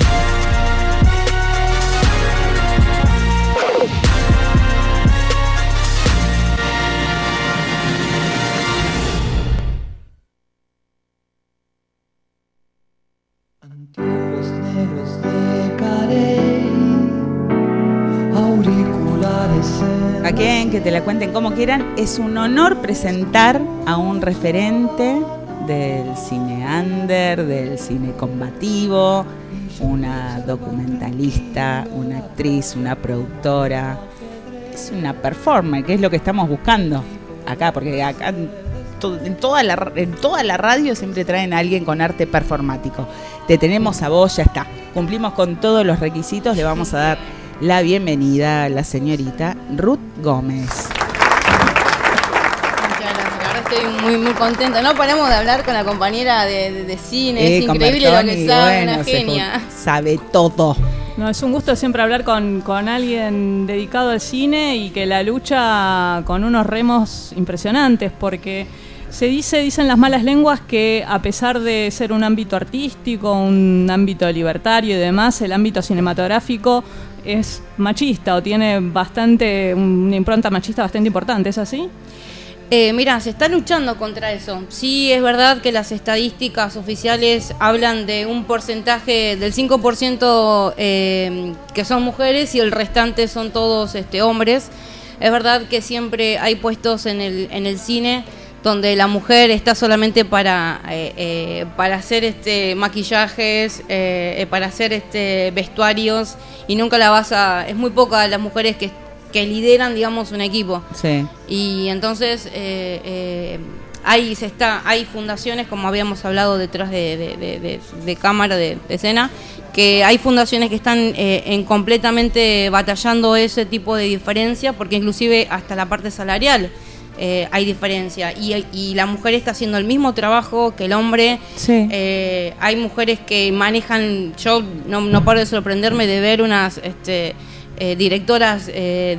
En... A que te la cuenten como quieran, es un honor presentar a un referente del cine under, del cine combativo, una documentalista, una actriz, una productora. Es una performer, que es lo que estamos buscando acá, porque acá en to- en toda la, en toda la radio siempre traen a alguien con arte performático. Te tenemos a vos, ya está. Cumplimos con todos los requisitos, le vamos a dar la bienvenida a la señorita Ruth Gómez. Estoy muy muy contenta. No paramos de hablar con la compañera de, de- de cine, Eh, es increíble lo que sabe, bueno, una genia. Sabe todo. No, es un gusto siempre hablar con, con alguien dedicado al cine y que la lucha con unos remos impresionantes, porque se dice, dicen las malas lenguas que a pesar de ser un ámbito artístico, un ámbito libertario y demás, el ámbito cinematográfico es machista o tiene bastante una impronta machista bastante importante, ¿es así? Eh, mira, se está luchando contra eso. Sí, es verdad que las estadísticas oficiales hablan de un porcentaje del 5% eh, que son mujeres y el restante son todos este, hombres. Es verdad que siempre hay puestos en el, en el cine donde la mujer está solamente para, eh, para hacer este maquillajes, para hacer este vestuarios y nunca la vas a... Es muy poca las mujeres que, que lideran, digamos, un equipo. Sí. Y entonces eh, eh, hay, se está, hay fundaciones, como habíamos hablado detrás de, de- de- de- de cámara, de, de escena, que hay fundaciones que están eh, en completamente batallando ese tipo de diferencia, porque inclusive hasta la parte salarial eh, hay diferencia. Y, y la mujer está haciendo el mismo trabajo que el hombre. Sí. Eh, hay mujeres que manejan, yo no, no paro de sorprenderme de ver unas este, eh, directoras eh,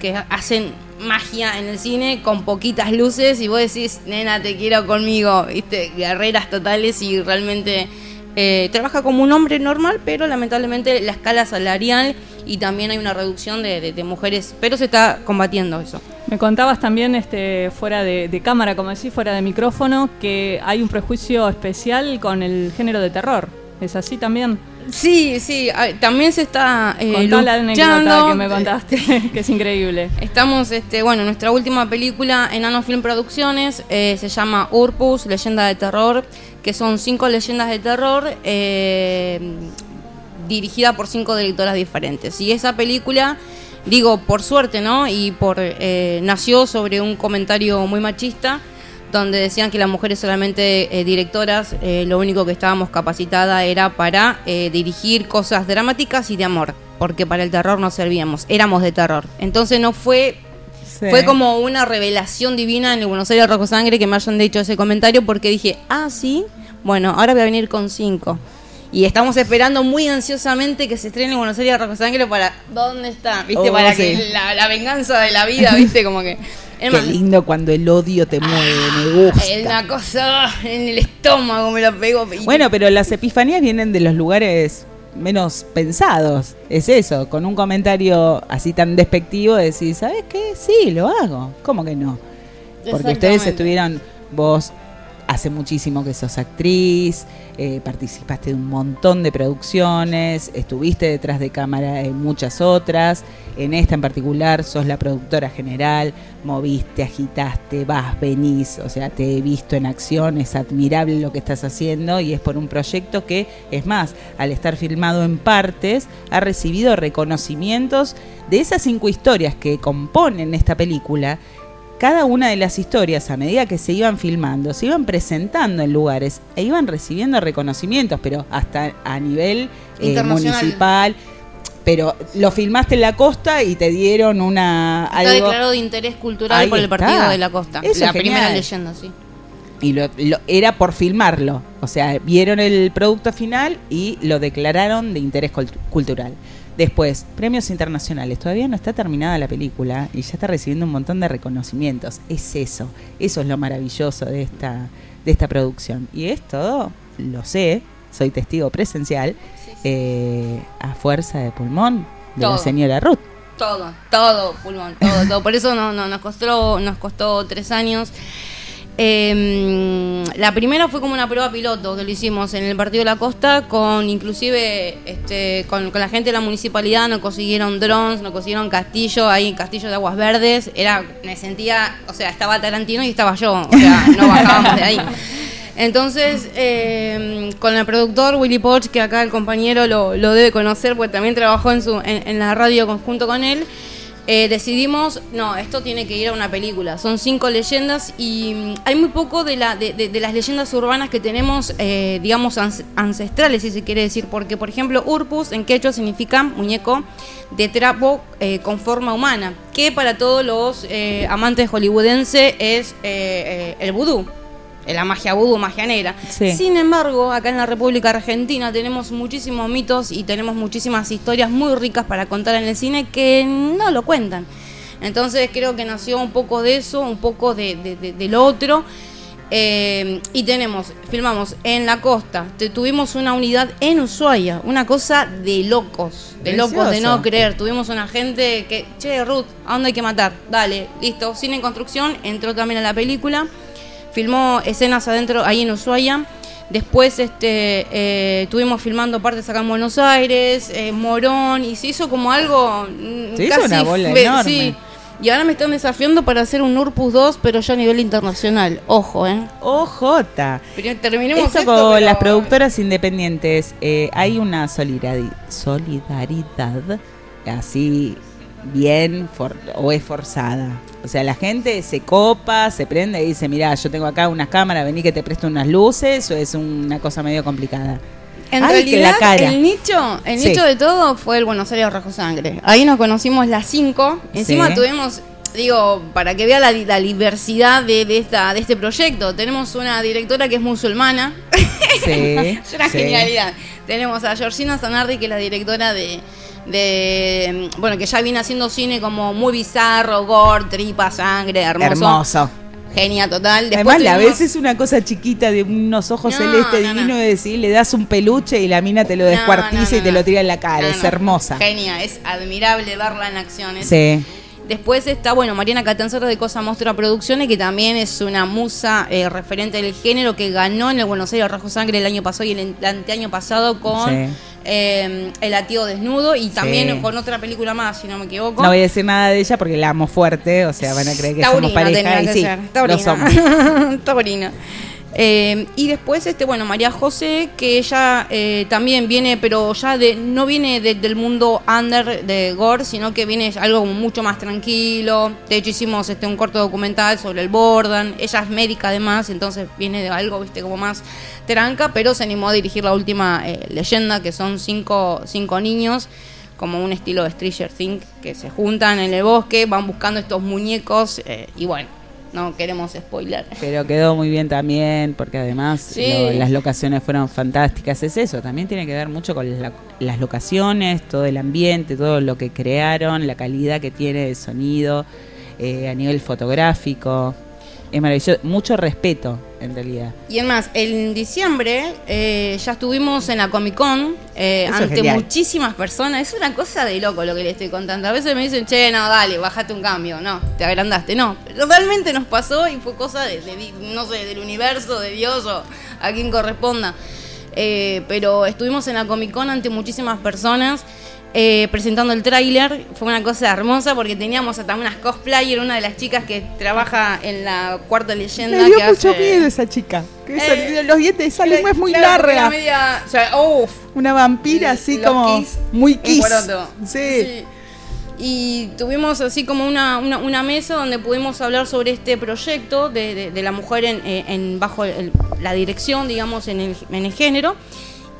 que hacen magia en el cine con poquitas luces y vos decís, nena, te quiero conmigo, viste, guerreras totales y realmente eh, trabaja como un hombre normal, pero lamentablemente la escala salarial y también hay una reducción de, de- de mujeres, pero se está combatiendo eso. Me contabas también este, fuera de, de cámara, como decís, fuera de micrófono, que hay un prejuicio especial con el género de terror. ¿Es así también? Sí, sí, también se está eh, Contá la anécdota que me contaste, <laughs> que es increíble. Estamos, este, bueno, nuestra última película en Nano Film Producciones eh, se llama Urpus, Leyenda de Terror, que son cinco leyendas de terror eh, dirigida por cinco directoras diferentes. Y esa película, digo, por suerte, ¿no? Y por eh, nació sobre un comentario muy machista donde decían que las mujeres solamente eh, directoras, eh, lo único que estábamos capacitada era para eh, dirigir cosas dramáticas y de amor, porque para el terror no servíamos, éramos de terror. Entonces no fue Sí. fue como una revelación divina en el Buenos Aires Rojo Sangre que me hayan dicho ese comentario porque dije, ah, sí, bueno, ahora voy a venir con cinco. Y estamos esperando muy ansiosamente que se estrene en Buenos Aires Rojo Sangre para, ¿dónde está? ¿Viste? Oh, para sí. que la, la venganza de la vida, ¿viste? Como que... Qué lindo cuando el odio te mueve, me gusta. es una cosa en el estómago, me lo pego. Bueno, pero las epifanías vienen de los lugares menos pensados. Es eso, con un comentario así tan despectivo decir, ¿sabes qué? Sí, lo hago. ¿Cómo que no? Porque ustedes estuvieron, vos hace muchísimo que sos actriz, eh, participaste de un montón de producciones, estuviste detrás de cámara en muchas otras, en esta en particular sos la productora general, moviste, agitaste, vas, venís, o sea, te he visto en acción, es admirable lo que estás haciendo y es por un proyecto que, es más, al estar filmado en partes, ha recibido reconocimientos de esas cinco historias que componen esta película cada una de las historias, a medida que se iban filmando, se iban presentando en lugares e iban recibiendo reconocimientos, pero hasta a nivel eh, municipal. Pero lo filmaste en la costa y te dieron una Está algo declarado de interés cultural Ahí por el está. Partido de la Costa. Eso la es primera leyenda, sí. y lo, lo- era por filmarlo. O sea, vieron el producto final y lo declararon de interés cult- cultural. Después, premios internacionales. Todavía no está terminada la película y ya está recibiendo un montón de reconocimientos. Es eso. Eso es lo maravilloso de esta, de esta producción. Y es todo, lo sé, soy testigo presencial, eh, a fuerza de pulmón de la Todo. señora Ruth. Todo, todo, pulmón, todo, todo. Por eso no, no, nos costó, nos costó tres años. Eh, la primera fue como una prueba piloto que lo hicimos en el partido de la costa con inclusive este, con, con la gente de la municipalidad nos consiguieron drones, nos consiguieron castillo, ahí castillo de aguas verdes, era, me sentía, o sea, estaba Tarantino y estaba yo, o sea, no <laughs> bajábamos de ahí. Entonces, eh, con el productor Willy Poch, que acá el compañero lo, lo debe conocer, porque también trabajó en, su, en, en la radio conjunto con él, eh, decidimos, no, esto tiene que ir a una película. Son cinco leyendas y mm, hay muy poco de, la, de, de- de las leyendas urbanas que tenemos, eh, digamos, ancestrales, si se quiere decir. Porque, por ejemplo, Urpus en quechua significa muñeco de trapo eh, con forma humana, que para todos los amantes hollywoodense es el vudú. La magia vudú, magia negra. Sí. Sin embargo, acá en la República Argentina tenemos muchísimos mitos y tenemos muchísimas historias muy ricas para contar en el cine que no lo cuentan. Entonces creo que nació un poco de eso, un poco de, de- de- del otro. Eh, y tenemos, filmamos en la costa, te- tuvimos una unidad en Ushuaia, una cosa de locos, de locos, de no creer. Tuvimos una gente que, che, Ruth, ¿a dónde hay que matar? Dale, listo. Cine en construcción, entró también a la película filmó escenas adentro ahí en Ushuaia. Después este, eh, estuvimos filmando partes acá en Buenos Aires, eh, Morón, y se hizo como algo mm, Se hizo casi una bola enorme. sí. Y ahora me están desafiando para hacer un Urpus 2, pero ya a nivel internacional. Ojo, ¿eh? Ojota. Pero terminemos Esto esto, con pero- las productoras independientes, eh, hay una solidari- solidaridad así bien for- o es forzada. O sea, la gente se copa, se prende y dice, mira, yo tengo acá unas cámaras, vení que te presto unas luces, o es una cosa medio complicada. En Ay, realidad, la cara. el nicho, el Sí. nicho de todo fue el Buenos Aires Rojo Sangre. Ahí nos conocimos las cinco. Encima Sí. tuvimos, digo, para que vea la, la diversidad de, de esta, de este proyecto. Tenemos una directora que es musulmana. Sí, <laughs> es una genialidad. Tenemos a Georgina Zanardi, que es la directora de, de. Bueno, que ya viene haciendo cine como muy bizarro, gore, tripa, sangre, hermoso. Hermoso. Genia total. Después Además, la tuvimos- ves es una cosa chiquita de unos ojos No, celestes no, divino y decís, le das un peluche y la mina te lo descuartiza y te lo tira en la cara. Es hermosa. Genia, es admirable verla en acciones. Sí. Después está, bueno, Mariana Catanzaro de Cosa Mostra Producciones, que también es una musa eh, referente del género que ganó en el Buenos Aires Rojo Sangre el año pasado y el anteaño pasado con Sí. Eh, El latido desnudo y también Sí. con otra película más, si no me equivoco. No voy a decir nada de ella porque la amo fuerte, o sea, van a creer que Taurina somos pareja tenía y que sí, ser, lo taurina. somos. <laughs> Taurina. Eh, y después, este, bueno, María José, que ella eh, también viene, pero ya de, no viene de- del mundo under de Gore, sino que viene algo mucho más tranquilo. De hecho, hicimos este, un corto documental sobre el Bordan. Ella es médica además, entonces viene de algo, viste, como más tranca, pero se animó a dirigir la última eh, leyenda, que son cinco, cinco niños como un estilo de Stranger Things que se juntan en el bosque, van buscando estos muñecos eh, y bueno, no queremos spoiler. Pero quedó muy bien también, porque además Sí. lo- las locaciones fueron fantásticas. Es eso, también tiene que ver mucho con la- las locaciones, todo el ambiente, todo lo que crearon, la calidad que tiene de sonido eh, a nivel fotográfico. Es maravilloso, mucho respeto en realidad. Y es más, en diciembre eh, ya estuvimos en la Comic Con eh, ante muchísimas personas. Es una cosa de loco lo que le estoy contando. A veces me dicen, che, no, dale, bájate un cambio. No, te agrandaste. No, realmente nos pasó y fue cosa de, de- no sé, del universo, de Dios o a quien corresponda. Eh, pero estuvimos en la Comic Con ante muchísimas personas. Eh, presentando el tráiler, fue una cosa hermosa porque teníamos hasta unas cosplayer, una de las chicas que trabaja en la cuarta leyenda. Me dio que mucho hace- miedo esa chica. Que Eh, los dientes de esa lengua es muy Claro, larga. la media- o sea, uf, Una vampira así como kiss, muy kiss. Sí. Y tuvimos así como una, una, una mesa donde pudimos hablar sobre este proyecto de, de- de la mujer en, eh, en- bajo el- la dirección, digamos, en el, en el género.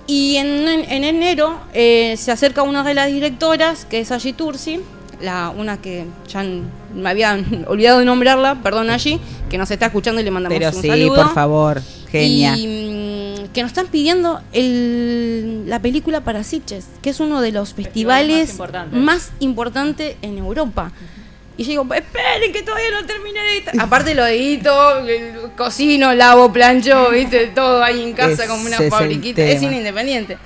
Y en, en- en enero eh, se acerca una de las directoras, que es Angie Tursi, la, una que ya me había <laughs> olvidado de nombrarla, perdón Angie, que nos está escuchando y le mandamos Pero un sí, saludo. por favor, genia. Y mm, que nos están pidiendo el- la película para Sitges, que es uno de los festivales importantes. más importantes en Europa. Y yo digo, esperen que todavía no terminé de editar. Aparte lo edito, cocino, lavo, plancho, viste, todo ahí en casa como una fabriquita. Es independiente.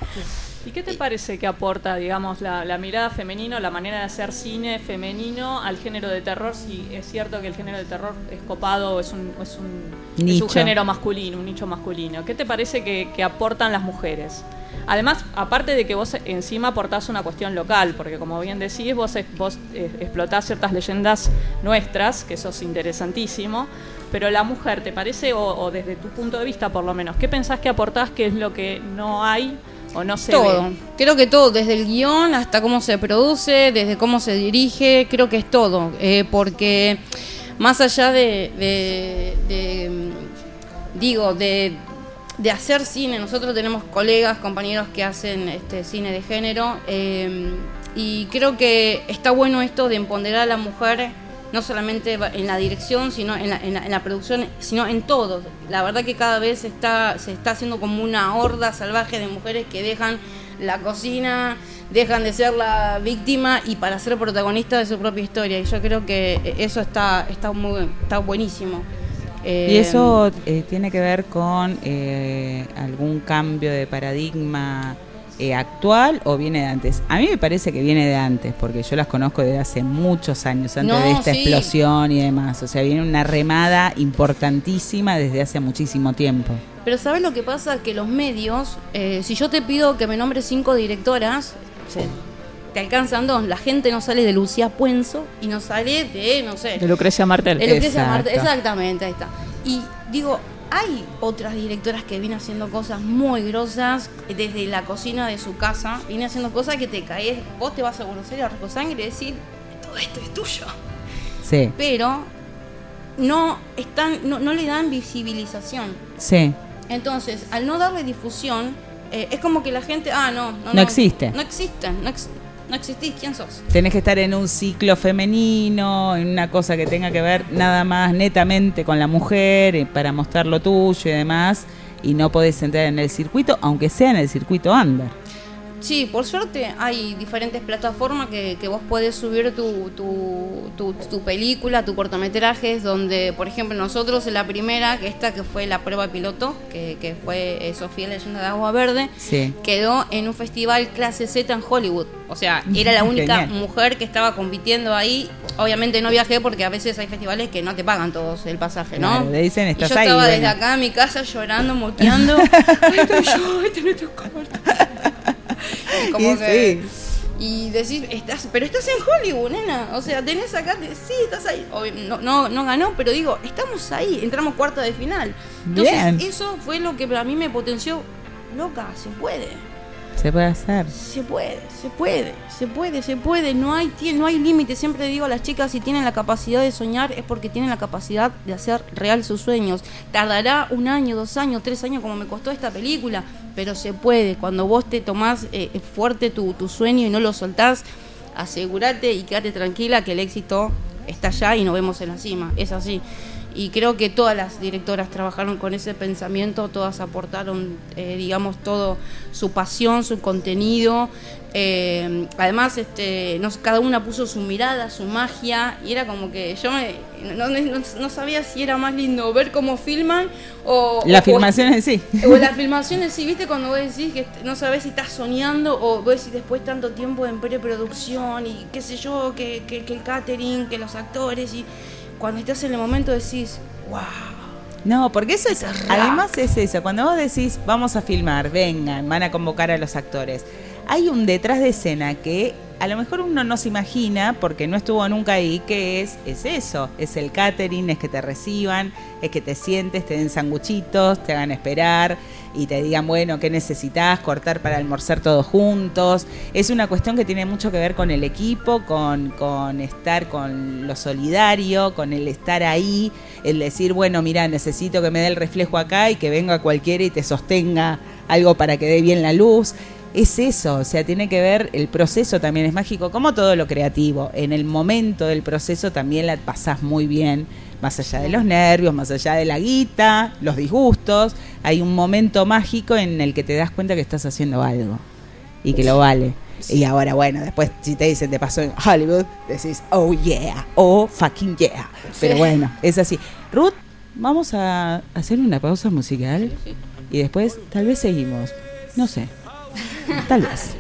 ¿Y qué te parece que aporta, digamos, la, la mirada femenina, la manera de hacer cine femenino al género de terror? Si es cierto que el género de terror es copado es un, es un, es un género masculino, un nicho masculino. ¿Qué te parece que, que aportan las mujeres? Además, aparte de que vos encima aportás una cuestión local, porque como bien decís, vos, vos eh, explotás ciertas leyendas nuestras, que eso es interesantísimo, pero la mujer, ¿te parece, o, o desde tu punto de vista por lo menos, qué pensás que aportás que es lo que no hay o no se todo. ve? Creo que todo, desde el guion hasta cómo se produce, desde cómo se dirige, creo que es todo. eh, porque más allá de, de- de, mm, digo, de, de hacer cine, nosotros tenemos colegas, compañeros que hacen este cine de género, eh, y creo que está bueno esto de empoderar a la mujer. No solamente en la dirección, sino en la, en la- en la producción, sino en todo. La verdad que cada vez está, se está haciendo como una horda salvaje de mujeres que dejan la cocina, dejan de ser la víctima y para ser protagonista de su propia historia. Y yo creo que eso está, está, muy, está buenísimo. Eh, ¿Y eso eh, tiene que ver con eh, algún cambio de paradigma eh, actual o viene de antes? A mí me parece que viene de antes, porque yo las conozco desde hace muchos años, antes No, de esta sí. explosión y demás. O sea, viene una remada importantísima desde hace muchísimo tiempo. Pero ¿sabes lo que pasa? Que los medios, eh, si yo te pido que me nombres cinco directoras, se- te alcanzan dos. La gente no sale de Lucía Puenzo y no sale de, no sé, De Lucrecia Martel. de Lucrecia Exacto. Martel. Exactamente, ahí está. Y digo, hay otras directoras que vienen haciendo cosas muy grosas desde la cocina de su casa. Viene haciendo cosas que te caes. Vos te vas a Buenos Aires a Rico Sangre y decir, todo esto es tuyo. Sí, Pero no, están, no, no le dan visibilización. sí. Entonces, al no darle difusión, eh, es como que la gente, ah, no, no, No existe. No existe, no, ex- no existís, ¿quién sos? Tenés que estar en un ciclo femenino, en una cosa que tenga que ver nada más netamente con la mujer, eh, para mostrar lo tuyo y demás, y no podés entrar en el circuito, aunque sea en el circuito under. Sí, por suerte hay diferentes plataformas que, que vos podés subir tu, tu, tu, tu película, tu cortometrajes, donde, por ejemplo, nosotros en la primera, que esta que fue la prueba piloto, que, que fue eh, Sofía Leyenda de Agua Verde, Sí. quedó en un festival clase Z en Hollywood. O sea, era la <laughs> única Genial. mujer que estaba compitiendo ahí. Obviamente no viajé porque a veces hay festivales que no te pagan todos el pasaje, ¿no? Claro, le dicen, y "Estás yo ahí, estaba desde bueno". acá en mi casa llorando, moqueando. <laughs> Estoy yo, este no <laughs> Y como Y que- Y decir, estás, pero estás en Hollywood, nena. O sea, tenés acá, te- sí, estás ahí. Obvio, no, no, no ganó, pero digo, estamos ahí, entramos cuarta de final. Entonces, Bien. eso fue lo que a mí me potenció. Loca, se puede. Se puede hacer. Se puede, se puede, se puede, se puede. No hay, no hay límite. Siempre digo a las chicas, si tienen la capacidad de soñar, es porque tienen la capacidad de hacer real sus sueños. Tardará un año, dos años, tres años, como me costó esta película, pero se puede. Cuando vos te tomás eh, fuerte tu, tu sueño y no lo soltás, asegúrate y quédate tranquila que el éxito está allá y nos vemos en la cima. Es así. Y creo que todas las directoras trabajaron con ese pensamiento, todas aportaron, eh, digamos, todo su pasión, su contenido. Eh, además, este, nos, cada una puso su mirada, su magia, y era como que yo me, no, no- no sabía si era más lindo ver cómo filman o... La o- filmación en sí. <laughs> o las filmaciones, sí, viste, cuando vos decís que no sabés si estás soñando o vos decís después tanto tiempo en preproducción y qué sé yo, que, que, que el catering, que los actores y cuando estás en el momento decís, wow. No, porque eso es, además es eso, cuando vos decís vamos a filmar, vengan, van a convocar a los actores, hay un detrás de escena que a lo mejor uno no se imagina porque no estuvo nunca ahí, que es, es eso, es el catering, es que te reciban, es que te sientes, te den sanguchitos, te hagan esperar y te digan, bueno, ¿qué necesitas? Cortar para almorzar todos juntos. Es una cuestión que tiene mucho que ver con el equipo, con, con estar con lo solidario, con el estar ahí, el decir, bueno, mira, necesito que me dé el reflejo acá y que venga cualquiera y te sostenga algo para que dé bien la luz. Es eso, o sea, tiene que ver, el proceso también es mágico, como todo lo creativo. En el momento del proceso también la pasás muy bien, más allá de los nervios, más allá de la guita, los disgustos. Hay un momento mágico en el que te das cuenta que estás haciendo algo y que lo vale. Y ahora, bueno, después si te dicen te pasó en Hollywood, decís, oh yeah, oh fucking yeah. Pero bueno, es así. Ruth, vamos a hacer una pausa musical y después tal vez seguimos. No sé. Tal vez.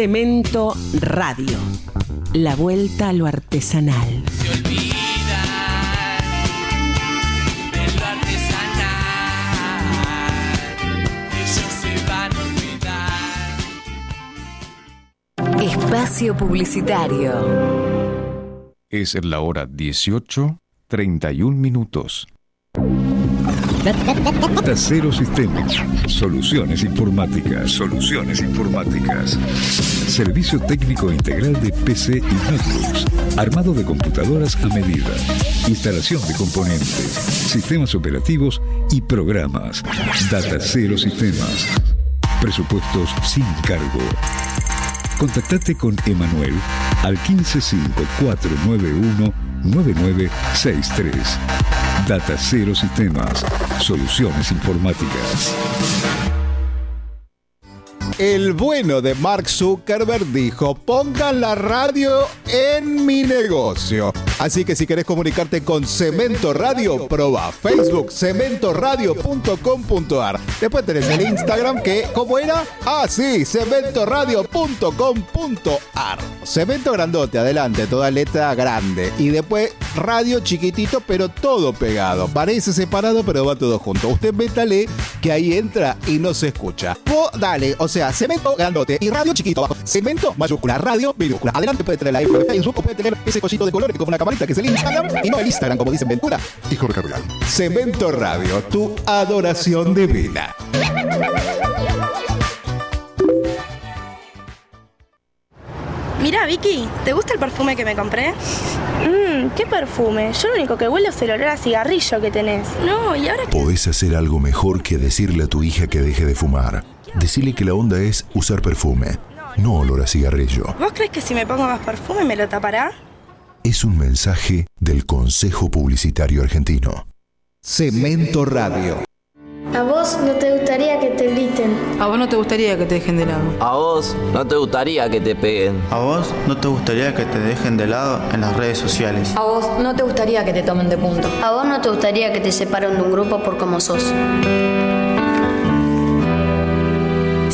Cemento Radio. La vuelta a lo artesanal. de lo artesanal. Ellos se van a olvidar. Espacio Publicitario. Es la hora 18, 31 minutos. Tercero Sistemas. Soluciones informáticas. Soluciones informáticas. Servicio técnico integral de PC y notebooks. Armado de computadoras a medida. Instalación de componentes. Sistemas operativos y programas. Datacero Sistemas. Presupuestos sin cargo. Contactate con Emanuel al 1554919963. 9963 Data Cero Sistemas, soluciones informáticas. El bueno de Mark Zuckerberg dijo, pongan la radio en mi negocio. Así que si querés comunicarte con Cemento Radio, proba Facebook cementoradio.com.ar. Después tenés el Instagram que, ¿cómo era? Ah, sí, cementoradio.com.ar. Cemento grandote, adelante, toda letra grande. Y después radio chiquitito, pero todo pegado. Parece separado, pero va todo junto. Usted métale que ahí entra y no se escucha. Vos dale, o sea, cemento grandote y radio chiquito abajo. Cemento mayúscula, radio minúscula. Adelante puede tener la F de Facebook o puede tener ese cosito de colores como una camarita que es el Instagram y no el Instagram, como dicen Ventura y Jorge Real. Cemento Radio, tu adoración divina. Mira, Vicky, ¿te gusta el perfume que me compré? Mmm, ¿qué perfume? Yo lo único que huelo es el olor a cigarrillo que tenés. No, y ahora Podés hacer algo mejor que decirle a tu hija que deje de fumar. Decirle que la onda es usar perfume, no olor a cigarrillo. ¿Vos crees que si me pongo más perfume me lo tapará? Es un mensaje del Consejo Publicitario Argentino. Cemento Radio. ¿A vos no te gustaría que te griten? ¿A vos no te gustaría que te dejen de lado? ¿A vos no te gustaría que te peguen? ¿A vos no te gustaría que te dejen de lado en las redes sociales? A vos no te gustaría que te tomen de punto. ¿A vos no te gustaría que te separen de un grupo por cómo sos?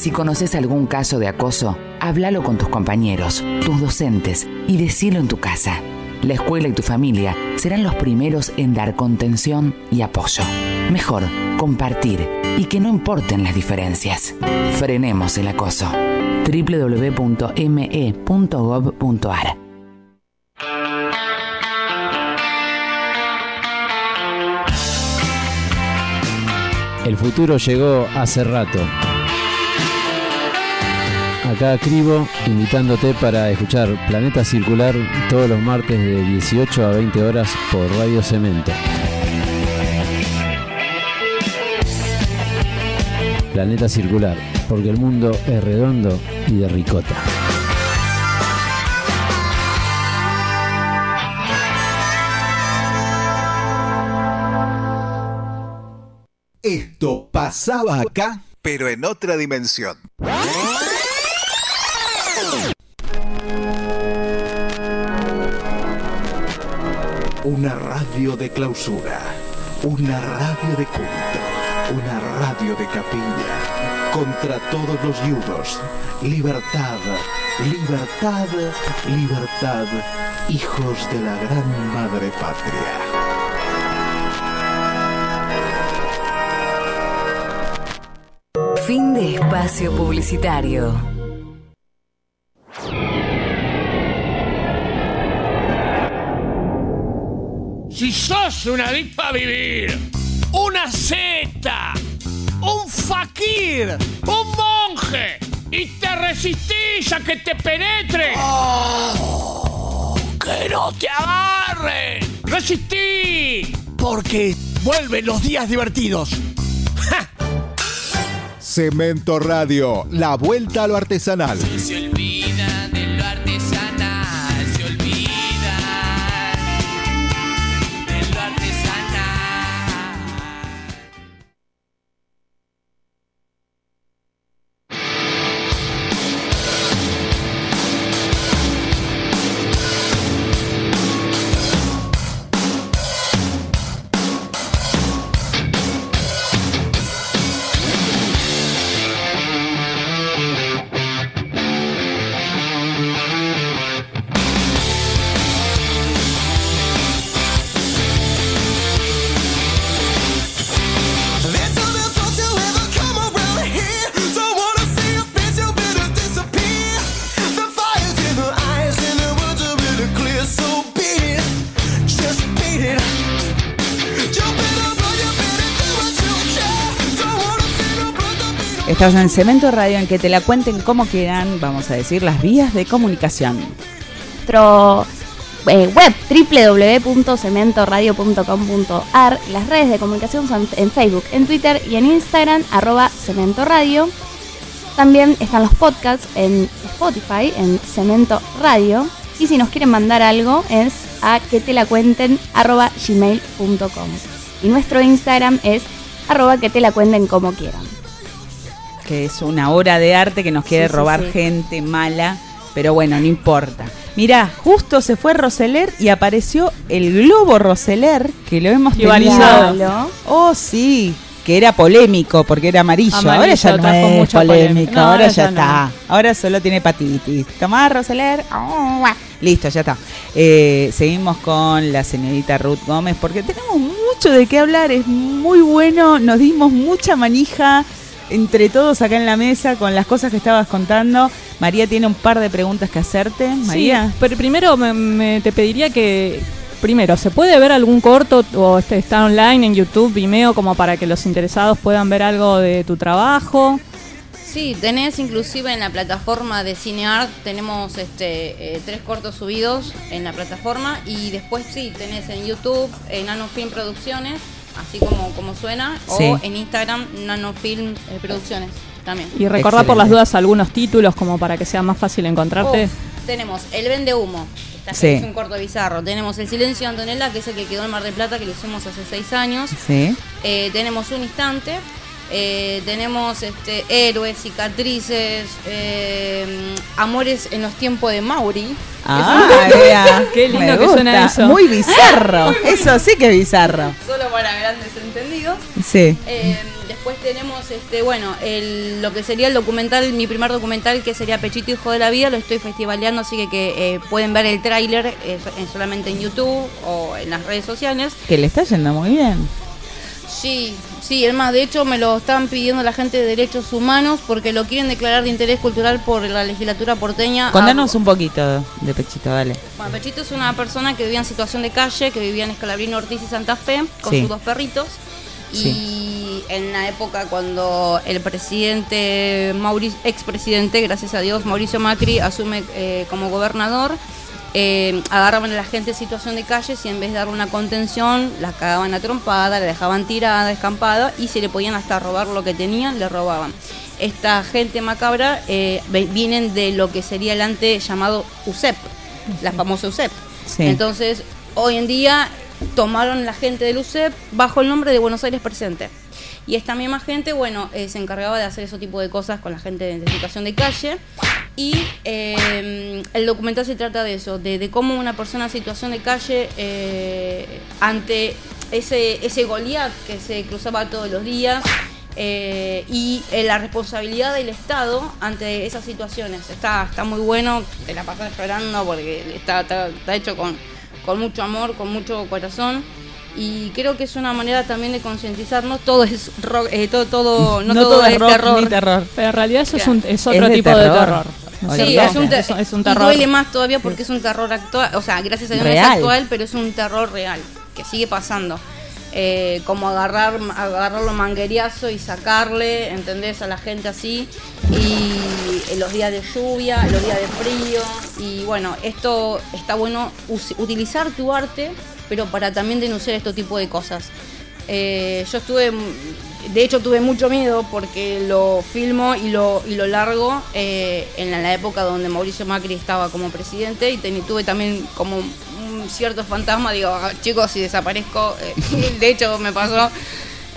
Si conoces algún caso de acoso, háblalo con tus compañeros, tus docentes y decilo en tu casa. la escuela y tu familia serán los primeros en dar contención y apoyo. Mejor compartir y que no importen las diferencias. Frenemos el acoso. www.me.gov.ar El futuro llegó hace rato. Acá Cribo, invitándote para escuchar Planeta Circular todos los martes de 18 a 20 horas por Radio Cemento. Planeta Circular, porque el mundo es redondo y de ricota. Esto pasaba acá, pero en otra dimensión. Una radio de clausura, una radio de culto, una radio de capilla. Contra todos los yudos. Libertad, libertad, libertad. Hijos de la gran madre patria. Fin de espacio publicitario. Si sos una adicta a vivir, una seta, un fakir, un monje y te resistís a que te penetre, que no te agarre, resistí, porque vuelven los días divertidos. Cemento Radio, la vuelta a lo artesanal. Estás en Cemento Radio en que te la cuenten como quieran, vamos a decir, las vías de comunicación. Nuestro eh, web www.cementoradio.com.ar Las redes de comunicación son en Facebook, en Twitter y en Instagram, arroba Cemento Radio. También están los podcasts en Spotify, en Cemento Radio. Y si nos quieren mandar algo es a que te la cuenten arroba gmail.com. Y nuestro Instagram es arroba que te la cuenten como quieran. Que es una obra de arte que nos quiere Sí, robar sí. gente mala, pero bueno, no importa. Mirá, justo se fue Roseler y apareció el globo Roseler, que lo hemos tenido. Oh, sí, que era polémico porque era amarillo. Amarillo, ahora ya no trajo es mucha polémico. No, ahora ahora ya ya no. está. Ahora solo tiene hepatitis. Tomás Roseler. oh. Listo, ya está. Eh, seguimos con la señorita Ruth Gómez porque tenemos mucho de qué hablar. Es muy bueno. Nos dimos mucha manija entre todos acá en la mesa con las cosas que estabas contando. María tiene un par de preguntas que hacerte. María. Sí, pero primero me, me- te pediría que, primero, ¿se puede ver algún corto o este, está online en YouTube, Vimeo, como para que los interesados puedan ver algo de tu trabajo? Sí, tenés inclusive en la plataforma de CineArt, tenemos este, eh, tres cortos subidos en la plataforma y después sí, tenés en YouTube, en Nanofilm Producciones, así como, como suena, Sí. o en Instagram, Nanofilm eh, Producciones también. Y recordar por las dudas algunos títulos como para que sea más fácil encontrarte. Uf, tenemos El Vende Humo, que Sí. es un corto bizarro. Tenemos El Silencio de Antonella, que es el que quedó en Mar del Plata, que lo hicimos hace seis años. Sí. Eh, tenemos Un Instante. Eh, tenemos este, héroes, cicatrices, eh, amores en los tiempos de Mauri. Ah, Es un- vea. <laughs> Qué lindo Me que suena eso. Muy bizarro. <laughs> Eso sí que es bizarro. Para grandes entendidos. Sí. Eh, después tenemos este, bueno, el- lo que sería el documental, mi primer documental que sería Pechito Hijo de la Vida, lo estoy festivaleando, así que, que, eh, pueden ver el tráiler eh, en- solamente en YouTube o en las redes sociales. Que le está yendo muy bien. Sí, sí, es más, de hecho me lo están pidiendo la gente de derechos humanos porque lo quieren declarar de interés cultural por la legislatura porteña. Contanos un poquito de Pechito, dale. Bueno, Pechito es una persona que vivía en situación de calle, que vivía en Escalabrino Ortiz y Santa Fe, con Sí. sus dos perritos. Y en la época cuando el presidente, Mauricio, expresidente, gracias a Dios, Mauricio Macri, asume eh, como gobernador, eh, agarraban a la gente en situación de calle y en vez de darle una contención, la cagaban a trompada, la dejaban tirada, escampada y si le podían hasta robar lo que tenían, le robaban. Esta gente macabra eh, vienen de lo que sería el antes llamado USEP, la famosa USEP. Sí. Entonces, hoy en día tomaron la gente del USEP bajo el nombre de Buenos Aires Presente. Y esta misma gente, bueno, eh, se encargaba de hacer ese tipo de cosas con la gente de situación de calle. Y eh, el documental se trata de eso, de, cómo una persona en situación de calle, eh, ante ese, ese Goliat que se cruzaba todos los días, eh, y la responsabilidad del Estado ante esas situaciones. Está, está muy bueno, te la pasas llorando porque está, está, está hecho con, con mucho amor, con mucho corazón. Y creo que es una manera también de concientizarnos. Todo es rock, eh, todo, todo, no, todo, es rock terror. ni terror. Pero en realidad eso es, un, es Es otro de tipo de terror. terror. Sí, es un, te- Es un- es un y terror. duele más todavía porque es un terror actual, o sea, gracias a Dios no Real. es actual, pero es un terror real, que sigue pasando. Eh, como agarrar, agarrarlo mangueriazo y sacarle, ¿entendés? A la gente así. Y en los días de lluvia, en los días de frío. Y bueno, esto está bueno utilizar tu arte, pero para también denunciar este tipo de cosas. Eh, yo estuve, de hecho tuve mucho miedo porque lo filmo y lo, y lo largo eh, en la, época donde Mauricio Macri estaba como presidente y tuve también como un cierto fantasma, digo, "Ah, chicos, si desaparezco, eh, <laughs> de hecho me pasó,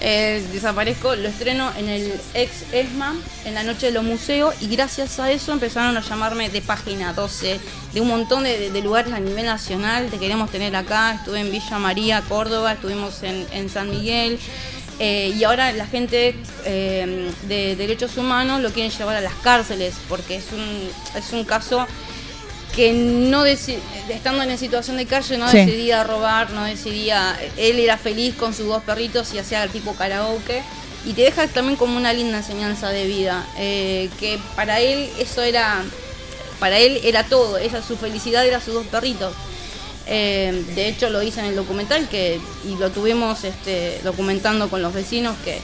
eh, desaparezco, lo estreno en el ex ESMA, en la noche de los museos, y gracias a eso empezaron a llamarme de página 12, de un montón de, lugares a nivel nacional, te queremos tener acá, estuve en Villa María, Córdoba, estuvimos en, en San Miguel, eh, y ahora la gente eh, de derechos humanos lo quieren llevar a las cárceles, porque es un, es un caso que no estando en situación de calle no Sí. decidía robar, no decidía, él era feliz con sus dos perritos y hacía el tipo karaoke y te deja también como una linda enseñanza de vida, eh, que para él eso era, para él era todo, esa su felicidad era sus dos perritos. Eh, de hecho lo hice en el documental que y lo tuvimos este, documentando con los vecinos que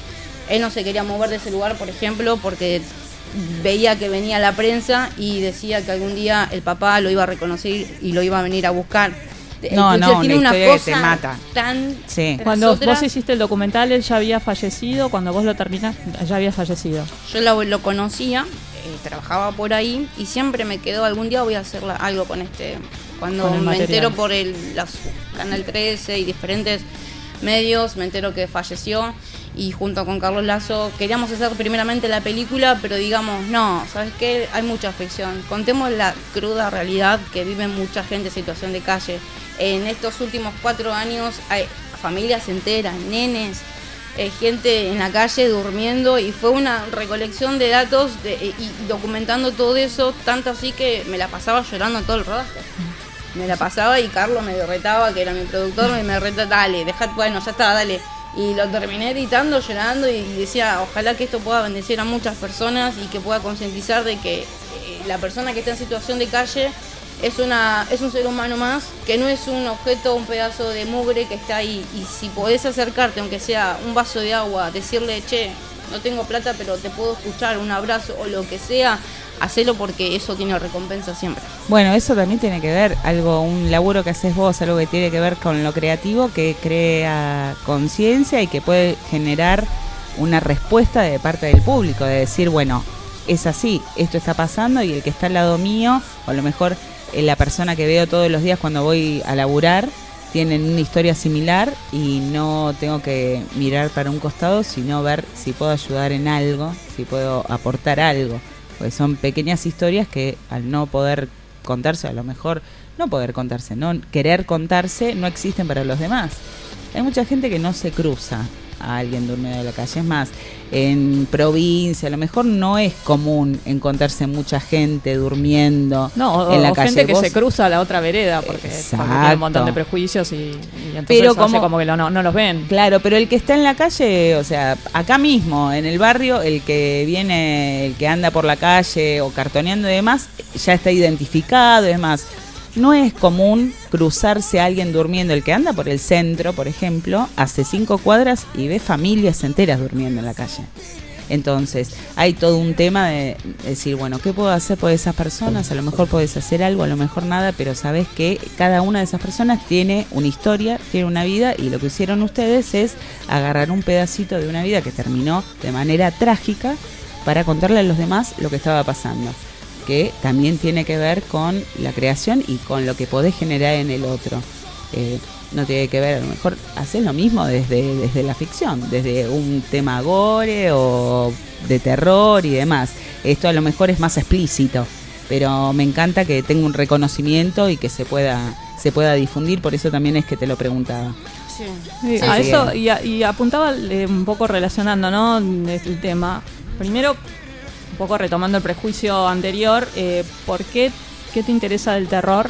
él no se quería mover de ese lugar, por ejemplo, porque veía que venía la prensa y decía que algún día el papá lo iba a reconocer y lo iba a venir a buscar. No, Entonces, no, tiene una una historia que cosa te mata. tan Sí. Cuando otra. vos hiciste el documental, él ya había fallecido. Cuando vos lo terminaste, ya había fallecido. Yo lo, lo conocía, eh, trabajaba por ahí y siempre me quedó algún día voy a hacer la- algo con este. Cuando Con me entero por el las- Canal 13 y diferentes medios, me entero que falleció y junto con Carlos Lazo queríamos hacer primeramente la película, pero digamos, no, ¿sabes qué? Hay mucha ficción. Contemos la cruda realidad que vive mucha gente en situación de calle. En estos últimos cuatro años hay familias enteras, nenes, eh, gente en la calle durmiendo y fue una recolección de datos y, documentando todo eso, tanto así que me la pasaba llorando todo el rodaje. Me la pasaba y Carlos me retaba, que era mi productor, y me retaba, dale, deja, bueno, ya está, dale. Y lo terminé editando, llorando y decía, ojalá que esto pueda bendecir a muchas personas y que pueda concientizar de que eh, la persona que está en situación de calle es una es un ser humano más, que no es un objeto, un pedazo de mugre que está ahí. Y si podés acercarte, aunque sea un vaso de agua, decirle, che, no tengo plata, pero te puedo escuchar, un abrazo o lo que sea, hacelo porque eso tiene recompensa siempre. Bueno, eso también tiene que ver, algo, un laburo que haces vos, algo que tiene que ver con lo creativo, que crea conciencia y que puede generar una respuesta de parte del público, de decir, bueno, es así, esto está pasando y el que está al lado mío, o a lo mejor eh, la persona que veo todos los días cuando voy a laburar, tienen una historia similar y no tengo que mirar para un costado, sino ver si puedo ayudar en algo, si puedo aportar algo. Porque son pequeñas historias que al no poder contarse, a lo mejor no poder contarse, no querer contarse, no existen para los demás. Hay mucha gente que no se cruza alguien durmiendo en la calle. Es más, en provincia a lo mejor no es común encontrarse mucha gente durmiendo No, en la o calle. gente que Vos- se cruza a la otra vereda porque, porque tiene un montón de prejuicios y, y entonces Pero hace como- como, que lo- no, no los ven. Claro, pero el que está en la calle, o sea, acá mismo, en el barrio, el que viene, el que anda por la calle o cartoneando y demás, ya está identificado y demás. No es común cruzarse a alguien durmiendo. El que anda por el centro, por ejemplo, hace cinco cuadras y ve familias enteras durmiendo en la calle. Entonces, hay todo un tema de decir, bueno, ¿qué puedo hacer por esas personas? A lo mejor podés hacer algo, a lo mejor nada, pero sabes que cada una de esas personas tiene una historia, tiene una vida, y lo que hicieron ustedes es agarrar un pedacito de una vida que terminó de manera trágica para contarle a los demás lo que estaba pasando, que también tiene que ver con la creación y con lo que podés generar en el otro. Eh, no tiene que ver, a lo mejor haces lo mismo desde, desde la ficción, desde un tema gore o de terror y demás. Esto a lo mejor es más explícito, pero me encanta que tenga un reconocimiento y que se pueda, se pueda difundir, por eso también es que te lo preguntaba. Sí, Sí. a eso que- y, a- y apuntaba eh, un poco relacionando ¿no? el tema. Primero, un poco retomando el prejuicio anterior, eh, ¿por qué, qué te interesa del terror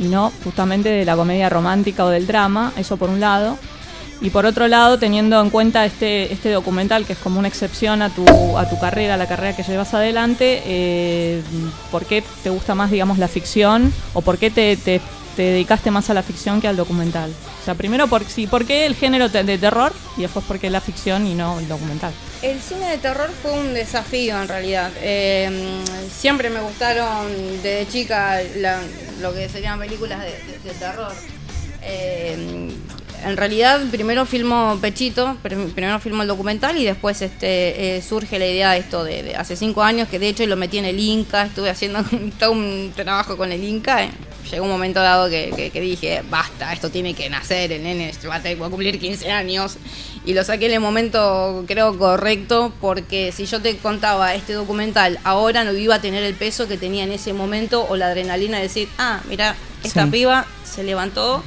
y no justamente de la comedia romántica o del drama? Eso por un lado. Y por otro lado, teniendo en cuenta este, este documental, que es como una excepción a tu, a tu carrera, a la carrera que llevas adelante, eh, ¿por qué te gusta más, digamos, la ficción? ¿O por qué te, te- te dedicaste más a la ficción que al documental? O sea, primero, por, sí, ¿por qué el género de terror? Y después, ¿por qué la ficción y no el documental? El cine de terror fue un desafío en realidad. Eh, siempre me gustaron desde chica lo que serían películas de, terror. Eh, en realidad primero filmo Pechito, prim- primero filmo el documental y después este eh, surge la idea de esto de, de hace cinco años que de hecho lo metí en el Inca, estuve haciendo <laughs> todo un trabajo con el Inca. eh. Llegó un momento dado que, que- que dije, basta, esto tiene que nacer, el nene va a, cumplir 15 años. Y lo saqué en el momento, creo, correcto, porque si yo te contaba este documental, ahora no iba a tener el peso que tenía en ese momento o la adrenalina de decir, ah, mira, esta Sí. piba se levantó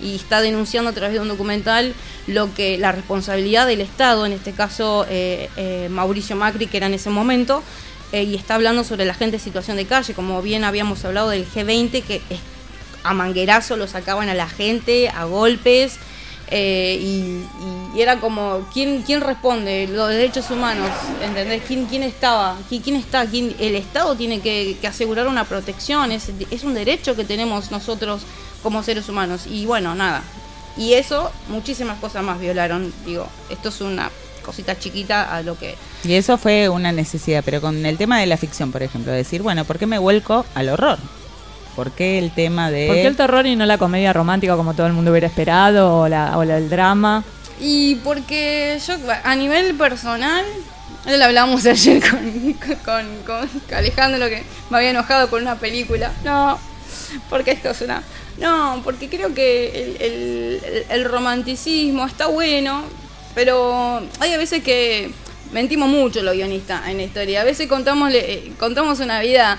y está denunciando a través de un documental lo que la responsabilidad del Estado, en este caso eh, eh, Mauricio Macri, que era en ese momento, eh, y está hablando sobre la gente en situación de calle, como bien habíamos hablado del G20, que a manguerazo lo sacaban a la gente, a golpes, eh, y, y era como, ¿quién, ¿quién responde? Los derechos humanos, ¿entendés? ¿Quién, quién estaba? ¿Quién, quién está? ¿Quién, el Estado tiene que, que asegurar una protección, es, es un derecho que tenemos nosotros como seres humanos. Y bueno, nada. Y eso, muchísimas cosas más violaron. Digo, esto es una cosita chiquita a lo que... Y eso fue una necesidad, pero con el tema de la ficción, por ejemplo, decir, bueno, ¿por qué me vuelco al horror? ¿Por qué el tema de... ¿Por qué el terror y no la comedia romántica como todo el mundo hubiera esperado o, la, o la- el drama? Y porque yo, a nivel personal, lo hablamos <laughs> ayer con, con, con Alejandro, que me había enojado con una película. No, porque esto es una. No, porque creo que el, el- el romanticismo está bueno, pero hay a veces que mentimos mucho los guionistas en la historia. A veces contamos, le- contamos una vida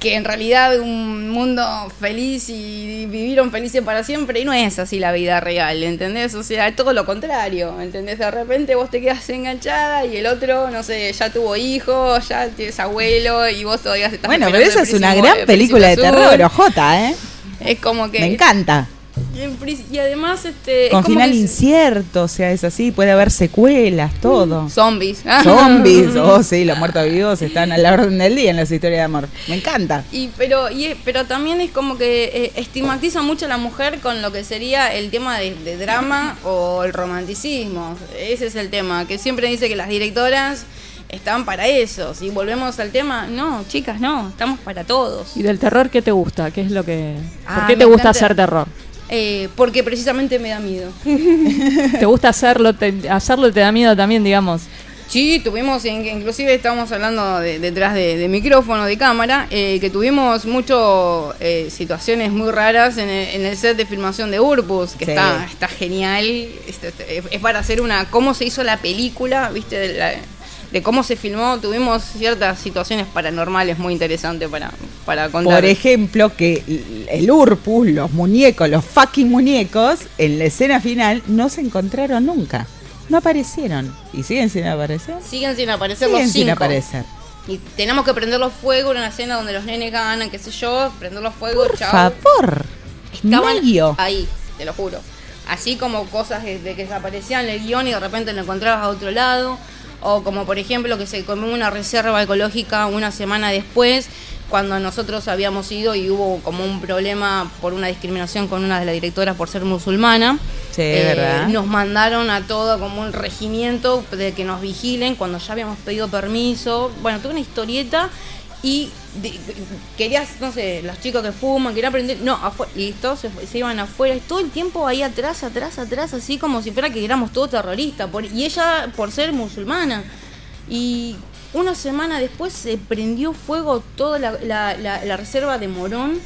que en realidad un mundo feliz y vivieron felices para siempre y no es así la vida real, ¿entendés? O sea, es todo lo contrario, ¿entendés? De repente vos te quedas enganchada y el otro, no sé, ya tuvo hijos, ya tienes abuelo y vos todavía estás Bueno, pero esa es una gran el película de terror, ojota, ¿eh? Es como que... Me encanta. En Y además, este... es Con como final que- incierto, o sea, es así, puede haber secuelas, todo. Zombies. <laughs> Zombies, <laughs> oh sí, los muertos vivos están a la orden del día en las historias de amor. Me encanta. Y pero y, es- pero también es como que eh, estigmatiza mucho a la mujer con lo que sería el tema de, de drama o el romanticismo. Ese es el tema, que siempre dice que las directoras están para eso. Si volvemos al tema, no, chicas, no, estamos para todos. ¿Y del terror qué te gusta? ¿Qué es lo que ¿Por Ah, qué te gusta encanta- hacer terror? Eh, porque precisamente me da miedo. <laughs> ¿Te gusta hacerlo? Te, hacerlo te da miedo también, digamos. Sí, tuvimos, in- inclusive estábamos hablando de- detrás de, de micrófono, de cámara, eh, que tuvimos mucho eh, situaciones muy raras en el, en el set de filmación de Urpus, que Sí. está, está genial. Este, este, es para hacer una, cómo se hizo la película, viste, de, la- de cómo se filmó. Tuvimos ciertas situaciones paranormales muy interesantes para, para contar. Por ejemplo, que el Urpus, los muñecos, los fucking muñecos, en la escena final no se encontraron nunca. no aparecieron. ¿Y siguen sin aparecer? Siguen sin aparecer Siguen los sin cinco. aparecer. Y tenemos que prender los fuegos en una escena donde los nenes ganan, qué sé yo, prender los fuegos, Por chao. favor. Estaban ahí, te lo juro. Así como cosas de de que desaparecían en el guion y de repente lo encontrabas a otro lado. O como por ejemplo que se comió una reserva ecológica una semana después, cuando nosotros habíamos ido y hubo como un problema por una discriminación con una de las directoras por ser musulmana. Sí, ¿verdad? Nos mandaron a todo como un regimiento de que nos vigilen cuando ya habíamos pedido permiso. Bueno, tuve una historieta y de- querías, no sé, los chicos que fuman, querían aprender, no, afuera, listo, se, iban afuera y todo el tiempo ahí atrás, atrás, atrás, así como si fuera que éramos todos terroristas, por- y ella por ser musulmana. Y una semana después se prendió fuego toda la, la- la- la reserva de Morón,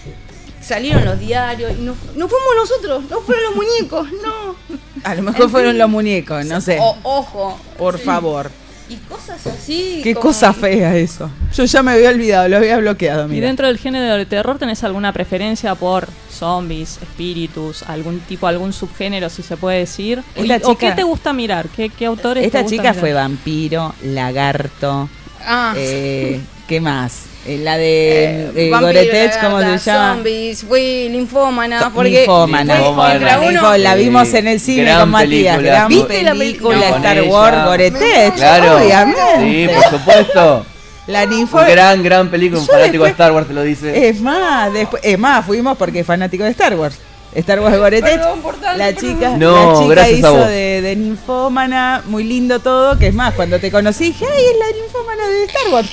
salieron los diarios, y no, no fuimos nosotros, no fueron los muñecos, no. A lo mejor fueron los muñecos, no sé. O- ojo. Por Sí. favor. Y cosas así. Qué como- cosa fea eso. Yo ya me había olvidado, lo había bloqueado, ¿Y dentro del género de terror tenés alguna preferencia por zombies, espíritus, algún tipo, algún subgénero, si se puede decir? Esta ¿Y- ¿O chica- qué te gusta mirar? ¿Qué, qué autores Esta te gusta chica mirar? fue vampiro, lagarto. Ah. eh, <laughs> ¿Qué más? Eh, la de eh, Vampiro, Goretech, ¿cómo se llama? Zombies, fui linfómana. Porque Ninfómana. fue contra uno- la vimos en el cine Gran con Matías. película. Gran ¿Viste la película Star. Wars Goretech. Claro. Obviamente. Sí, por supuesto. La ninfo. Gran, gran película. Un Yo fanático de después- Star Wars te lo dice. Es más, después, es más, fuimos porque es fanático de Star Wars. Star Wars Goretech. La chica, No, la chica gracias a hizo vos. de, de ninfómana, muy lindo todo, que es más, cuando te conocí dije, ay, es la ninfómana de Star Wars.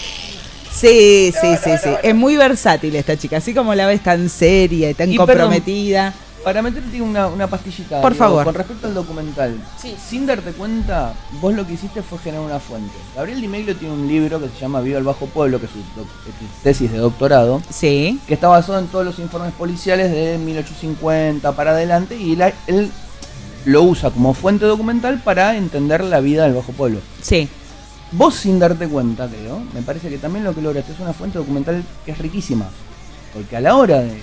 Sí, sí, sí, sí. Es muy versátil esta chica, así como la ves tan seria y tan Y comprometida. Para meterte una, una pastillita. Por favor. Con respecto al documental. Sin darte cuenta, vos lo que hiciste fue generar una fuente. Gabriel Di Meglio tiene un libro que se llama Viva el Bajo Pueblo, que es su doc- es su tesis de doctorado. Sí. Que está basado en todos los informes policiales de 1850 para adelante y la- él lo usa como fuente documental para entender la vida del Bajo Pueblo. Sí. Vos sin darte cuenta, creo, me parece que también lo que lograste es una fuente documental que es riquísima. Porque a la hora de, de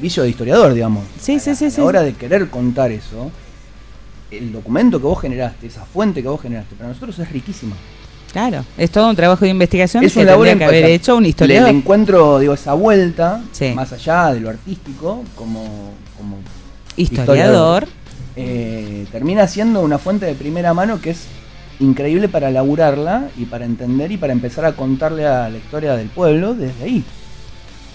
vicio de historiador, digamos, Sí, sí, sí, a sí. la hora de querer contar eso, el documento que vos generaste, esa fuente que vos generaste, para nosotros es riquísima. Claro, es todo un trabajo de investigación Es que un labor que haber hecho un Le, historiador. le encuentro, digo, esa vuelta, más allá de lo artístico, como, como Historiador. eh, termina siendo una fuente de primera mano que es increíble para laburarla y para entender y para empezar a contarle a la historia del pueblo desde ahí.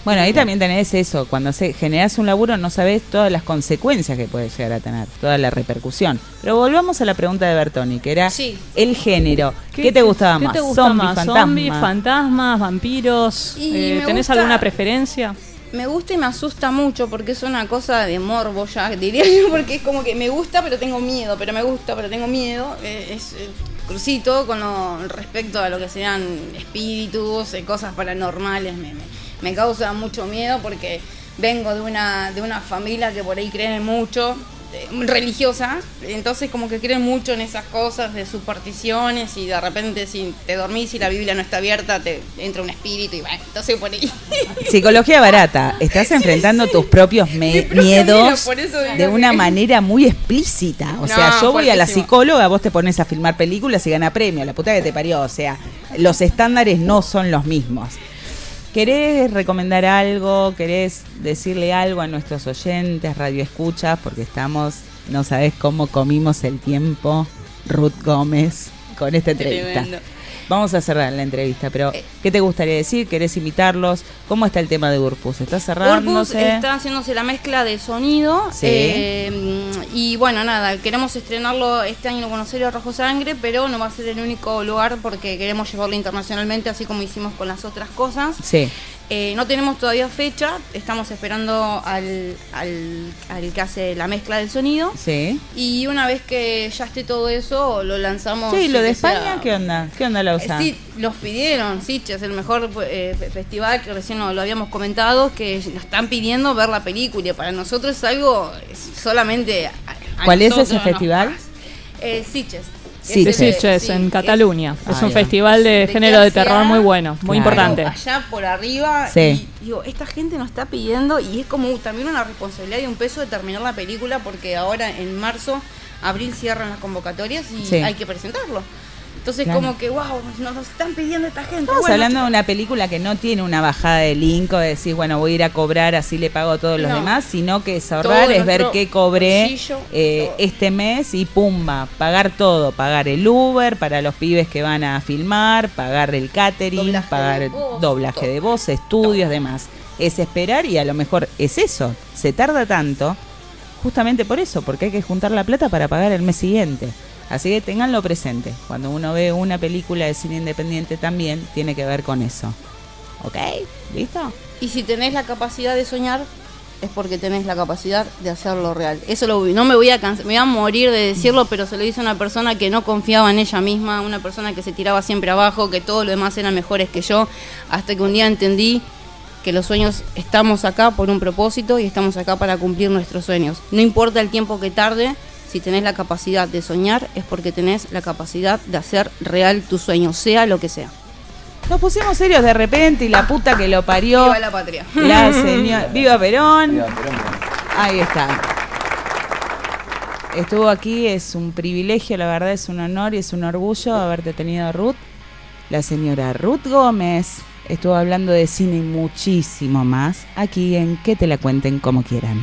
Bueno, ahí también tenés eso, cuando se generas un laburo no sabes todas las consecuencias que puede llegar a tener, toda la repercusión. Pero volvamos a la pregunta de Bertoni, que era Sí. el género. ¿Qué, te gustaba ¿Qué más? te gusta Zombie, más? fantasma. ¿Zombies, fantasmas, vampiros? Y Eh, ¿Tenés gusta- alguna preferencia? Me gusta y me asusta mucho porque es una cosa de morbo ya, diría yo, <laughs> porque es como que me gusta pero tengo miedo, pero me gusta pero tengo miedo. Eh, es eh, crucito con lo, respecto a lo que sean espíritus, eh, cosas paranormales. Me, me- me causa mucho miedo porque vengo de una, de una familia que por ahí creen mucho, religiosa, entonces como que creen mucho en esas cosas de supersticiones y de repente si te dormís y la Biblia no está abierta te entra un espíritu y bueno, entonces por ahí... <laughs> Psicología barata. Estás enfrentando tus propios miedos de una que- manera muy explícita. O No, sea, yo voy a la psicóloga, vos te pones a filmar películas y gana premio. La puta que te parió. O sea, los estándares no son los mismos. ¿Querés recomendar algo? ¿Querés decirle algo a nuestros oyentes, radio escuchas? Porque estamos, no sabes cómo comimos el tiempo, Ruth Gómez, con esta entrevista. Vamos a cerrar la entrevista, pero ¿qué te gustaría decir? ¿Querés invitarlos? ¿Cómo está el tema de Urpus? ¿Está Urpus cerrándose? está haciéndose la mezcla de sonido. Sí. eh, y bueno, nada, queremos estrenarlo este año en Buenos Aires Rojo Sangre, pero no va a ser el único lugar porque queremos llevarlo internacionalmente, así como hicimos con las otras cosas. Sí. Eh, no tenemos todavía fecha, estamos esperando al, al, al que hace la mezcla del sonido. Sí. Y una vez que ya esté todo eso, lo lanzamos. Sí, lo de sea- España, ¿qué onda? ¿Qué onda la Eh, usa? Sí, nos pidieron, es el mejor eh, fe- festival que recién lo, lo habíamos comentado, que nos están pidiendo ver la película. Para nosotros es algo solamente. a- a ¿Cuál es ese festival? pasa. Sí, de sí. Sitges, en Cataluña. Es un va. festival de ¿De género de terror muy bueno, muy Claro. importante. allá por arriba Sí. y digo, esta gente nos está pidiendo y es como también una responsabilidad y un peso de terminar la película porque ahora en marzo, abril cierran las convocatorias y Sí. hay que presentarlo. Entonces Claro. como que, wow, nos, nos están pidiendo esta gente. Estamos Bueno, hablando de una película que no tiene una bajada de link o de decir, bueno, voy a ir a cobrar, así le pago a todos los demás, sino que es ahorrar, Todo es ver qué cobré bolsillo, eh, este mes y pumba, pagar todo, pagar el Uber para los pibes que van a filmar, pagar el catering, Doblaje pagar de voz, doblaje todo. de voz, estudios, demás. Es esperar y a lo mejor es eso, se tarda tanto justamente por eso, porque hay que juntar la plata para pagar el mes siguiente. Así que tenganlo presente. Cuando uno ve una película de cine independiente también tiene que ver con eso. ¿Ok? ¿Listo? Y si tenés la capacidad de soñar, es porque tenés la capacidad de hacerlo real. Eso lo no me voy a cansar, me voy a morir de decirlo, pero se lo dice una persona que no confiaba en ella misma, una persona que se tiraba siempre abajo, que todos los demás eran mejores que yo, hasta que un día entendí que los sueños estamos acá por un propósito y estamos acá para cumplir nuestros sueños. No importa el tiempo que tarde, si tenés la capacidad de soñar es porque tenés la capacidad de hacer real tu sueño, sea lo que sea. Nos pusimos serios de repente y la puta que lo parió. Viva la patria. La <laughs> señora. Viva Perón. Ahí está. Estuvo aquí, es un privilegio, la verdad es un honor y es un orgullo haberte tenido a Ruth. La señora Ruth Gómez estuvo hablando de cine y muchísimo más aquí en Que te la cuenten como quieran.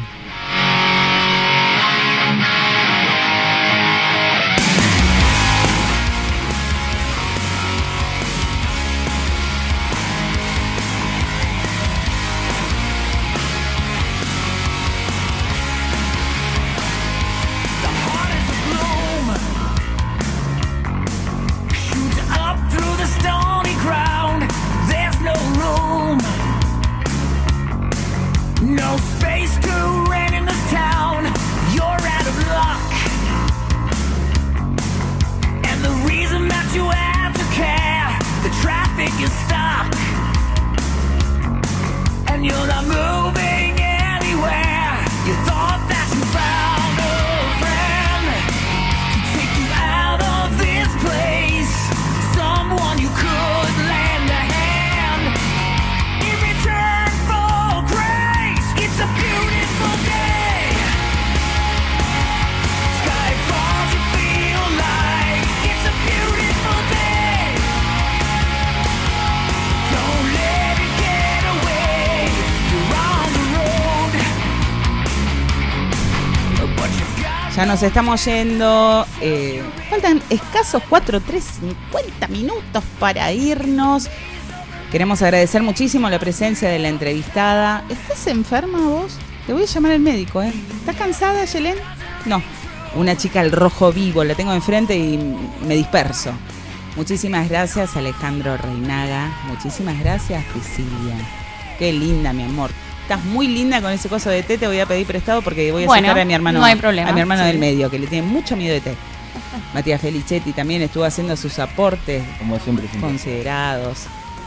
Ya nos estamos yendo. eh, faltan escasos 4, 3, 50 minutos para irnos. Queremos agradecer muchísimo la presencia de la entrevistada. ¿Estás enferma vos? Te voy a llamar al médico, ¿eh? ¿Estás cansada, Yelén? No. Una chica al rojo vivo, la tengo enfrente y me disperso. Muchísimas gracias, Alejandro Reinaga. Muchísimas gracias, Priscilia. Qué linda, mi amor. Estás muy linda con ese coso de té, te voy a pedir prestado porque voy a Bueno, sacar a mi hermano, no hay problema. a mi hermano Sí. del medio, que le tiene mucho miedo de té. <laughs> Matías Felicetti también estuvo haciendo sus aportes Como siempre, siempre. considerados.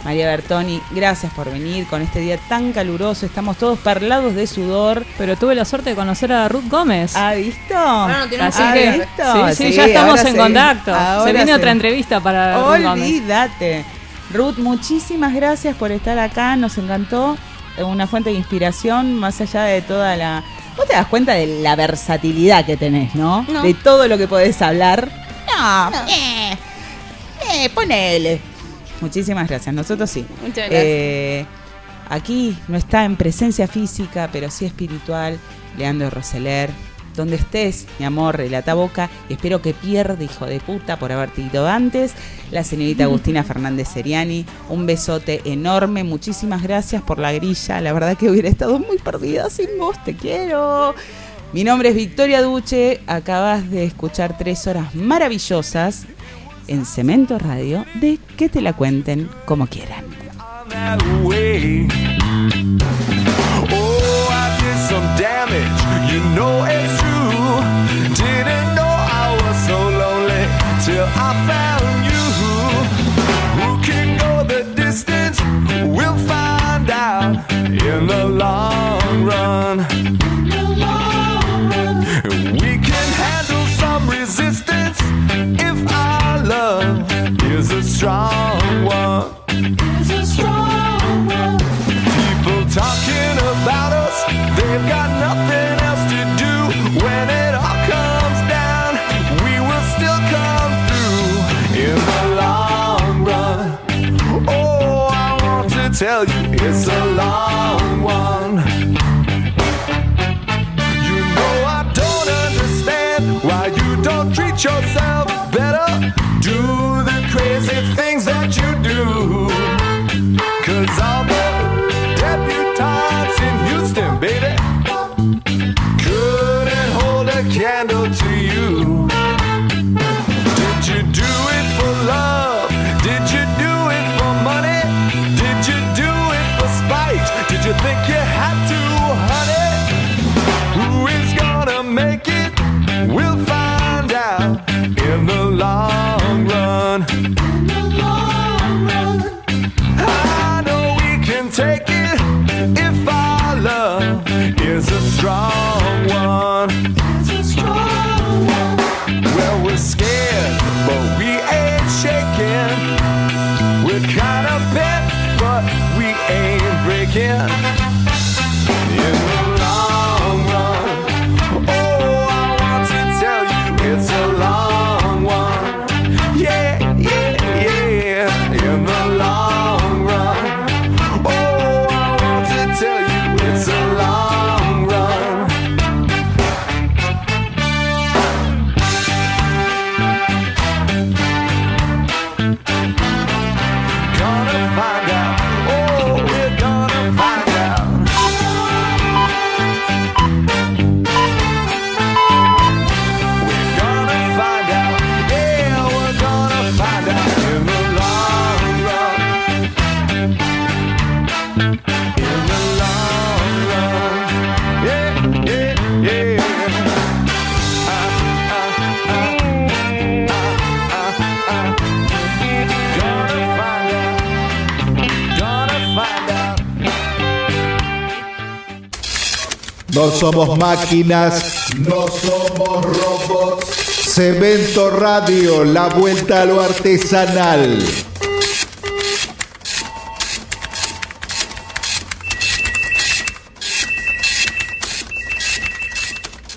María Bertoni, gracias por venir con este día tan caluroso. Estamos todos parlados de sudor. Pero tuve la suerte de conocer a Ruth Gómez. ¿Ha visto? Ahora no tenemos Así ¿Ha que, visto? sí, sí, ya estamos en contacto. Ahora Se viene otra entrevista para Ruth Gómez. Olvídate. Ruth, muchísimas gracias por estar acá. Nos encantó. Una fuente de inspiración más allá de toda la... Vos te das cuenta de la versatilidad que tenés, ¿no? No. De todo lo que podés hablar. No, eh, eh, ponele. Muchísimas gracias. Nosotros sí. Muchas gracias. Eh, aquí no está en presencia física, pero sí espiritual. Leandro Roseler. Donde estés, mi amor, relata boca. Y espero que pierda, hijo de puta, por haberte ido antes. La señorita Agustina <laughs> Fernández Seriani. Un besote enorme. Muchísimas gracias por la grilla. La verdad que hubiera estado muy perdida sin vos. Te quiero. Mi nombre es Victoria Duche. Acabas de escuchar tres horas maravillosas en Cemento Radio de que te la cuenten como quieran. Oh, I did some damage, you know it's. Didn't know I was so lonely till I found you. Who can go the distance? We'll find out in the long run. No somos máquinas, no somos robots. Cemento Radio, la vuelta a lo artesanal.